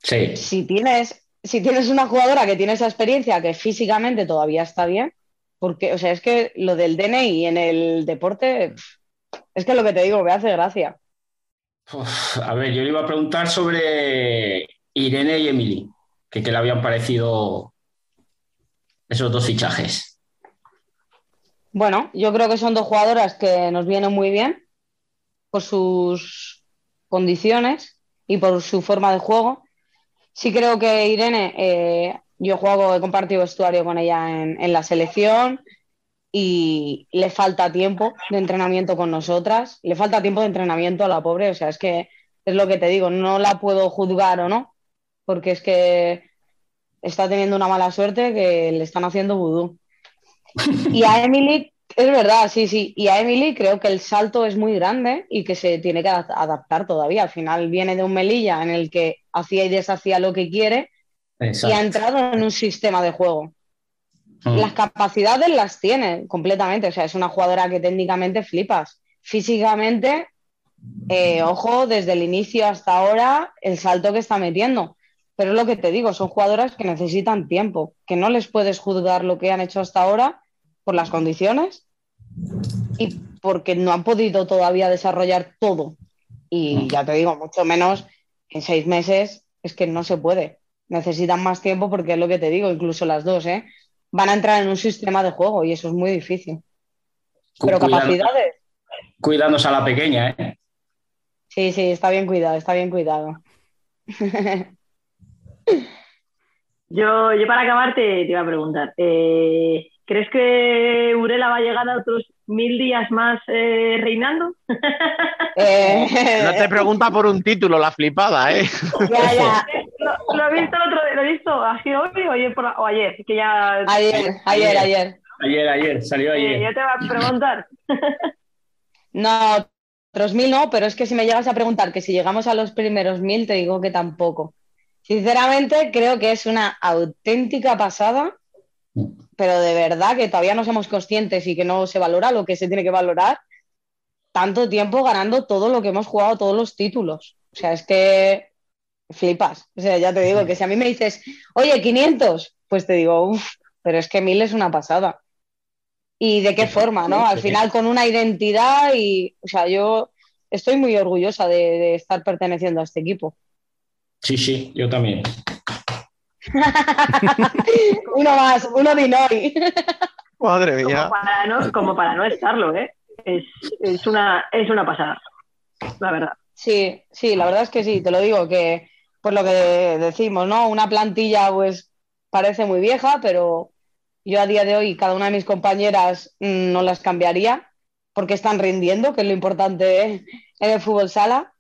Sí, si tienes, si tienes una jugadora que tiene esa experiencia, que físicamente todavía está bien, porque, o sea, es que lo del DNI en el deporte, es que lo que te digo, me hace gracia. Uf, a ver, yo le iba a preguntar sobre Irene y Emily, que qué le habían parecido esos dos fichajes. Bueno, yo creo que son dos jugadoras que nos vienen muy bien por sus condiciones y por su forma de juego. Sí creo que Irene, eh, yo juego, he compartido vestuario con ella en, en la selección y le falta tiempo de entrenamiento con nosotras, le falta tiempo de entrenamiento a la pobre, o sea, es que es lo que te digo, no la puedo juzgar o no, porque es que está teniendo una mala suerte que le están haciendo vudú. Y a Emily, es verdad, sí, sí. Y a Emily creo que el salto es muy grande y que se tiene que adap- adaptar todavía. Al final viene de un Melilla en el que hacía y deshacía lo que quiere y ha entrado en un sistema de juego. Mm. Las capacidades las tiene completamente. O sea, es una jugadora que técnicamente flipas. Físicamente, eh, ojo, desde el inicio hasta ahora, el salto que está metiendo. Pero es lo que te digo, son jugadoras que necesitan tiempo, que no les puedes juzgar lo que han hecho hasta ahora por las condiciones y porque no han podido todavía desarrollar todo. Y ya te digo, mucho menos en seis meses, es que no se puede. Necesitan más tiempo porque es lo que te digo, incluso las dos, ¿eh? Van a entrar en un sistema de juego y eso es muy difícil. Pero Cuidado- capacidades, Cuidándose a la pequeña, ¿eh? sí, sí, está bien cuidado, está bien cuidado. Yo, yo para acabar te, te iba a preguntar, eh, ¿crees que Urela va a llegar a otros mil días más eh, reinando? Eh, No te pregunta por un título, la flipada, ¿eh? ya, ya. Lo, lo he visto el otro día, lo he visto así hoy o ayer, por la- o ayer, que ya... Ayer, ayer, ayer. Ayer, ayer, salió Eh, ayer. yo te voy a preguntar. No, otros mil no, pero es que si me llegas a preguntar que si llegamos a los primeros mil, te digo que tampoco. Sinceramente, creo que es una auténtica pasada, pero de verdad que todavía no somos conscientes y que no se valora lo que se tiene que valorar. Tanto tiempo ganando todo lo que hemos jugado, todos los títulos. O sea, es que flipas. O sea, ya te digo que si a mí me dices, oye, 500, pues te digo, uff, pero es que mil es una pasada. ¿Y de qué forma, no? Al final con una identidad y, o sea, yo estoy muy orgullosa de, de estar perteneciendo a este equipo. Sí, sí, yo también. uno más, uno de Inori. Madre mía. Como para no, como para no estarlo, ¿eh? Es, es, una, es una pasada, la verdad. Sí, sí, la verdad es que sí, te lo digo, que por lo que decimos, ¿no? Una plantilla pues parece muy vieja, pero yo a día de hoy cada una de mis compañeras mm, no las cambiaría porque están rindiendo, que es lo importante en el fútbol sala.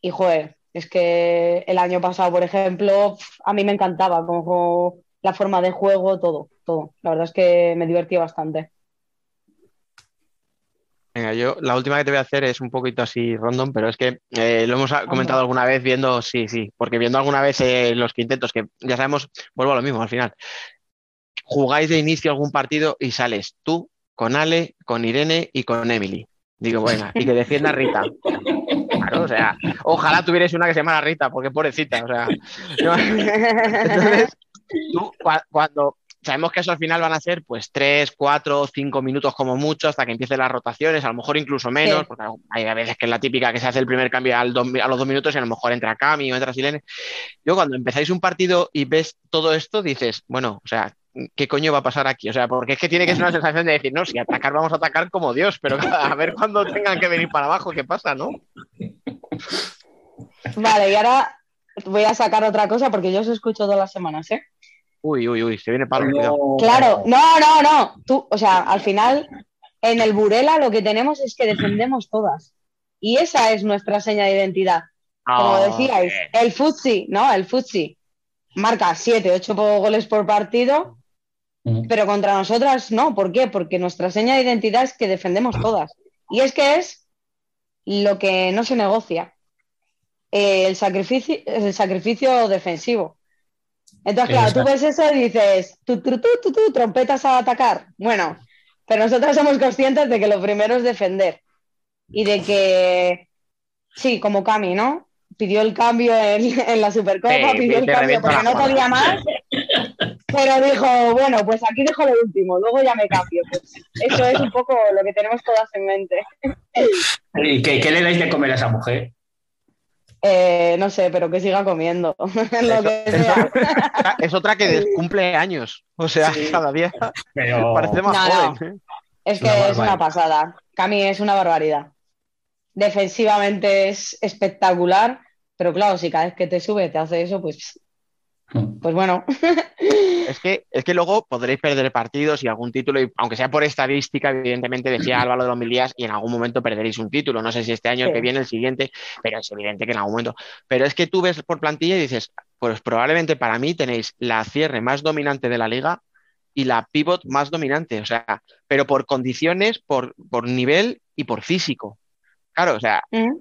Y joder, es que el año pasado, por ejemplo, a mí me encantaba como la forma de juego, todo, todo. La verdad es que me divertí bastante. Venga, yo la última que te voy a hacer es un poquito así random, pero es que eh, lo hemos comentado alguna vez viendo, sí, sí, porque viendo alguna vez eh, los quintetos, que ya sabemos, vuelvo a lo mismo al final. Jugáis de inicio algún partido y sales tú con Ale, con Irene y con Emily. Digo, bueno, y que defienda Rita. O sea, ojalá tuvierais una que se llamara Rita, porque pobrecita, o sea. no. Entonces, tú cua- cuando sabemos que eso al final van a ser pues tres, cuatro, cinco minutos como mucho hasta que empiecen las rotaciones, a lo mejor incluso menos, Sí. porque hay a veces que es la típica que se hace el primer cambio al a los dos minutos y a lo mejor entra Cami o entra Silene. Yo cuando empezáis un partido y ves todo esto, dices, bueno, o sea, ¿qué coño va a pasar aquí? O sea, porque es que tiene que ser una sensación de decir, no, si atacar vamos a atacar como Dios, pero a ver cuando tengan que venir para abajo, ¿qué pasa, no? Vale, y ahora voy a sacar otra cosa porque yo os escucho todas las semanas, ¿eh? Uy, uy, uy, se viene palo, cuidado. Claro, no, no, no. Tú, o sea, al final, en el Burela lo que tenemos es que defendemos todas. Y esa es nuestra seña de identidad. Como Ah, decíais, el Futsi, ¿no? El Futsi marca 7, 8 goles por partido, pero contra nosotras no. ¿Por qué? Porque nuestra seña de identidad es que defendemos todas. Y es que es lo que no se negocia. Eh, el, sacrificio, el sacrificio defensivo. Entonces, claro, tú ves eso y dices, tú, tú, tú, tú, tú, trompetas a atacar. Bueno, pero nosotros somos conscientes de que lo primero es defender. Y de que, sí, como Cami, ¿no? Pidió el cambio en, en la Supercopa, Sí, pidió el cambio porque no podía más. Pero dijo, bueno, pues aquí dejo lo último, luego ya me cambio. Pues eso es un poco lo que tenemos todas en mente. ¿Y qué, qué le dais de comer a esa mujer? Eh, no sé, pero que siga comiendo. lo que sea. Es otra que cumple años, o sea, cada día Pero parece más No, no. joven. ¿eh? Es que Una es una pasada. Cami es una barbaridad. Defensivamente es espectacular, pero claro, si cada vez que te sube te hace eso, pues, pues bueno. Es que, es que luego podréis perder partidos y algún título, y aunque sea por estadística, evidentemente decía Álvaro de los Mil Días, y en algún momento perderéis un título. No sé si este año, el que viene, el siguiente, pero es evidente que en algún momento. Pero es que tú ves por plantilla y dices, pues probablemente para mí tenéis la cierre más dominante de la liga y la pivot más dominante, o sea, pero por condiciones, por, por nivel y por físico. Claro, o sea, Mm.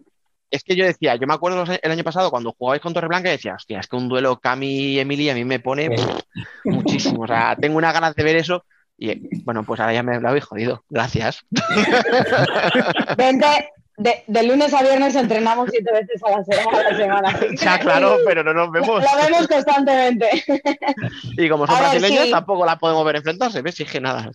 Es que yo decía, yo me acuerdo el año pasado cuando jugabais con Torreblanca y decía, hostia, es que un duelo Cami y Emily a mí me pone pff, muchísimo. O sea, tengo unas ganas de ver eso. Y bueno, pues ahora ya me lo habéis jodido. Gracias. Vente, de, de lunes a viernes entrenamos siete veces a la, se- a la semana. Ya, claro, pero no nos vemos. lo vemos constantemente. Y como son ver, brasileños, sí. tampoco la podemos ver enfrentarse. ¿Ves? Es que nada.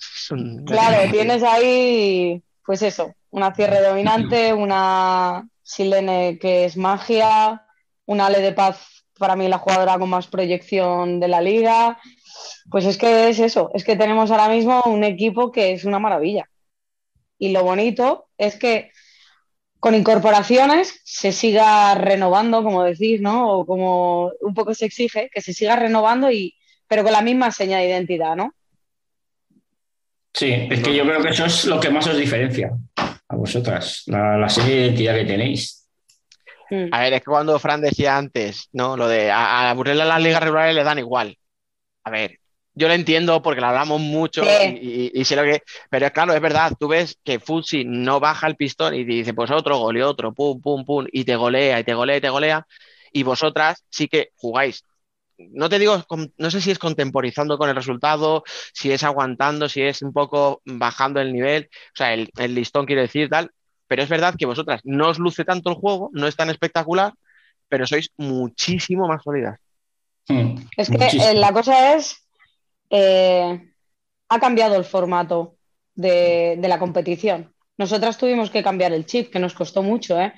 Claro, tienes ahí, pues eso, una cierre dominante, una Silene que es magia, una Ale de Paz, para mí la jugadora con más proyección de la liga. Pues es que es eso, es que tenemos ahora mismo un equipo que es una maravilla. Y lo bonito es que con incorporaciones se siga renovando, como decís, ¿no? O como un poco se exige, que se siga renovando y pero con la misma seña de identidad, ¿no? Sí, es que yo creo que eso es lo que más os diferencia a vosotras, la, la serie de identidad que tenéis. Mm. A ver, es que cuando Fran decía antes, ¿no? Lo de a, a Burela las ligas regulares le dan igual. A ver, yo lo entiendo porque lo hablamos mucho Sí. y, y- y sé lo que. Pero claro, es verdad, tú ves que Futsi no baja el pistón y dice, pues otro gol y otro, pum, pum, pum, y te golea, y te golea, y te golea. Y vosotras sí que jugáis. No te digo, no sé si es contemporizando con el resultado, si es aguantando, si es un poco bajando el nivel, o sea, el, el listón quiero decir tal, pero es verdad que vosotras no os luce tanto el juego, no es tan espectacular, pero sois muchísimo más sólidas. Mm, Es que eh, la cosa es, eh, ha cambiado el formato de, de la competición. Nosotras tuvimos que cambiar el chip, que nos costó mucho, ¿eh?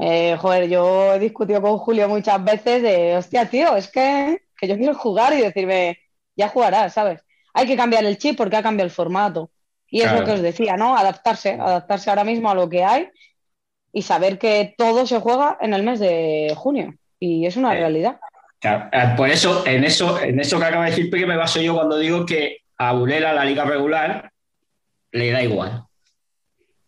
Eh, joder, yo he discutido con Julio muchas veces de, hostia, tío, es que, que yo quiero jugar y decirme, ya jugarás, ¿sabes? Hay que cambiar el chip porque ha cambiado el formato. Y es Claro. lo que os decía, ¿no? Adaptarse, adaptarse ahora mismo a lo que hay y saber que todo se juega en el mes de junio. Y es una Eh, realidad. Claro, eh, Por eso, en eso, en eso que acaba de decir Peque, me baso yo cuando digo que a Burela la liga regular le da igual.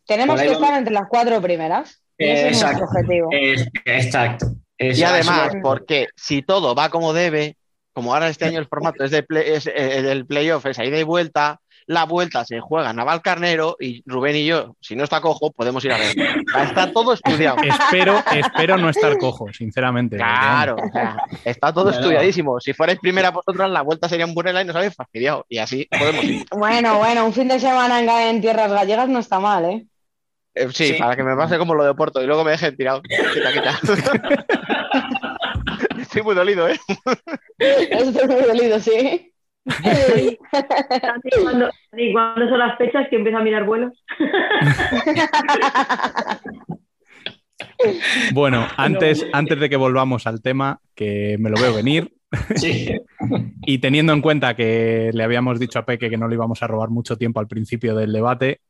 Tenemos que estar entre las cuatro primeras. Ese es Exacto. objetivo. Es- exacto. Es- Y además, porque si todo va como debe, como ahora este año el formato es, de play- es, eh, del playoff, es a ida y vuelta, la vuelta se juega en Navalcarnero y Rubén y yo, si no está cojo, podemos ir a ver. Está todo estudiado. Espero, espero no estar cojo, sinceramente. Claro, o sea, está todo Claro. estudiadísimo. Si fuerais primera vosotras, la vuelta sería en Burela y nos habéis fastidiado. Y así podemos ir. Bueno, bueno, un fin de semana en, en tierras gallegas no está mal, ¿eh? Eh, sí, Sí. para que me pase como lo de Porto y luego me dejen tirado. Quita, quita. Estoy muy dolido, ¿eh? Estoy muy dolido, sí. ¿Y cuándo, y cuándo son las fechas que empieza a mirar vuelos? Bueno, antes, antes de que volvamos al tema, que me lo veo venir, Sí. y teniendo en cuenta que le habíamos dicho a Peque que no le íbamos a robar mucho tiempo al principio del debate,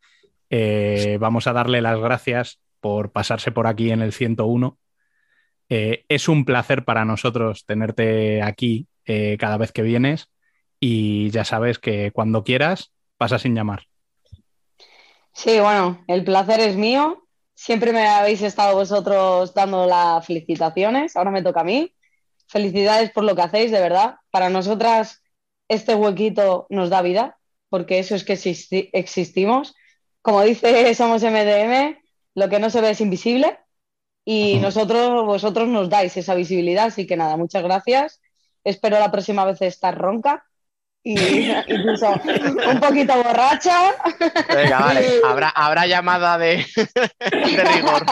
eh, vamos a darle las gracias por pasarse por aquí en el 101. Eh, es un placer para nosotros tenerte aquí eh, cada vez que vienes y ya sabes que cuando quieras pasa sin llamar. Sí, bueno, el placer es mío. Siempre me habéis estado vosotros dando las felicitaciones. Ahora me toca a mí. Felicidades por lo que hacéis, de verdad. Para nosotras este huequito nos da vida, porque eso es que existi- existimos. Como dice Somos MDM, lo que no se ve es invisible y nosotros, vosotros nos dais esa visibilidad. Así que nada, muchas gracias. Espero la próxima vez estar ronca y incluso un poquito borracha. Venga, vale. Habrá, habrá llamada de, de rigor.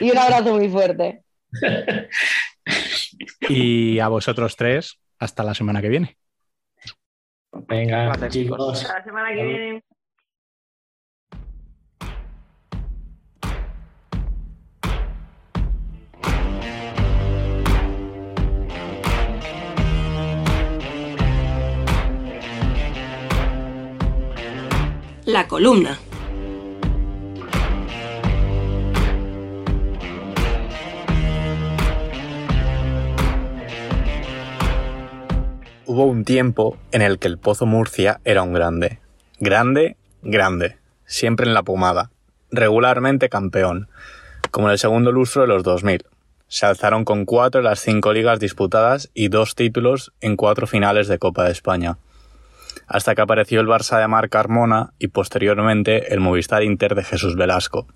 y un abrazo muy fuerte. Y a vosotros tres, hasta la semana que viene. Venga, chicos. La semana que viene. La columna. Hubo un tiempo en el que el Pozo Murcia era un grande. Grande, grande. Siempre en la pomada. Regularmente campeón. Como en el segundo lustro de los 2000. Se alzaron con cuatro de las cinco ligas disputadas y dos títulos en cuatro finales de Copa de España. Hasta que apareció el Barça de Marc Carmona y posteriormente el Movistar Inter de Jesús Velasco.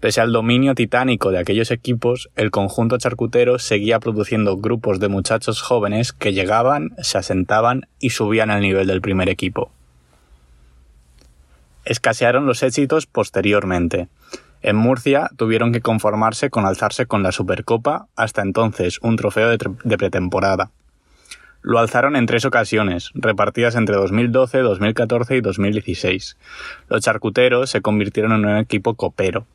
Pese al dominio titánico de aquellos equipos, el conjunto charcutero seguía produciendo grupos de muchachos jóvenes que llegaban, se asentaban y subían al nivel del primer equipo. Escasearon los éxitos posteriormente. En Murcia tuvieron que conformarse con alzarse con la Supercopa, hasta entonces un trofeo de, pretemporada. Lo alzaron en tres ocasiones, repartidas entre 2012, 2014 y 2016. Los charcuteros se convirtieron en un equipo copero.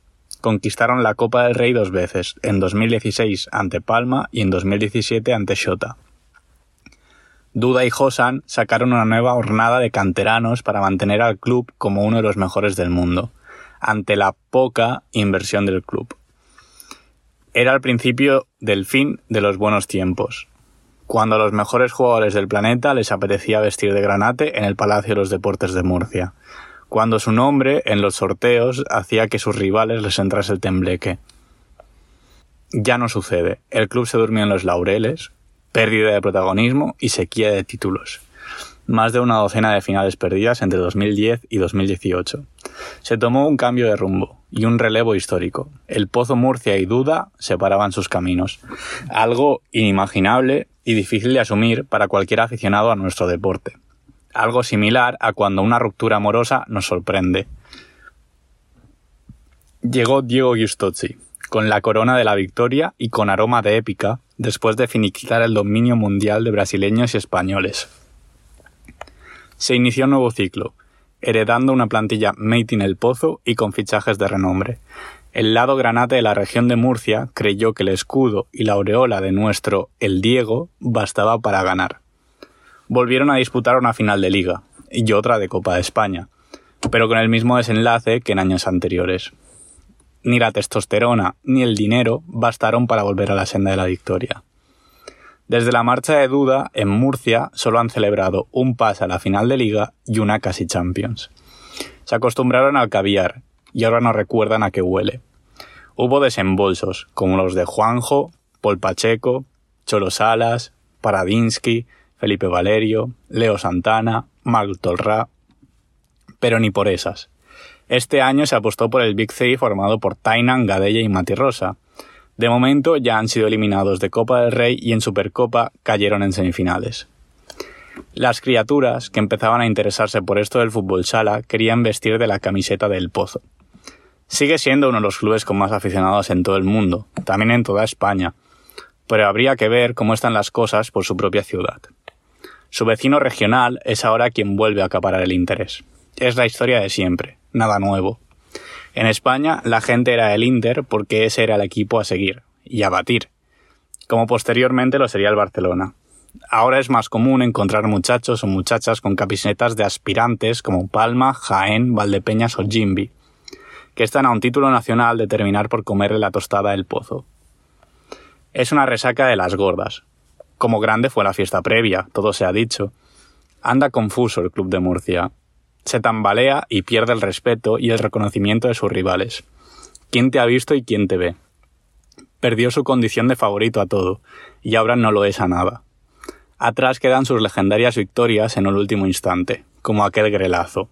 Conquistaron la Copa del Rey dos veces, en 2016 ante Palma y en 2017 ante Shota. Duda y Josan sacaron una nueva hornada de canteranos para mantener al club como uno de los mejores del mundo, ante la poca inversión del club. Era el principio del fin de los buenos tiempos, cuando a los mejores jugadores del planeta les apetecía vestir de granate en el Palacio de los Deportes de Murcia, cuando su nombre en los sorteos hacía que sus rivales les entrase el tembleque. Ya no sucede, el club se durmió en los laureles, pérdida de protagonismo y sequía de títulos. Más de una docena de finales perdidas entre 2010 y 2018. Se tomó un cambio de rumbo y un relevo histórico. El Pozo Murcia y Duda separaban sus caminos. Algo inimaginable y difícil de asumir para cualquier aficionado a nuestro deporte. Algo similar a cuando una ruptura amorosa nos sorprende. Llegó Diego Giustozzi, con la corona de la victoria y con aroma de épica, después de finiquitar el dominio mundial de brasileños y españoles. Se inició un nuevo ciclo, heredando una plantilla made in el pozo y con fichajes de renombre. El lado granate de la región de Murcia creyó que el escudo y la aureola de nuestro El Diego bastaba para ganar. Volvieron a disputar una final de liga y otra de Copa de España, pero con el mismo desenlace que en años anteriores. Ni la testosterona ni el dinero bastaron para volver a la senda de la victoria. Desde la marcha de duda, en Murcia solo han celebrado un pase a la final de liga y una casi Champions. Se acostumbraron al caviar y ahora no recuerdan a qué huele. Hubo desembolsos, como los de Juanjo, Paul Pacheco, Cholo Salas, Paradinsky, Felipe Valerio, Leo Santana, Marc Tolrá, pero ni por esas. Este año se apostó por el Big Three formado por Tainan, Gadella y Mati Rosa. De momento ya han sido eliminados de Copa del Rey y en Supercopa cayeron en semifinales. Las criaturas que empezaban a interesarse por esto del fútbol sala querían vestir de la camiseta del Pozo. Sigue siendo uno de los clubes con más aficionados en todo el mundo, también en toda España. pero habría que ver cómo están las cosas por su propia ciudad. Su vecino regional es ahora quien vuelve a acaparar el interés. Es la historia de siempre, nada nuevo. En España la gente era el Inter porque ese era el equipo a seguir y a batir, como posteriormente lo sería el Barcelona. Ahora es más común encontrar muchachos o muchachas con camisetas de aspirantes como Palma, Jaén, Valdepeñas o Jimby, que están a un título nacional de terminar por comerle la tostada del pozo. Es una resaca de las gordas. Como grande fue la fiesta previa, todo se ha dicho. Anda confuso el club de Murcia. Se tambalea y pierde el respeto y el reconocimiento de sus rivales. ¿Quién te ha visto y quién te ve? Perdió su condición de favorito a todo, y ahora no lo es a nada. Atrás quedan sus legendarias victorias en el último instante, como aquel grelazo.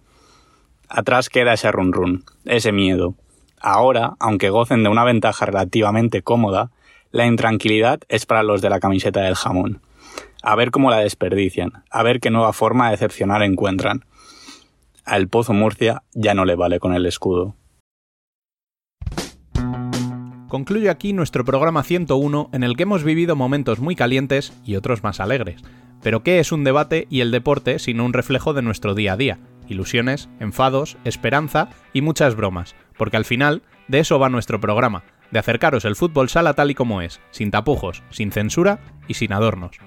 Atrás queda ese run run, ese miedo. Ahora, aunque gocen de una ventaja relativamente cómoda, la intranquilidad es para los de la camiseta del jamón. A ver cómo la desperdician, a ver qué nueva forma de decepcionar encuentran. Al Pozo Murcia ya no le vale con el escudo. Concluye aquí nuestro programa 101 en el que hemos vivido momentos muy calientes y otros más alegres. Pero ¿qué es un debate y el deporte sino un reflejo de nuestro día a día? Ilusiones, enfados, esperanza y muchas bromas, porque al final de eso va nuestro programa, de acercaros el fútbol sala tal y como es, sin tapujos, sin censura y sin adornos.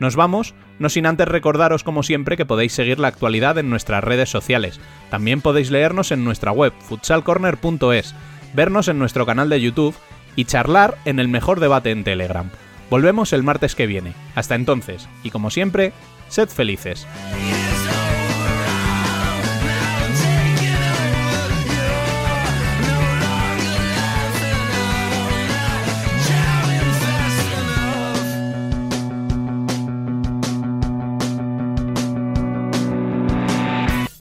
Nos vamos, no sin antes recordaros como siempre que podéis seguir la actualidad en nuestras redes sociales. También podéis leernos en nuestra web futsalcorner.es, vernos en nuestro canal de YouTube y charlar en el mejor debate en Telegram. Volvemos el martes que viene. Hasta entonces, y como siempre, sed felices.